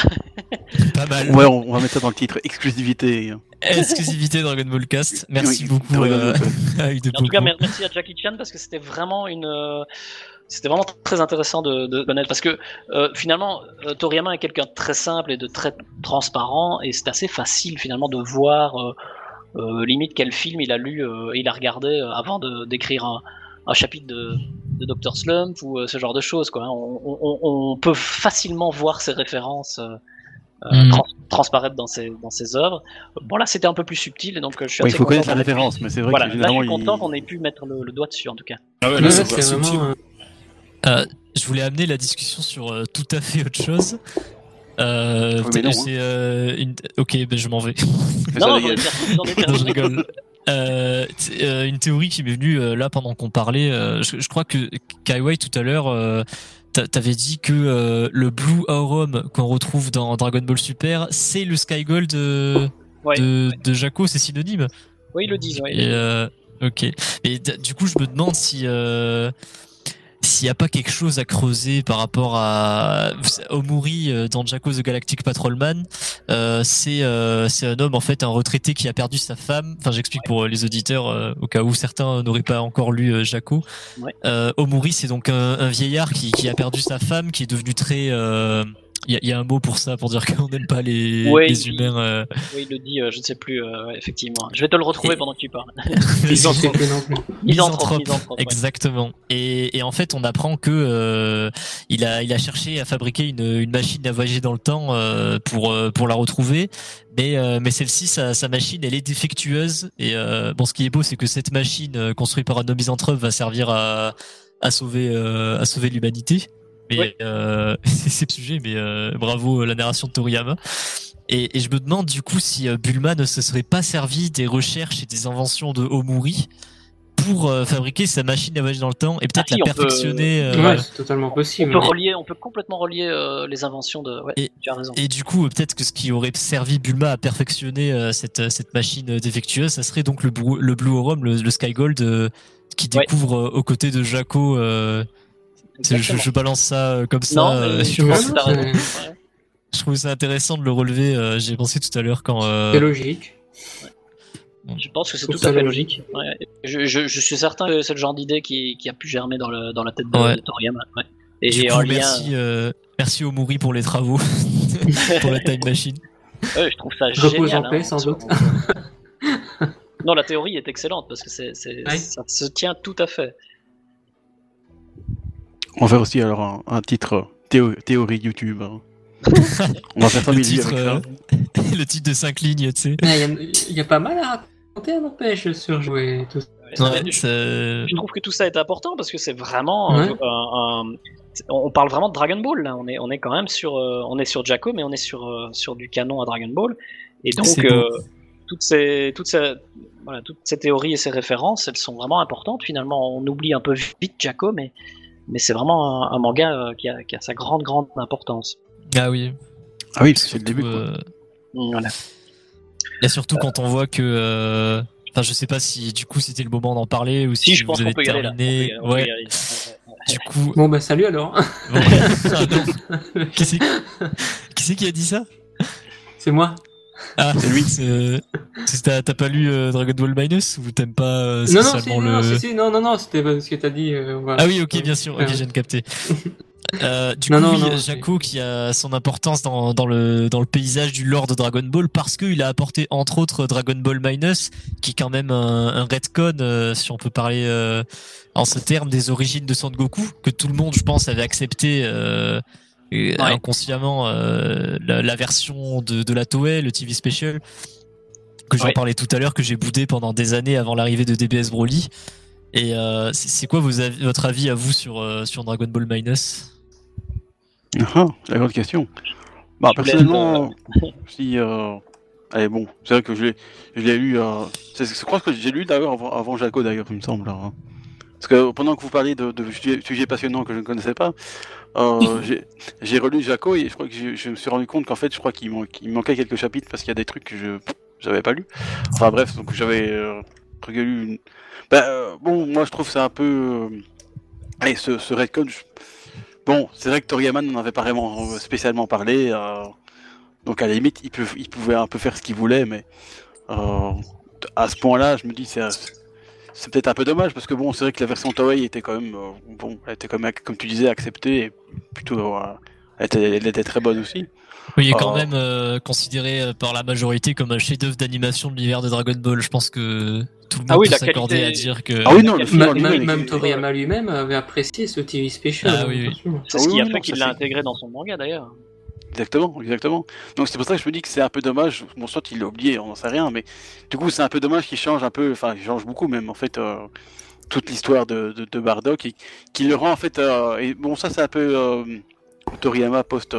Pas mal. Ouais, on, on, va mettre ça dans le titre exclusivité. Exclusivité Dragon Ball Cast. Merci oui, beaucoup. Euh, en tout cas, merci à Jackie Chan parce que c'était vraiment une. Euh, c'était vraiment très intéressant de, de connaître parce que euh, finalement euh, Toriyama est quelqu'un de très simple et de très transparent et c'est assez facile finalement de voir euh, euh limite quel film il a lu il a regardé avant de d'écrire un, un, chapitre de, de Dr Slump ou ce genre de choses quoi. On, on, on peut facilement voir ses références mm. trans transparaître dans ses dans ses œuvres. Bon là c'était un peu plus subtil donc je suis ouais, il faut connaître la référence mais c'est vrai voilà, que là je suis il... content qu'on ait pu mettre le, le, doigt dessus en tout cas. Ah ouais, là, c'est vraiment euh, je voulais amener la discussion sur euh, tout à fait autre chose. Euh, oui, non, c'est euh, une... Ok, ben je m'en vais. non, non, non, je rigole. Euh, une théorie qui m'est venue là pendant qu'on parlait. Je, je, crois que Kaiwai tout à l'heure, t'avais dit que le Blue Aurum qu'on retrouve dans Dragon Ball Super, c'est le Sky Gold ouais, de, ouais. de Jaco, c'est synonyme. Oui, ils le disent. Ouais, Et, ok. Et du coup, je me demande si s'il n'y a pas quelque chose à creuser par rapport à Omuri euh, dans Jaco the Galactic Patrolman, euh, c'est euh, c'est un homme en fait un retraité qui a perdu sa femme. Enfin, j'explique pour les auditeurs euh, au cas où certains n'auraient pas encore lu euh, Jaco. Ouais. Omuri, c'est donc un, un, vieillard qui, qui a perdu sa femme, qui est devenu très il y, y, a un mot pour ça, pour dire qu'on n'aime pas les, ouais, les il, humains. Euh... Oui, il le dit, euh, je ne sais plus, euh, effectivement. Je vais te le retrouver et... pendant que tu parles. Misanthrope. Misanthrope. Exactement. Ouais. Et, et, en fait, on apprend que euh, il a, il a cherché à fabriquer une, une machine à voyager dans le temps euh, pour, euh, pour la retrouver. Mais, mais celle-ci, sa, sa, machine, elle est défectueuse. Et bon, ce qui est beau, c'est que cette machine construite par un homme misanthrope va servir à à sauver, à sauver l'humanité. Mais c'est le sujet, mais bravo la narration de Toriyama. Et, et, je me demande du coup si Bulma ne se serait pas servi des recherches et des inventions de Omuri pour euh, fabriquer sa machine à voyager dans le temps et peut-être Ah, si, la on peut- perfectionner. euh, Ouais, c'est totalement On possible. peut relier, on peut complètement relier euh, les inventions de. Ouais, Et- tu as raison. Et du coup, euh, peut-être que ce qui aurait servi Bulma à perfectionner euh, cette, euh, cette machine euh, défectueuse, ça serait donc le, Blue- le Blue Orum, le, le Sky Gold, euh, qui Ouais. découvre euh, aux côtés de Jaco. Je, balance ça euh, comme ça. Non, euh, je Ouais, trouve ça intéressant de le relever. euh, J'ai pensé tout à l'heure quand. euh, C'est logique. Je pense que c'est tout à fait logique. logique. Ouais. Je, je, je suis certain que c'est le genre d'idée qui, qui a pu germer dans, le, dans la tête de, Ouais. de Toriyama. Ouais. Et du coup, lien. merci, euh, merci Omuri pour les travaux, pour la time machine. Ouais, je trouve ça Repose génial. en paix, hein, sans doute. non, la théorie est excellente parce que c'est, c'est, Ouais. ça se tient tout à fait. On va faire aussi alors un, un titre théo- théorie YouTube. hein. On va faire ça Le midi titre, avec euh, ça. le titre de 5 lignes, tu sais. Il y, a- il y a pas mal à raconter, à n'empêche, sur jouer. Tout... Ouais, je, ça- je trouve que tout ça est important parce que c'est vraiment un- Ouais. un- un- on parle vraiment de Dragon Ball là. On est, on est quand même sur, euh, on est sur Jaco, mais on est sur, euh, sur du canon à Dragon Ball. Et donc euh, toutes ces, toutes ces, voilà, toutes ces théories et ces références, elles sont vraiment importantes. Finalement, on oublie un peu vite Jaco, mais mais c'est vraiment un, un manga euh, qui, a, qui a sa grande grande importance. Ah oui. Ah oui, parce que c'est le début. Quoi. euh, Voilà. Et surtout quand on voit que. euh, Enfin, je sais pas si du coup c'était le moment d'en parler ou si, Si, je vous pense avez peut y aller là. On peut terminé. ouais, aller. Du coup. Bon, bah salut alors. bon. Ah, non. qui c'est qui, c'est qui a dit ça? C'est moi. Ah, C'est lui. c'est- c'est- T'as pas lu euh, Dragon Ball Minus ou t'aimes pas euh, Non, non, si, le. non, si, si, non, non, non, c'était parce que t'as dit. euh, voilà. Ah oui, ok, bien sûr, ok, Ouais. je viens de capter. Euh, du Non, coup, non, oui, non, Jaco qui a son importance dans, dans, le, dans le paysage du lore de Dragon Ball parce qu'il a apporté entre autres Dragon Ball Minus, qui est quand même un, un retcon, euh, si on peut parler euh, en ce terme, des origines de Son Goku, que tout le monde, je pense, avait accepté euh, et Ouais. inconsciemment euh, la, la version de, de la Toei, le TV Special, que j'en Ouais. parlais tout à l'heure, que j'ai boudé pendant des années avant l'arrivée de DBS Broly. Et euh, c'est quoi vos avis- votre avis à vous sur, euh, sur Dragon Ball Minus? Ah, la grande question. Bah, personnellement, si. euh, Allez, bon, c'est vrai que je l'ai, je l'ai lu. Euh... C'est, je crois que j'ai lu d'ailleurs avant, avant Jaco, d'ailleurs, il me semble. hein. Parce que pendant que vous parliez de, de sujets, sujets passionnants que je ne connaissais pas, euh, j'ai, relu Jaco et je crois que je, je me suis rendu compte qu'en fait, je crois qu'il, man- qu'il manquait quelques chapitres parce qu'il y a des trucs que je j'avais pas lu. Enfin bref, donc j'avais euh, une. Bah, euh, bon, moi je trouve ça un peu. euh, Allez, ce, ce retcon, je- Bon, c'est vrai que Toriyama n'en avait pas vraiment euh, spécialement parlé. euh, donc à la limite, il, peut, il pouvait un peu faire ce qu'il voulait, mais euh, à ce point-là, je me dis c'est c'est peut-être un peu dommage parce que bon, c'est vrai que la version Toei était quand même euh, bon, elle était quand même comme tu disais acceptée et plutôt euh, elle, était, elle était très bonne aussi. Oui, il est quand même euh, considéré euh, par la majorité comme un chef-d'œuvre d'animation de l'univers de Dragon Ball. Je pense que tout le monde Ah oui, peut la s'accorder qualité- à dire que. Ah oui non, le film Même, même Toriyama lui-même avait apprécié ce TV special. Ah oui, oui. C'est Ah ce qui a oui, fait qu'il l'a intégré dans son manga d'ailleurs. Exactement, exactement. Donc c'est pour ça que je me dis que c'est un peu dommage. Bon, soit il l'a oublié, on n'en sait rien, mais du coup c'est un peu dommage qu'il change un peu, enfin il change beaucoup même en fait euh, toute l'histoire de, Bardock et qu'il le rend en fait. euh, et bon ça c'est un peu euh, Toriyama post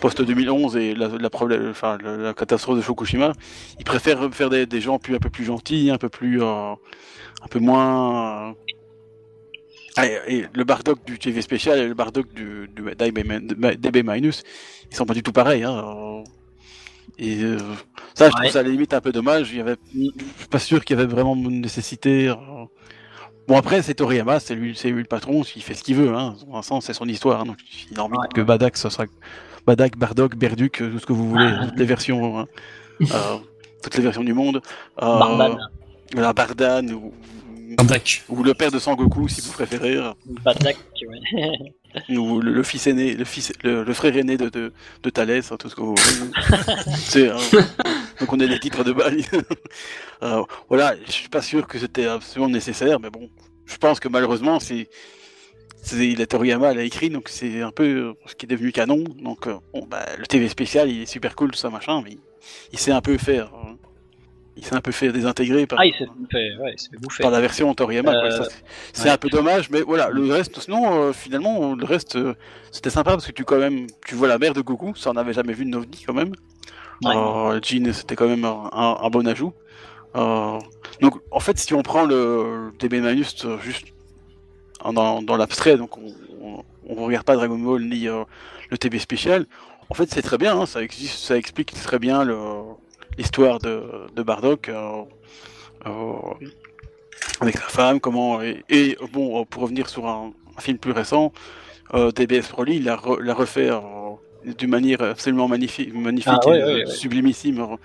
post 2011 et la, la catastrophe de Fukushima. Il préfère faire des, gens plus un peu plus gentils, un peu plus un peu moins. Et, et le Bardock du TV spécial et le Bardock du, du DB, Minus, ils sont pas du tout pareils. Hein. euh. Et euh, ça, je trouve ça à la limite un peu dommage. Il y avait, je suis pas sûr qu'il y avait vraiment une nécessité. euh. Bon après, c'est Toriyama, c'est lui, c'est lui le patron, il fait ce qu'il veut. Hein. Dans un sens, c'est son histoire. hein. Donc, il a envie Ouais. que Badak, ce sera Badak, Bardock, Berduc, euh, tout ce que vous voulez, toutes les versions, hein. Euh, toutes les versions du monde. Euh, Bardane, La Bardane ou, Bardak. ou le père de Sangoku, si vous préférez. Ouais. ou le, le fils aîné, le fils, le, le frère aîné de, de, de Thalès, hein, tout ce que vous voulez. C'est, hein, donc on a les titres de bail. Euh, voilà, je suis pas sûr que c'était absolument nécessaire, mais bon, je pense que malheureusement c'est, c'est la Toriyama l'a écrit, donc c'est un peu ce qui est devenu canon. Donc euh, bon, bah, le TV spécial, il est super cool, tout ça machin, mais il, il sait un peu faire. hein. Il s'est un peu fait désintégrer par, Ah, il s'est fait, ouais, il s'est fait bouffer. par la version Toriyama. Euh, c'est- ouais. un peu dommage, mais voilà, le reste, sinon, euh, finalement, le reste, euh, c'était sympa parce que tu quand même, tu vois la mère de Goku, ça on n'avait jamais vu de Novni quand même. Ouais. Jean, c'était quand même un, un- un bon ajout. Donc, en fait, si on prend le DB Minus euh, juste dans, dans l'abstrait, donc on, on regarde pas Dragon Ball ni le TB spécial, en fait, c'est très bien, hein, ça, existe, ça explique très bien le- l'histoire de, de Bardock. euh, euh, avec sa femme, comment et, et, bon pour revenir sur un, un film plus récent, euh, DBS Broly il l'a re- l'a refait euh, d'une manière absolument magnifique, magnifique, Ah, ouais, et, ouais, ouais. sublimissime. Encore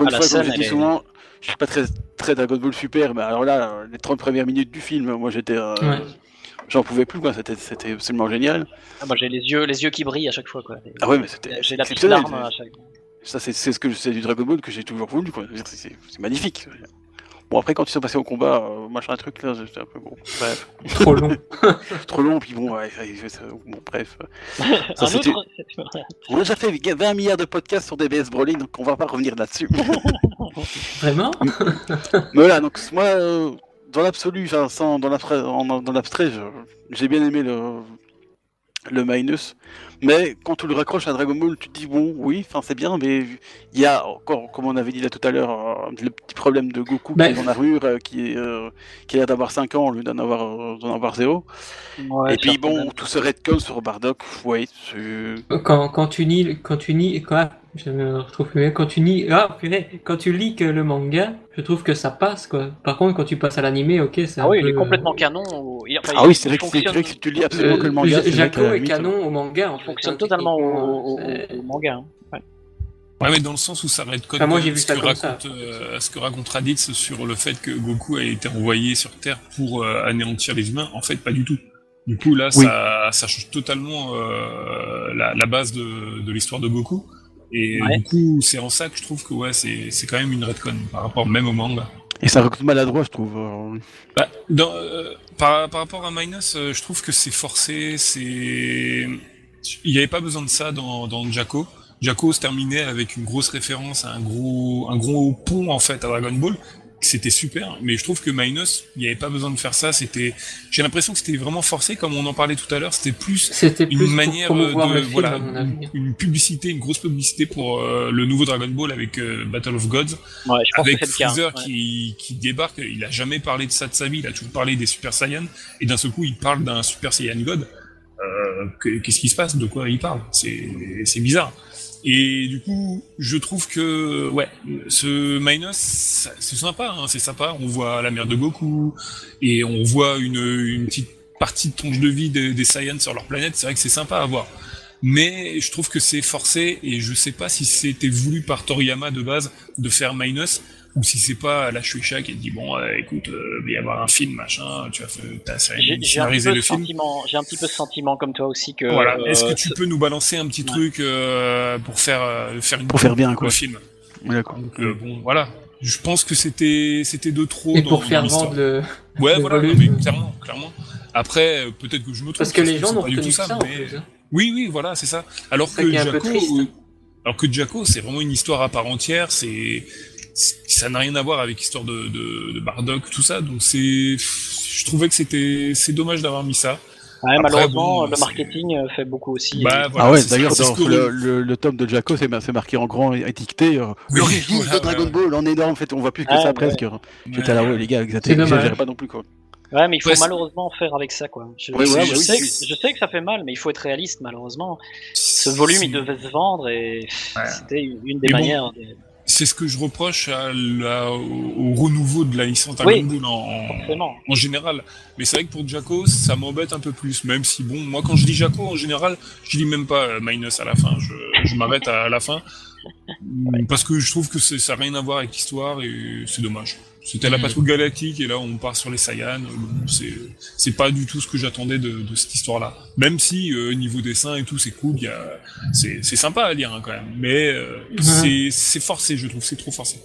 une Ah, la fois, comme je dis elle est- souvent, je suis pas très très Dragon Ball Super, mais alors là, les 30 premières minutes du film, moi j'étais, euh, j'en pouvais plus quoi, c'était c'était absolument génial. Ah, moi, j'ai les yeux, les yeux qui brillent à chaque fois, quoi. Ah ouais, mais c'était J'ai la petite larme à chaque Ça, c'est c'est ce que c'est du Dragon Ball que j'ai toujours voulu, C'est magnifique. Bon, après, quand ils sont passés au combat, euh, machin, truc, là, c'était un peu bon. Bref, Trop long. trop long, puis bon, ouais, ça- ça- bon, bref. Ça, Un autre. On a déjà fait 20 milliards de podcasts sur DBS Broly, donc on va pas revenir là-dessus. Vraiment Mais voilà, donc moi, euh, dans l'absolu, dans l'abstrait, j'ai bien aimé le, le Minus. Mais quand tu le raccroches à Dragon Ball, tu te dis, bon, oui, enfin, c'est bien, mais il y a encore, comme on avait dit là tout à l'heure, euh, le petit problème de Goku qui est en armure, euh, qui, est, euh, qui a l'air d'avoir 5 ans au lieu d'en avoir, d'en avoir 0. Ouais, Et puis bon, tout ce redcon sur Bardock, ouais, c'est... quand, quand tu lis, quand tu lis, quoi Je me retrouve plus. Quand tu lis, ah purée, quand tu lis que le manga, je trouve que ça passe quoi. Par contre, quand tu passes à l'animé, ok, c'est Ah un oui, peu. il est complètement canon. ou- il- enfin, Ah il oui, c'est vrai, fonctionne- vrai que si tu lis absolument Euh, que le manga, Jaco est canon au manga en Il fait, fonctionne hein, totalement au, manga. hein. Ouais, mais dans le sens où ça redcode Enfin, moi, vu ce, ça que comme ça. raconte, euh, ce que raconte Raditz sur le fait que Goku a été envoyé sur Terre pour euh, anéantir les humains. En fait, pas du tout. Du coup, là, Oui. ça, ça change totalement euh, la, la base de, de l'histoire de Goku. Et Ouais. du coup, c'est en ça que je trouve que ouais, c'est c'est quand même une redcon par rapport même au manga. Et ça recrute maladroit, je trouve. euh. Bah, dans, euh, par, par rapport à Minus, euh, je trouve que c'est forcé, c'est... Il n'y avait pas besoin de ça dans, dans Jacko. Jacko se terminait avec une grosse référence à un gros, un gros pont, en fait, à Dragon Ball. C'était super, mais je trouve que Minus, il n'y avait pas besoin de faire ça. C'était, j'ai l'impression que c'était vraiment forcé, comme on en parlait tout à l'heure. C'était plus C'était plus une manière de film, voilà une publicité, une grosse publicité pour euh, le nouveau Dragon Ball avec euh, Battle of Gods, Ouais, je pense avec que c'est le cas. Freezer ouais. qui, qui débarque. Il a jamais parlé de ça de sa vie. Il a toujours parlé des Super Saiyans et d'un seul coup il parle d'un Super Saiyan God. Euh, que- Qu'est-ce qui se passe? De quoi il parle? C'est c'est bizarre. Et du coup, je trouve que ouais, ce Minus, c'est sympa, hein, c'est sympa. On voit la mère de Goku et on voit une, une petite partie de tronche de vie des, des Saiyans sur leur planète. C'est vrai que c'est sympa à voir. Mais je trouve que c'est forcé et je sais pas si c'était voulu par Toriyama de base de faire Minus ou si c'est pas la Shueisha qui a dit bon euh, écoute euh, il va y avoir un film machin tu vas faire- t'as J'ai j'ai un, petit scénarisé peu le ce film sentiment, j'ai un petit peu ce sentiment comme toi aussi que. voilà. euh, Est-ce que tu peux nous balancer un petit Ouais. truc euh, pour faire euh, faire une Pour faire bien, quoi. le film? Ouais, D'accord. Donc euh, bon, voilà. Je pense que c'était c'était de trop. Et dans- pour faire vendre le. Ouais, le voilà. non, mais clairement, clairement. Après, euh, peut-être que je me trompe. Parce que les trouve, gens c'est n'ont pas du tout ça mais- hein. Oui, oui, voilà, c'est ça. Alors que Jaco, euh, alors que Jaco, c'est vraiment une histoire à part entière. C'est- ça n'a rien à voir avec l'histoire de, de, de Bardock, tout ça. Donc c'est, je trouvais que c'était c'est dommage d'avoir mis ça. ouais, après, malheureusement, bon, le marketing euh, fait beaucoup aussi. Bah, Et- voilà, ah ouais, d'ailleurs, le, le, le tome de Jaco, c'est c'est marqué en grand étiqueté euh, Oui, l'origine voilà, de Dragon. Ball en énorme. En fait, on voit plus que Ah, ça ouais. presque. J'étais là, ouais, les gars, dommage. exagérez pas non plus quoi. Ouais, mais il faut Ouais, malheureusement faire avec ça, quoi. Je, Ouais, je- ouais, je ouais, sais que, oui. je sais que ça fait mal, mais il faut être réaliste, malheureusement. Ce volume, il devait se vendre et Ouais. c'était une des Mais bon, manières. de- C'est ce que je reproche à la- au, au renouveau de la licence Dragon Oui. En, en général. Mais c'est vrai que pour Jaco, ça m'embête un peu plus. Même si, bon, moi, quand je dis Jaco, en général, je dis même pas euh, Minus à la fin. Je, je m'arrête à, la fin. Parce que je trouve que ça n'a rien à voir avec l'histoire et c'est dommage. C'était la Mhm. patrouille galactique et là, on part sur les Saiyans. Bon, c'est, pas du tout ce que j'attendais de, de cette histoire-là. Même si, euh, niveau dessin et tout, c'est cool. C'est, sympa à lire, hein, quand même. Mais, euh, c'est, c'est forcé, je trouve. C'est trop forcé.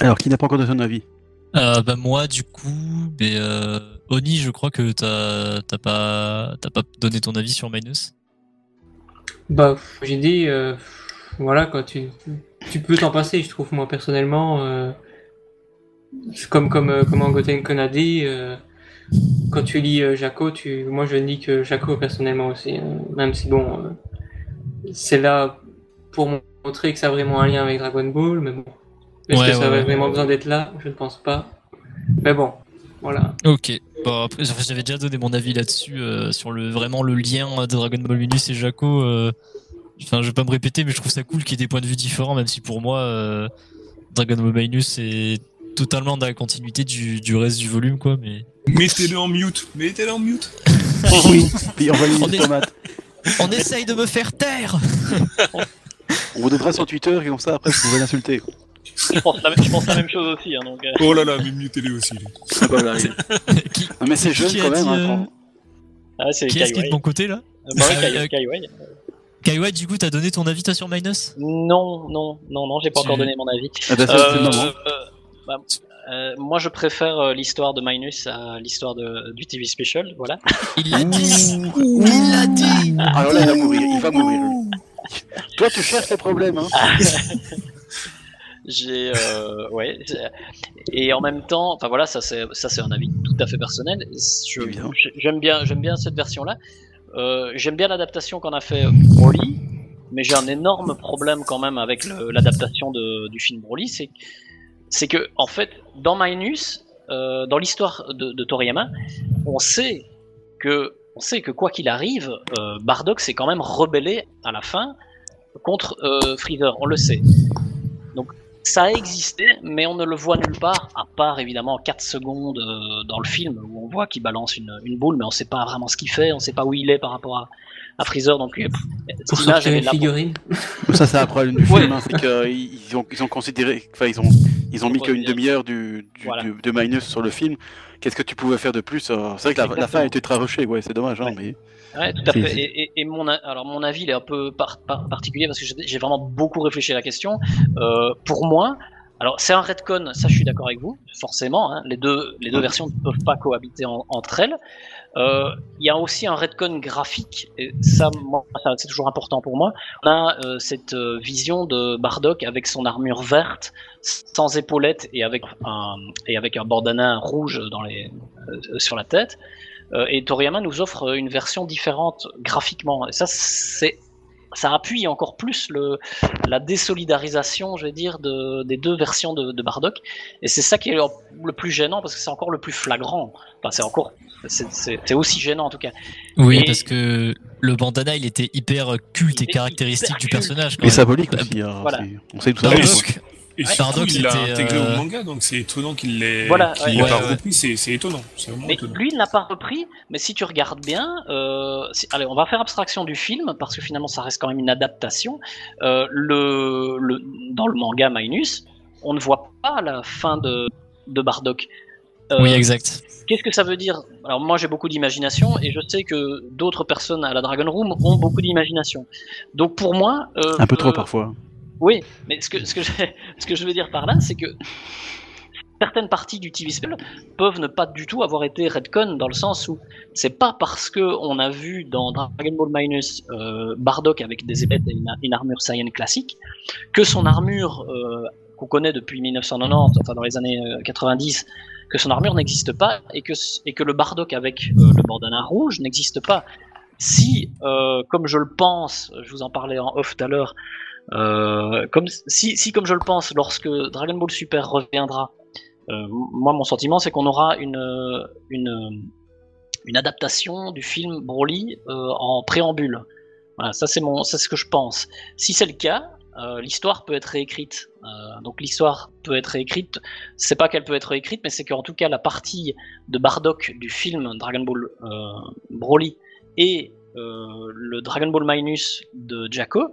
Alors, qui n'a pas encore donné son avis? Euh, bah moi du coup, euh, Oni, je crois que t'as pas t'as pas donné ton avis sur Minus. Bah, j'ai dit, euh, voilà, quand tu, tu peux t'en passer, je trouve, moi, personnellement. Euh, comme, comme, euh, comme Angoten a dit, euh, quand tu lis euh, Jaco, tu, moi, je lis que Jaco, personnellement aussi. hein. même si, bon, euh, c'est là pour montrer que ça a vraiment un lien avec Dragon Ball, mais bon. Est-ce Ouais, que ça avait ouais. vraiment besoin d'être là? Je ne pense pas. Mais bon, voilà. Ok. Bon, après, enfin, j'avais déjà donné mon avis là-dessus, euh, sur le, vraiment le lien de Dragon Ball Minus et Jaco. euh, Enfin, je vais pas me répéter, mais je trouve ça cool qu'il y ait des points de vue différents, même si pour moi, euh, Dragon Ball Minus est totalement dans la continuité du, du reste du volume, quoi, mais. Mettez-le en mute, mettez-le en mute. Oui, On une est- tomate. On essaye de me faire taire! On vous donnera son Twitter et comme ça après vous pouvez l'insulter. Je pense, la, je pense la même chose aussi. Hein, donc, euh, Oh là là, mais mutez-le aussi. lui. Ah bah. Qui, Non, mais c'est jeune Qui quand même. dit, hein, euh, ah, c'est qui est-ce qui est de mon côté, là? Euh, bah ouais, Euh, euh, Kaiwai. Du coup, t'as donné ton avis, toi, sur Minus? Non, non, non, non, j'ai pas Tu- encore donné mon avis. Ah bah, Euh, euh, bah, euh, moi, je préfère euh, l'histoire de Minus à l'histoire de, du TV Special, voilà. Il l'a dit! Il l'a dit! Alors là, il va mourir. Il va mourir. Toi, tu cherches les problèmes. Hein. J'ai, euh, ouais, et en même temps, enfin voilà, ça c'est, ça c'est un avis tout à fait personnel. Je- j'aime bien, j'aime bien cette version-là. Euh, j'aime bien l'adaptation qu'on a fait Broly, mais j'ai un énorme problème quand même avec le- l'adaptation de- du film Broly, c'est, c'est que en fait, dans Minus, euh, dans l'histoire de, de Toriyama, on sait que, on sait que quoi qu'il arrive, Bardock s'est quand même rebellé à la fin contre Freezer, on le sait. Ça a existé, mais on ne le voit nulle part, à part évidemment 4 secondes euh, dans le film où on voit qu'il balance une, une boule, mais on sait pas vraiment ce qu'il fait, on sait pas où il est par rapport à, à Freezer, donc euh, pff, Pour elle est une là pour- figurine. Ça, c'est un problème du Ouais. film. Hein, c'est qu'ils ont, ils ont considéré. Enfin, ils ont, ils ont mis qu'une demi-heure du, du- Voilà. du- de Minus sur le film. Qu'est-ce que tu pouvais faire de plus euh, C'est vrai que la, la fin été très rushée. Ouais, c'est dommage. Hein, Ouais. mais... Ouais, tout à fait. Et, et- et mon, alors mon avis, il est un peu par- par- particulier parce que j'ai vraiment beaucoup réfléchi à la question. Euh, pour moi, alors c'est un retcon, ça je suis d'accord avec vous, forcément. hein, les deux, les deux versions ne peuvent pas cohabiter en- entre elles. Euh, Il y a aussi un retcon graphique, et ça, moi, ça, c'est toujours important pour moi. On a euh, cette euh, vision de Bardock avec son armure verte, sans épaulettes et avec un, et avec un bandana rouge dans les, euh, sur la tête. Euh, et Toriyama nous offre une version différente graphiquement. Et ça, c'est ça appuie encore plus le, la désolidarisation, je vais dire, de, des deux versions de, de Bardock. Et c'est ça qui est le, le plus gênant parce que c'est encore le plus flagrant. Enfin, c'est encore, c'est- c'est c'est aussi gênant en tout cas. Oui, Et- parce que le bandana, il était hyper culte Il et caractéristique du culte. personnage. quand Et symbolique aussi. hein, voilà. On sait tout ça. Et Ouais. surtout, il l'a intégré euh, au manga, donc c'est étonnant qu'il l'ait Voilà, ouais. l'ait pas repris. C'est étonnant. Mais étonnant. lui, il n'a pas repris. Mais si tu regardes bien, euh, si- allez, on va faire abstraction du film parce que finalement, ça reste quand même une adaptation. Euh, le, le, dans le manga Minus, on ne voit pas la fin de, de Bardock. Euh, Oui, exact. Qu'est-ce que ça veut dire? Alors moi j'ai beaucoup d'imagination et je sais que d'autres personnes à la Dragon Room ont beaucoup d'imagination. Donc pour moi, euh, Un peu trop euh, parfois. Oui, mais ce que, ce, que je, ce que je veux dire par là, c'est que certaines parties du TV spell peuvent ne pas du tout avoir été redcon dans le sens où c'est pas parce que on a vu dans Dragon Ball Minus euh, Bardock avec des épaulettes et une, armure Saiyan classique que son armure euh, qu'on connaît depuis 1990, enfin dans les années euh, 90, que son armure n'existe pas et que, et que le Bardock avec euh, le bandana rouge n'existe pas. Si, euh, comme je le pense, je vous en parlais en off tout à l'heure, euh, comme si, comme je le pense, lorsque Dragon Ball Super reviendra, euh, moi mon sentiment c'est qu'on aura une, une une adaptation du film Broly euh, en préambule. Voilà, ça c'est mon, c'est ce que je pense. Si c'est le cas, euh, l'histoire peut être réécrite. Euh, donc l'histoire peut être réécrite. C'est pas qu'elle peut être réécrite, mais c'est qu'en tout cas la partie de Bardock du film Dragon Ball euh, Broly et euh, le Dragon Ball Minus de Jaco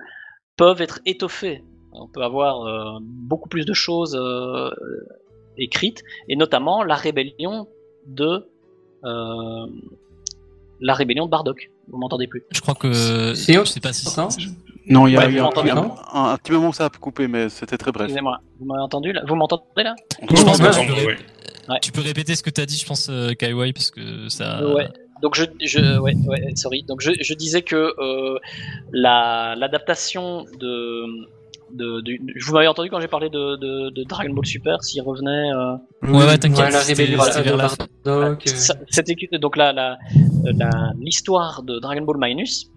peuvent être étoffés. On peut avoir euh, beaucoup plus de choses euh, écrites, et notamment la rébellion de euh, la rébellion de Bardock. Vous m'entendez plus? Je crois que. C'est Je sais pas si. Non Non, il y a, Ouais, il y a vous un, m'entendez, un- non un- un petit moment ça a coupé, mais c'était très bref. Excusez-moi, vous m'avez entendu là? Vous m'entendez là? Je pense que tu peux, ouais. Ouais. tu peux répéter ce que t'as dit, je pense, euh, Kaiwai, parce que ça. Ouais. Donc je, je ouais, ouais, sorry. Donc je, je disais que euh, la l'adaptation de de, de- vous m'avez entendu quand j'ai parlé de, de, de Dragon Ball Super, s'il revenait. euh, Ouais, ouais, t'inquiète, c'était- la euh, équipe- donc la la- la- l'histoire de Dragon Ball Minus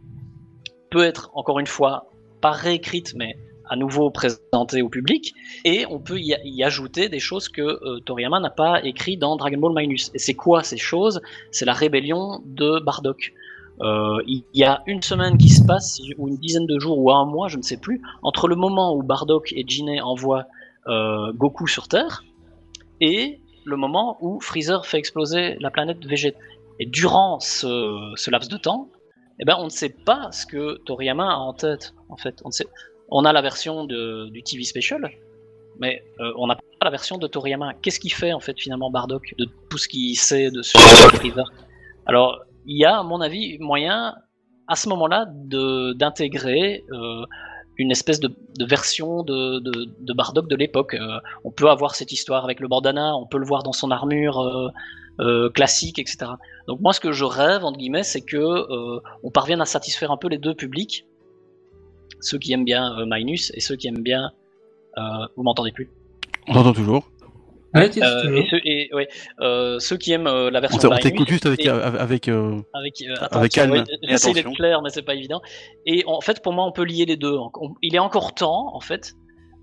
peut être encore une fois pas réécrite mais à nouveau présentée au public et on peut y, y ajouter des choses que euh, Toriyama n'a pas écrit dans Dragon Ball Minus. Et c'est quoi ces choses? C'est la rébellion de Bardock. Euh, il y a une semaine qui se passe, ou une dizaine de jours, ou un mois, je ne sais plus, entre le moment où Bardock et Jinet envoient euh, Goku sur Terre et le moment où Freezer fait exploser la planète Vegeta. Et durant ce, ce laps de temps, eh ben, on ne sait pas ce que Toriyama a en tête, en fait. On, sait... on a la version du TV Special, mais euh, on n'a pas la version de Toriyama. Qu'est-ce qu'il fait, en fait, finalement, Bardock, de tout ce qu'il sait de sur Freezer Alors, il y a, à mon avis, moyen, à ce moment-là, d'intégrer euh, une espèce de, version de, de, de Bardock de l'époque. Euh, on peut avoir cette histoire avec le bandana, on peut le voir dans son armure classique, etc. Donc moi, ce que je rêve, entre guillemets, c'est que on parvienne à satisfaire un peu les deux publics, ceux qui aiment bien euh, Minus et ceux qui aiment bien. Euh, vous m'entendez plus On t'entend toujours. Ouais, Euh, toujours. et, ceux, et ouais, euh, ceux qui aiment euh, la On version on t'écoute juste avec, et- avec euh, avec, euh, Avec calme ouais, J'essaie d'être clair, mais c'est pas évident. Et en fait, pour moi, on peut lier les deux. On- il est encore temps, en fait,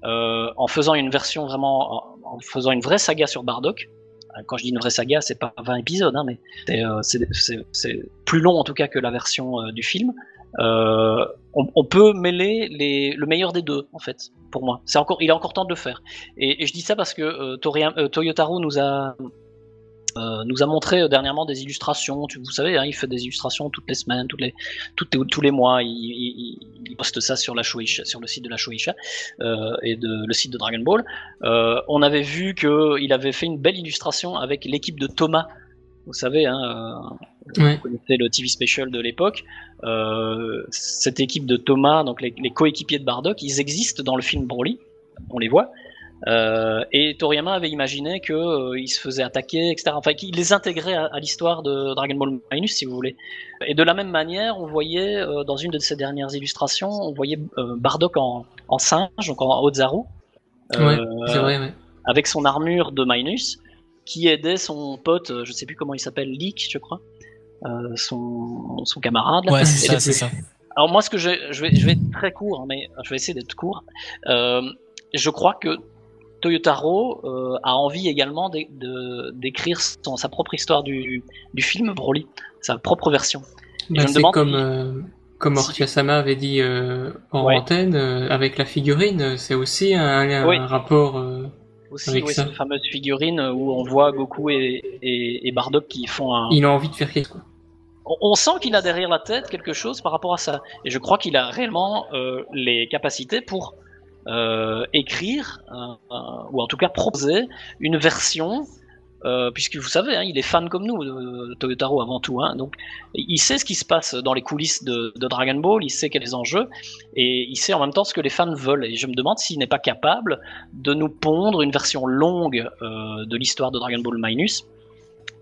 euh, en faisant une version vraiment, en, en faisant une vraie saga sur Bardock. Quand je dis une vraie saga, c'est pas 20 épisodes, hein, mais c'est, euh, plus long en tout cas que la version euh, du film. On, peut mêler le meilleur des deux, en fait, pour moi. C'est encore, il est encore temps de le faire. Et, je dis ça parce que euh, euh, nous a euh, nous a montré euh, dernièrement des illustrations. Tu, vous savez, hein, il fait des illustrations toutes les semaines, toutes les, tous les mois. Il, poste ça sur la Shueisha, sur le site de la Shueisha et de, le site de Dragon Ball. On avait vu que il avait fait une belle illustration avec l'équipe de Thomas. Vous savez, hein, euh, Ouais. vous connaissez le TV special de l'époque. Euh, cette équipe de Thomas, donc les, les coéquipiers de Bardock, ils existent dans le film Broly. On les voit. Euh, et Toriyama avait imaginé euh, il se faisait attaquer, etc. Enfin, qu'il les intégrait à, à l'histoire de Dragon Ball Minus, si vous voulez. Et de la même manière, on voyait euh, dans une de ses dernières illustrations, on voyait Bardock en, en singe, donc en Ozaru, Ouais, c'est vrai, ouais. avec son armure de Minus, qui aidait son pote, euh, je sais plus comment il s'appelle, Leak, je crois, euh, son, son camarade. là. Ouais, c'est ça, c'est ça. alors moi, ce que je, je vais, je vais être très court, hein, mais je vais essayer d'être court. Euh, je crois que Toyotaro euh, a envie également d'écrire sa propre histoire du, du film Broly, sa propre vertion. Et Bah, je me c'est demande comme, si- comme Ortiasama avait dit en Ouais. antenne, avec la figurine, c'est aussi un, un Oui. rapport. Euh, Aussi, oui, cette fameuse figurine où on voit Goku et, et, et Bardock qui font un. il a envie de faire quelque chose. On, on sent qu'il a derrière la tête quelque chose par rapport à ça. Et je crois qu'il a réellement euh, les capacités pour euh, écrire, ou en tout cas proposer, une version, euh, puisque vous savez, hein, il est fan comme nous, de Toyotaro avant tout. Hein, donc il sait ce qui se passe dans les coulisses de, Dragon Ball, il sait quels enjeux, et il sait en même temps ce que les fans veulent. Et je me demande s'il n'est pas capable de nous pondre une version longue euh, de l'histoire de Dragon Ball Minus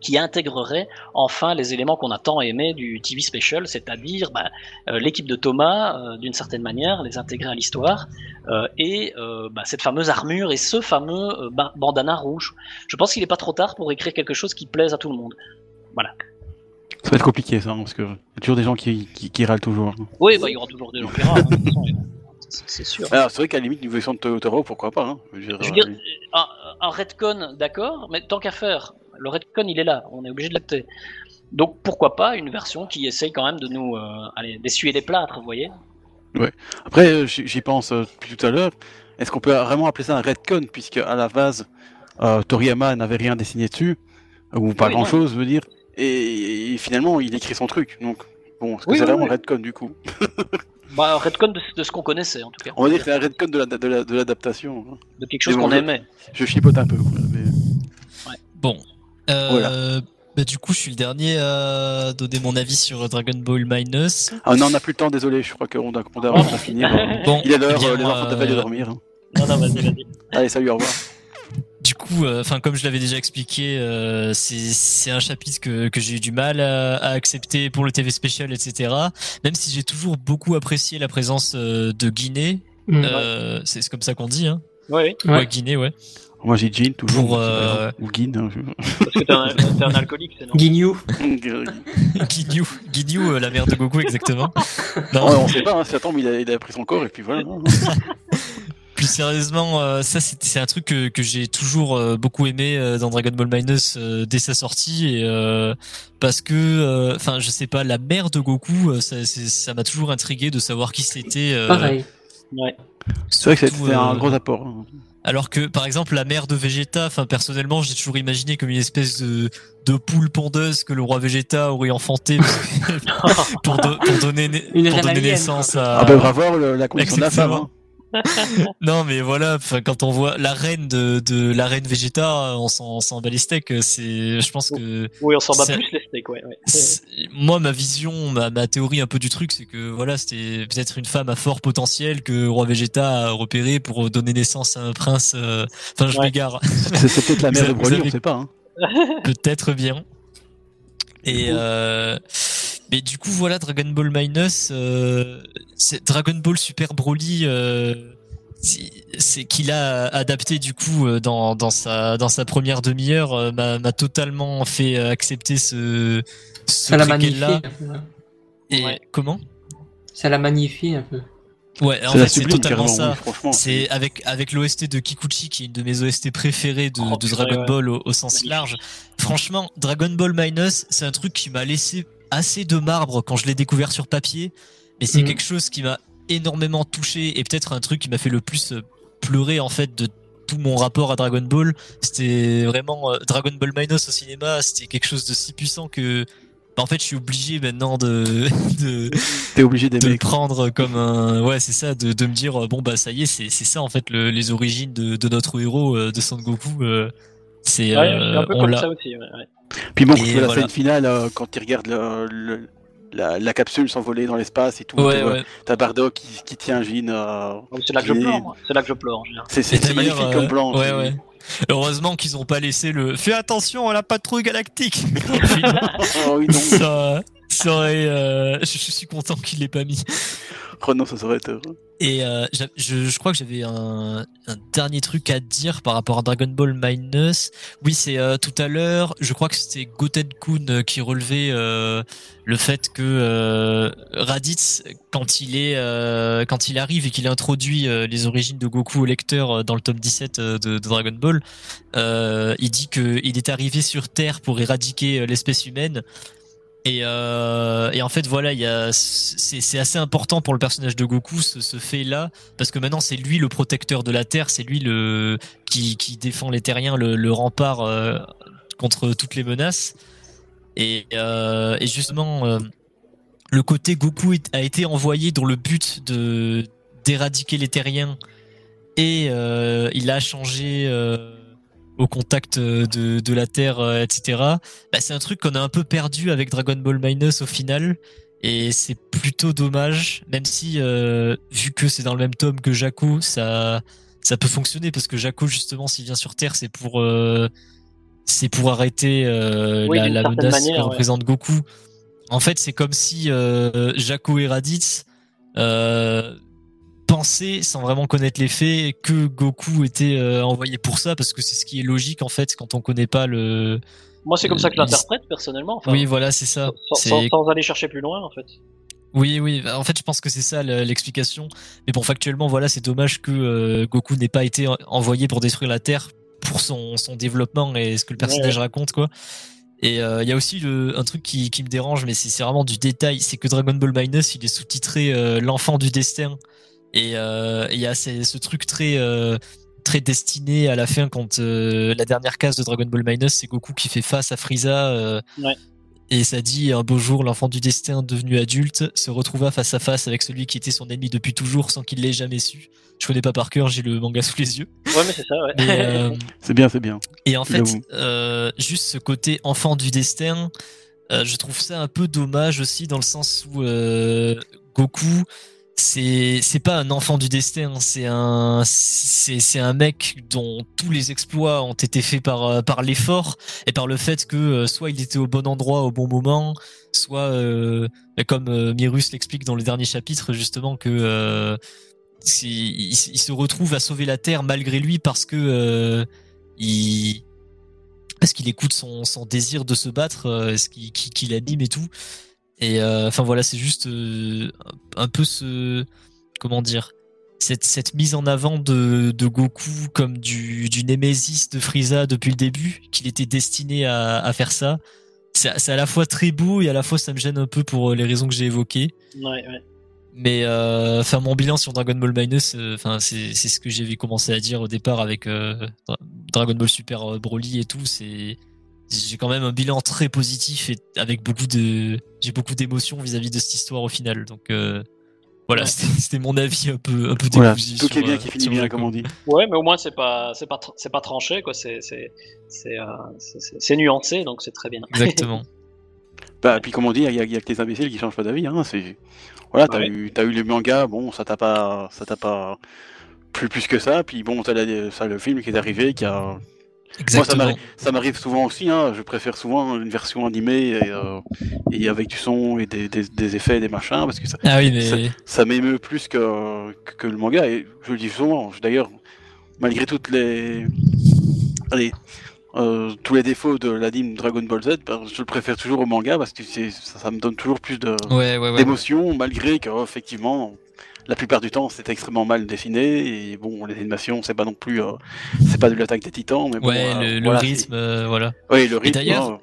qui intégrerait enfin les éléments qu'on a tant aimés du TV Special, c'est-à-dire bah, euh, l'équipe de Thomas, euh, d'une certaine manière, les intégrer à l'histoire, euh, et euh, bah, cette fameuse armure et ce fameux euh, ba- bandana rouge. Je pense qu'il n'est pas trop tard pour écrire quelque chose qui plaise à tout le monde. Ça va être compliqué ça, hein, parce que y a toujours des gens qui, qui, qui râlent toujours. Oui, bah, il y aura toujours des gens qui râlent, hein, c'est sûr. Alors c'est vrai qu'à la limite, une version de Toyotaro, pourquoi pas hein. Je veux dire, Je veux dire, un, un redcon, d'accord, mais tant qu'à faire, le redcon il est là, on est obligé de l'acter. Donc pourquoi pas une version qui essaye quand même de nous, euh, allez, d'essuyer les plâtres, vous voyez? Après, euh, j'y pense euh, depuis tout à l'heure. Est-ce qu'on peut vraiment appeler ça un retcon, puisque à la base, euh, Toriyama n'avait rien dessiné dessus, ou pas Oui, grand-chose, je veux dire, et, et finalement, il écrit son truc. Donc, bon, est-ce que Oui, c'est oui, vraiment oui. un retcon du coup? Bah, redcon de, de ce qu'on connaissait en tout cas, On va dire que c'est un retcon de la- de la- de l'adaptation. hein. de quelque chose bon, qu'on je- aimait. Je chipote un peu. mais- Bon. Euh, Voilà. bah, du coup, je suis le dernier à donner mon avis sur Dragon Ball Minus. Ah non, on n'a plus le temps, désolé, je crois qu'on doit, on doit finir. Bon, Il est l'heure, eh euh, les enfants t'appellent de euh, dormir. hein. Non, non, vas-y, vas-y. Allez, salut, au revoir. Du coup, euh, enfin comme je l'avais déjà expliqué, euh, c'est c'est un chapitre que, que j'ai eu du mal à, à accepter pour le TV spécial, etc. Même si j'ai toujours beaucoup apprécié la présence euh, de Guinée Mm. c'est comme ça qu'on dit, hein. Ouais, ouais. ouais Guinée, ouais. Moi j'ai Jean toujours. Pour, euh... Ou Guin. Hein, Parce que t'es un, un, alcoolique, c'est non Guignou. Guignou. Guignou, euh, la mère de Goku, exactement. Non, ouais, on sait pas, hein, ça tombe, il a, il a pris son corps et puis voilà. Plus sérieusement, euh, ça c'est un truc que, que j'ai toujours euh, beaucoup aimé euh, dans Dragon Ball Minus euh, dès sa sortie et euh, parce que, enfin, je sais pas, la mère de Goku, ça m'a toujours intrigué de savoir qui c'était. Pareil. Ouais. C'est vrai que c'était un gros apport. Alors que, par exemple, la mère de Vegeta, enfin, personnellement, j'ai toujours imaginé comme une espèce de, de poule pondeuse que le roi Vegeta aurait enfanté pour, do, pour, donner, pour donner naissance à. Ah, ben, bravo, la condition de la femme. Hein. non mais voilà quand on voit la reine de, de la reine Vegeta on s'en bat les steaks c'est je pense que oui on s'en bat plus les steaks ouais, moi ma vision ma, ma, théorie un peu du truc c'est que voilà c'était peut-être une femme à fort potentiel que roi Vegeta a repéré pour donner naissance à un prince euh, enfin je m'égare. C'est peut-être la mère de Broly on sait pas hein. peut-être bien. Et euh, mais du coup, voilà, Dragon Ball Minus, euh, Dragon Ball Super Broly, euh, c'est qu'il a adapté du coup euh, dans, dans sa dans sa première demi-heure euh, m'a totalement fait accepter ce ce ça l'a magnifié là. Et comment? Ça l'a magnifié un peu. Ouais, en fait, c'est totalement ça. c'est avec avec l'OST de Kikuchi qui est une de mes OST préférées de, oh, de Dragon Ball au, au sens large. Franchement, Dragon Ball Minus, c'est un truc qui m'a laissé assez de marbre quand je l'ai découvert sur papier, mais c'est mhm. quelque chose qui m'a énormément touché et peut-être un truc qui m'a fait le plus euh, pleurer en fait de tout mon rapport à Dragon Ball. C'était vraiment euh, Dragon Ball Minus au cinéma, c'était quelque chose de si puissant que bah, en fait je suis obligé maintenant de de, obligé de le prendre comme un ouais c'est ça de, de me dire bon bah ça y est c'est c'est ça en fait le, les origines de, de notre héros euh, de Son Goku c'est un peu comme ça aussi puis bon, la scène finale, euh, quand tu regardes le, la, la, capsule s'envoler dans l'espace et tout, t'as Bardock qui, qui, tient Jean. Euh, c'est là que je pleure. C'est là que je pleure. C'est magnifique comme plan. Ouais, ouais. Heureusement qu'ils ont pas laissé le. Fais attention à la patrouille galactique. oh, oui, non. Ça, ça aurait. Euh... Je, je, suis content qu'il l'ait pas mis. Oh non, ça serait heureux. Et euh, je, je, crois que j'avais un, un, dernier truc à dire par rapport à Dragon Ball Minus. Oui, c'est euh, tout à l'heure, je crois que c'était Goten Kun euh, qui relevait euh, le fait que euh, Raditz, quand il est euh, quand il arrive et qu'il introduit les origines de Goku au lecteur dans le tome 17 de, de Dragon Ball, il dit que il est arrivé sur Terre pour éradiquer l'espèce humaine et, euh, et, en fait, voilà, c'est, assez important pour le personnage de Goku ce, ce fait-là, parce que maintenant c'est lui le protecteur de la Terre, c'est lui le qui, qui défend les Terriens, le, le rempart euh, contre toutes les menaces. Et, euh, et justement, le côté Goku a été envoyé dans le but de d'éradiquer les Terriens, et il a changé au contact euh, de, de la Terre, euh, etc. Bah, c'est un truc qu'on a un peu perdu avec Dragon Ball Minus au final. Et c'est plutôt dommage, même si, euh, vu que c'est dans le même tome que Jaco, ça, ça peut fonctionner parce que Jaco, justement, s'il vient sur Terre, c'est pour, euh, c'est pour arrêter euh, la, la menace manière, que ouais. représente Goku. En fait, c'est comme si Jaco et Raditz penser, sans vraiment connaître les faits, que Goku était euh, envoyé pour ça, parce que c'est ce qui est logique en fait quand on connaît pas le. Moi, c'est comme ça que l'interprète personnellement. Enfin, oui, voilà, c'est ça. Sans, sans, aller chercher plus loin en fait. Oui, oui. En fait, je pense que c'est ça l'explication. Mais bon, factuellement, voilà, c'est dommage que euh, Goku n'ait pas été envoyé pour détruire la Terre pour son, son développement et ce que le personnage ouais, ouais. raconte, quoi. Et il euh, y a aussi le, un truc qui, qui me dérange, mais c'est vraiment du détail, c'est que Dragon Ball Minus, il est sous-titré euh, L'enfant du destin. Et il euh, y a ces, ce truc très euh, très destiné à la fin quand euh, la dernière case de Dragon Ball Minus c'est Goku qui fait face à Frieza ouais. et ça dit un beau jour l'enfant du destin devenu adulte se retrouva face à face avec celui qui était son ennemi depuis toujours sans qu'il l'ait jamais su je connais pas par cœur j'ai le manga sous les yeux ouais mais c'est ça ouais. euh, c'est bien c'est bien et en fait juste ce côté enfant du destin je trouve ça un peu dommage aussi dans le sens où Goku c'est c'est pas un enfant du destin, c'est un c'est c'est un mec dont tous les exploits ont été faits par euh, par l'effort et par le fait que euh, soit il était au bon endroit au bon moment, soit euh, comme euh, Mirus l'explique dans le dernier chapitre justement que euh, il, se retrouve à sauver la Terre malgré lui parce que il parce qu'il écoute son, son, désir de se battre, ce qui, qui, qui l'anime et tout. Et enfin voilà, c'est juste un peu ce comment dire cette, cette mise en avant de, de Goku comme du, du Némésis de Frieza depuis le début, qu'il était destiné à, à faire ça. C'est à la fois très beau et à la fois ça me gêne un peu pour les raisons que j'ai évoquées. Ouais, ouais. Mais euh, enfin, mon bilan sur Dragon Ball Minus, euh, enfin, c'est ce que j'avais commencé à dire au départ avec euh, Dragon Ball Super Broly et tout. C'est j'ai quand même un bilan très positif et avec beaucoup de j'ai beaucoup d'émotions vis-à-vis de cette histoire au final. Donc voilà, c'était mon avis un peu un peu voilà, Tout qui est bien qui finit bien, comme on dit. Ouais, mais au moins c'est pas c'est pas c'est pas tranché quoi. C'est c'est c'est c'est nuancé donc c'est très bien. Exactement. bah puis comme on dit, il y, a, y a que les imbéciles qui changent pas d'avis. Hein. C'est voilà, t'as eu, as eu les mangas, bon, ça t'a pas, ça t'a pas plus plus que ça. Puis bon, t'as le film qui est arrivé, qui a. Exactement. Moi, ça m'arrive souvent aussi. Hein. Je préfère souvent une version animée et, euh, et avec du son et des, des, des, effets, des machins, parce que ça, ah oui, mais... ça, m'émeut plus que, que le manga. Et je le dis souvent. D'ailleurs, malgré toutes les, allez, euh, tous les défauts de l'anime Dragon Ball Z, ben, je le préfère toujours au manga parce que ça, ça, me donne toujours plus d'émotion, malgré que effectivement la plupart du temps c'est extrêmement mal dessiné et bon les animations c'est pas non plus euh, c'est pas de l'attaque des titans mais bon, ouais euh, le, rythme voilà oui le rythme d'ailleurs hein.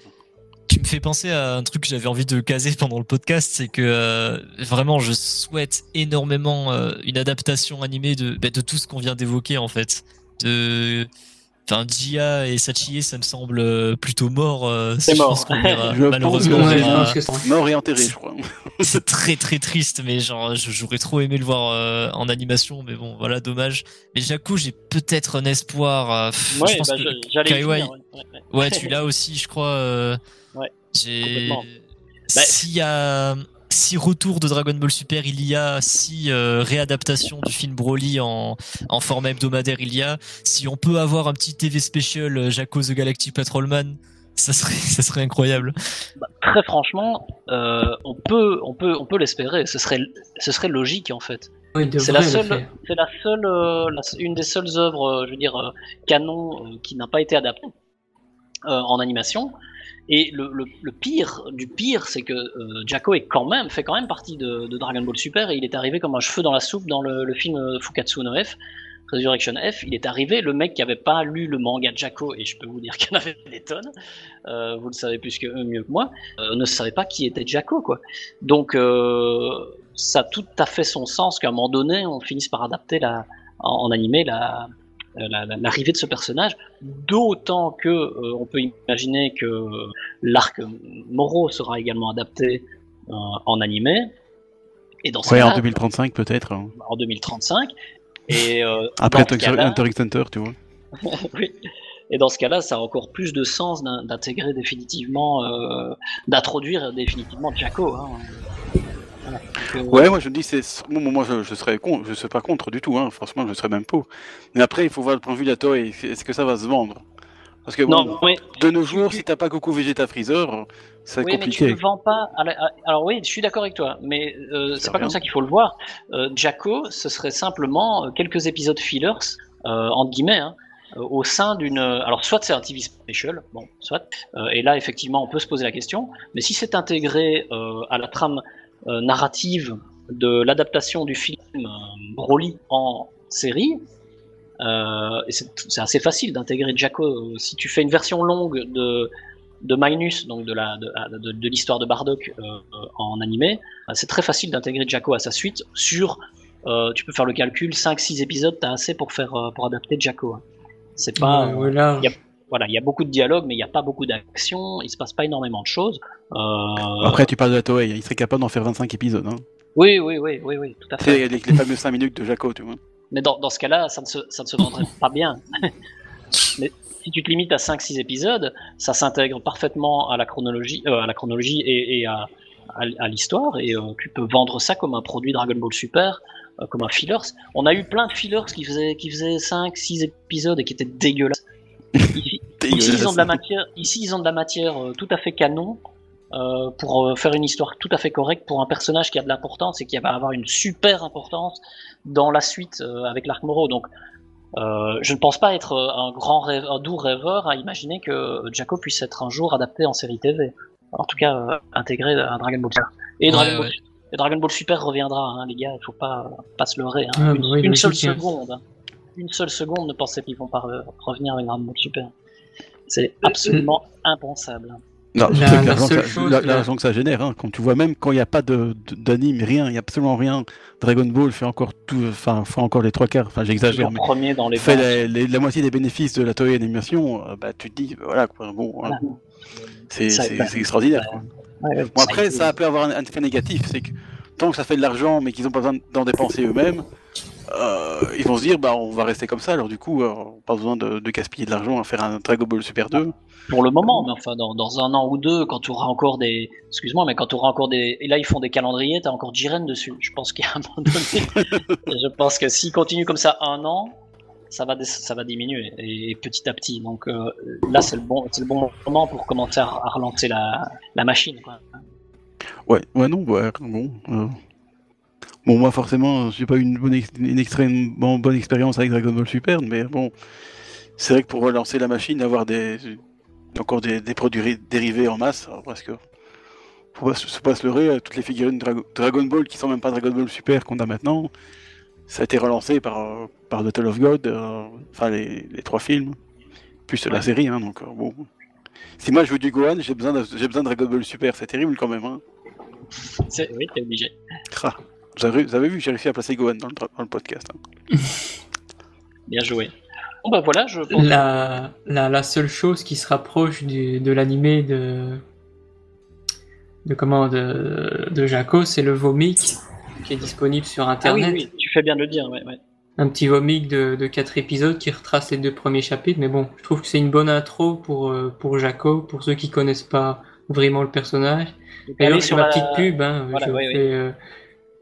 tu me fais penser à un truc que j'avais envie de caser pendant le podcast, c'est que vraiment je souhaite énormément une adaptation animée de, bah, de tout ce qu'on vient d'évoquer en fait. De Enfin, Jia et Sachie, ça me semble euh, plutôt mort. Euh, c'est mort. malheureusement, mort et enterré, je crois. c'est très très triste, mais genre j'aurais trop aimé le voir euh, en animation, mais bon, voilà, dommage. Mais Jaco, j'ai peut-être un espoir. ouais, je pense bah, que Kaiwai, ouais. ouais, tu l'as aussi, je crois. ouais. J'ai. Bah, S'il y a si retour de Dragon Ball Super il y a, si euh, réadaptation du film Broly en, en format hebdomadaire il y a, si on peut avoir un petit TV special euh, Jaco the Galactic Patrolman, ça serait, ça serait incroyable. Bah, très franchement, euh, on peut, on peut, on peut l'espérer. Ce serait, ce serait logique en fait. c'est la seule, c'est la seule, une des seules œuvres, je veux dire, canon qui n'a pas été adaptée en animation. Et le, pire du pire, c'est que euh, Jacko est quand même, fait quand même partie de, Dragon Ball Super et il est arrivé comme un cheveu dans la soupe dans le, film euh, Fukatsu no F, Resurrection F. Il est arrivé, le mec qui avait pas lu le manga Jacko, et je peux vous dire qu'il y en avait des tonnes, euh, vous le savez plus que mieux que moi, euh, ne savait pas qui était Jacko, quoi. Donc, ça a tout à fait son sens qu'à un moment donné, on finisse par adapter en, en animé la, l'arrivée de ce personnage, d'autant que euh, on peut imaginer que l'arc Moro sera également adapté euh, en animé. Et dans ouais, en 2035 peut-être. Hein. En 2035. Et après Hunter x Hunter, tu vois. oui. Et dans ce cas-là, ça a encore plus de sens d'intégrer définitivement, d'introduire définitivement Jaco. Hein. Euh, ouais, moi je me dis, c'est moi je, je serais con, je serais pas contre du tout, hein. franchement je serais même pas. Mais après il faut voir le point de vue de la Toei, est-ce que ça va se vendre? Parce que de nos jours, si t'as pas Goku Vegeta Freezer, c'est oui, compliqué. Mais tu le vends pas. Alors oui, je suis d'accord avec toi, mais euh, c'est pas comme ça qu'il faut le voir. Euh, Jacko, ce serait simplement euh, quelques épisodes fillers, euh, entre guillemets. Hein, au sein d'une. Alors, soit c'est un TV special, bon, soit. et là, effectivement, on peut se poser la question. Mais si c'est intégré à la trame narrative de l'adaptation du film euh, Broly en série. Euh, c'est assez facile d'intégrer Jaco. Si tu fais une version longue de, de Minus, donc de la de, de, l'histoire de Bardock en animé, c'est très facile d'intégrer Jaco à sa suite. Sur, tu peux faire le calcul, 5-6 épisodes, t'as assez pour faire pour adapter Jaco. Hein. C'est pas, voilà, il y a beaucoup de dialogue, mais il n'y a pas beaucoup d'action, il se passe pas énormément de choses. Euh... Après, tu parles de la Toei, il serait capable d'en faire 25 épisodes. Hein. Oui, oui, oui, oui, oui, tout à fait. C'est les, les, fameux 5 minutes de Jaco, tu vois. Mais dans, dans ce cas-là, ça ne se, ça ne se vendrait pas bien. mais si tu te limites à 5-6 épisodes, ça s'intègre parfaitement à la chronologie, euh, à la chronologie et, et à, à, à l'histoire, et euh, tu peux vendre ça comme un produit Dragon Ball Super, euh, comme un fillers. On a eu plein de fillers qui faisaient, qui faisaient 5-6 épisodes et qui étaient dégueulasses. Ici, ils ont de la matière, ici, ils ont de la matière euh, tout à fait canon euh, pour euh, faire une histoire tout à fait correcte pour un personnage qui a de l'importance et qui va avoir une super importance dans la suite euh, avec l'arc Moro. Donc, euh, je ne pense pas être un grand rêve, un doux rêveur à imaginer que Jaco puisse être un jour adapté en série TV. En tout cas, euh, intégré à Dragon Ball Super. Et Ouais, Dragon, Ball, ouais. et Dragon Ball Super reviendra, hein, les gars. Il faut pas pas se leurrer. Hein. Ah, une oui, une seule seconde, hein. une seule seconde, ne pensez qu'ils vont pas re- revenir avec Dragon Ball Super. C'est absolument impensable. Non, La- que seule ça- chose, la- là- l'argent que ça génère, hein, quand tu vois même quand il n'y a pas d'anime, rien, il n'y a absolument rien. Dragon Ball fait encore tout, enfin, fait encore les trois quarts, enfin j'exagère, mais premier dans les fait la, les- la moitié des bénéfices de la Toei Animation, euh, bah tu te dis, voilà, quoi, bon, Voilà. hein, c'est bah, extraordinaire. quoi. Ouais, ouais, Bon, après, ça peut avoir un, un effet négatif, c'est que tant que ça fait de l'argent, mais qu'ils n'ont pas besoin d'en dépenser eux-mêmes, euh, ils vont se dire, bah on va rester comme ça, alors du coup, euh, pas besoin de, de gaspiller de l'argent à faire un Dragon Ball Super 2. pour le moment, mais enfin dans, dans un an ou deux, quand tu auras encore des, excuse-moi, mais quand tu auras encore des, et là ils font des calendriers, t'as encore Jiren dessus. Je pense qu'à un moment donné, je pense que s'ils continuent comme ça un an, ça va, ça va diminuer et, petit à petit. Donc euh, là c'est le bon, le bon moment pour commencer à, à relancer la, la machine. Quoi. Ouais, ouais, non, ouais, bon. euh, Bon, moi, forcément, j'ai pas eu une, bonne ex- une extrêmement bonne expérience avec Dragon Ball Super, mais bon, c'est vrai que pour relancer la machine, avoir des encore des, des produits ri- dérivés en masse, parce que faut pas, se- pas se leurrer, euh, toutes les figurines Dra- Dragon Ball qui sont même pas Dragon Ball Super qu'on a maintenant, ça a été relancé par, par Battle of God, euh, enfin les, les trois films, plus la série, hein, donc euh, bon. Si moi je veux du Gohan, j'ai besoin, de, j'ai besoin de Dragon Ball Super, c'est terrible quand même. Hein. C'est- Oui, t'es obligé. Ah, vous, avez, vous avez vu, j'ai réussi à placer Gohan dans le, dans le podcast. hein. Bien joué. Bon bah voilà, je pense. La, la, la seule chose qui se rapproche du, de l'animé de, de comment de, de Jaco, c'est le Vomic qui est disponible sur Ah oui, internet. oui, tu fais bien de le dire. Ouais, ouais. Un petit Vomic de, de quatre épisodes qui retrace les deux premiers chapitres, mais bon, je trouve que c'est une bonne intro pour, euh, pour Jaco, pour ceux qui connaissent pas vraiment le personnage. Donc sur la petite pub, hein, Voilà, je oui, oui. fais euh,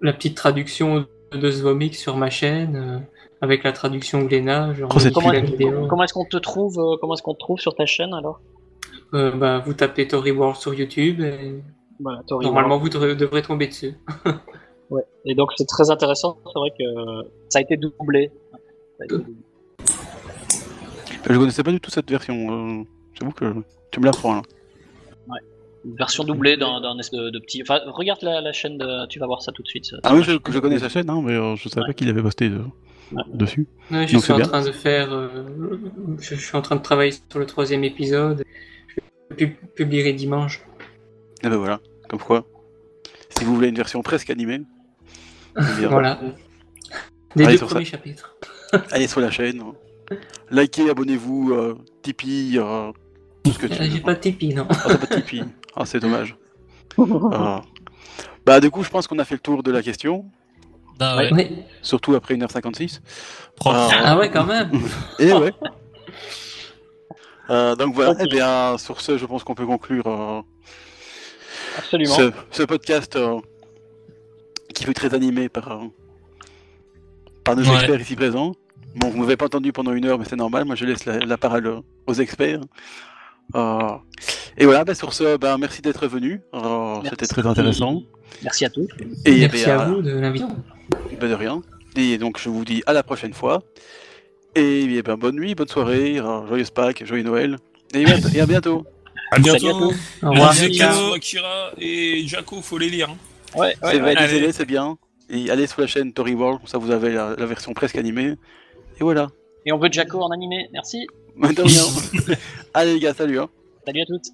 la petite traduction de ce Vomic sur ma chaîne, euh, avec la traduction Glénat, genre Oh, Comment, est-ce qu'on te trouve euh, Comment est-ce qu'on te trouve sur ta chaîne alors? Euh, bah, vous tapez Tory World sur YouTube et Voilà, normalement vous devrez, tomber dessus. Ouais. Et donc c'est très intéressant, c'est vrai que ça a été doublé. Ça a été doublé. Je connaissais pas du tout cette version. euh, J'avoue que tu me l'apprends là. Une version doublée d'un d'un espèce de, de petit. Enfin, regarde la, la chaîne, de... tu vas voir ça tout de suite. ça- Ah oui, je, je connais sa chaîne, hein, mais euh, je savais Ouais. pas qu'il avait posté de- Ouais. dessus. Ouais, je Donc, suis en bien. train de faire, euh, je, je suis en train de travailler sur le troisième épisode. Je pu- publierai dimanche. Et ben voilà, comme quoi. Si vous voulez une version presque animée, eh Voilà. Des Allez, deux ça. premiers chapitres. allez sur la chaîne. Likez, abonnez-vous, euh, Tipeee, euh, tout ce que tu Euh, J'ai veux. pas de Tipeee, non. Ah, pas de Tipeee. Ah, c'est dommage. Ah. Bah, du coup, je pense qu'on a fait le tour de la question, Ah ouais. Ouais. surtout après 1h56. Propre. Ah. Ah ouais, quand même. Et ouais. Euh, donc voilà, eh bien, sur ce, je pense qu'on peut conclure euh, Absolument. ce, ce podcast euh, qui fut très animé par, par nos Ouais. experts ici présents. Bon, vous m'avez pas entendu pendant une heure, mais c'est normal, moi je laisse la, la parole aux experts. Et voilà, bah, sur ce, bah, merci d'être venu, Merci. c'était très intéressant. Merci à tous. Et eh Merci bien, à vous de l'invitation. bah, de rien. Et donc je vous dis à la prochaine fois. Et eh bien, bonne nuit, bonne soirée, joyeuse Pâques, joyeux Noël. Et, à bientôt. À Salut à bientôt. tous. Au revoir. Akira et Jaco, faut les lire. hein. Ouais, c'est ouais, lisez-les, c'est bien. Et allez sur la chaîne Tory World, comme ça vous avez la, la version presque animée. Et voilà. Et on veut Jaco en animé. Merci. Maintenant, bien. allez les gars, salut. Hein. Salut à toutes.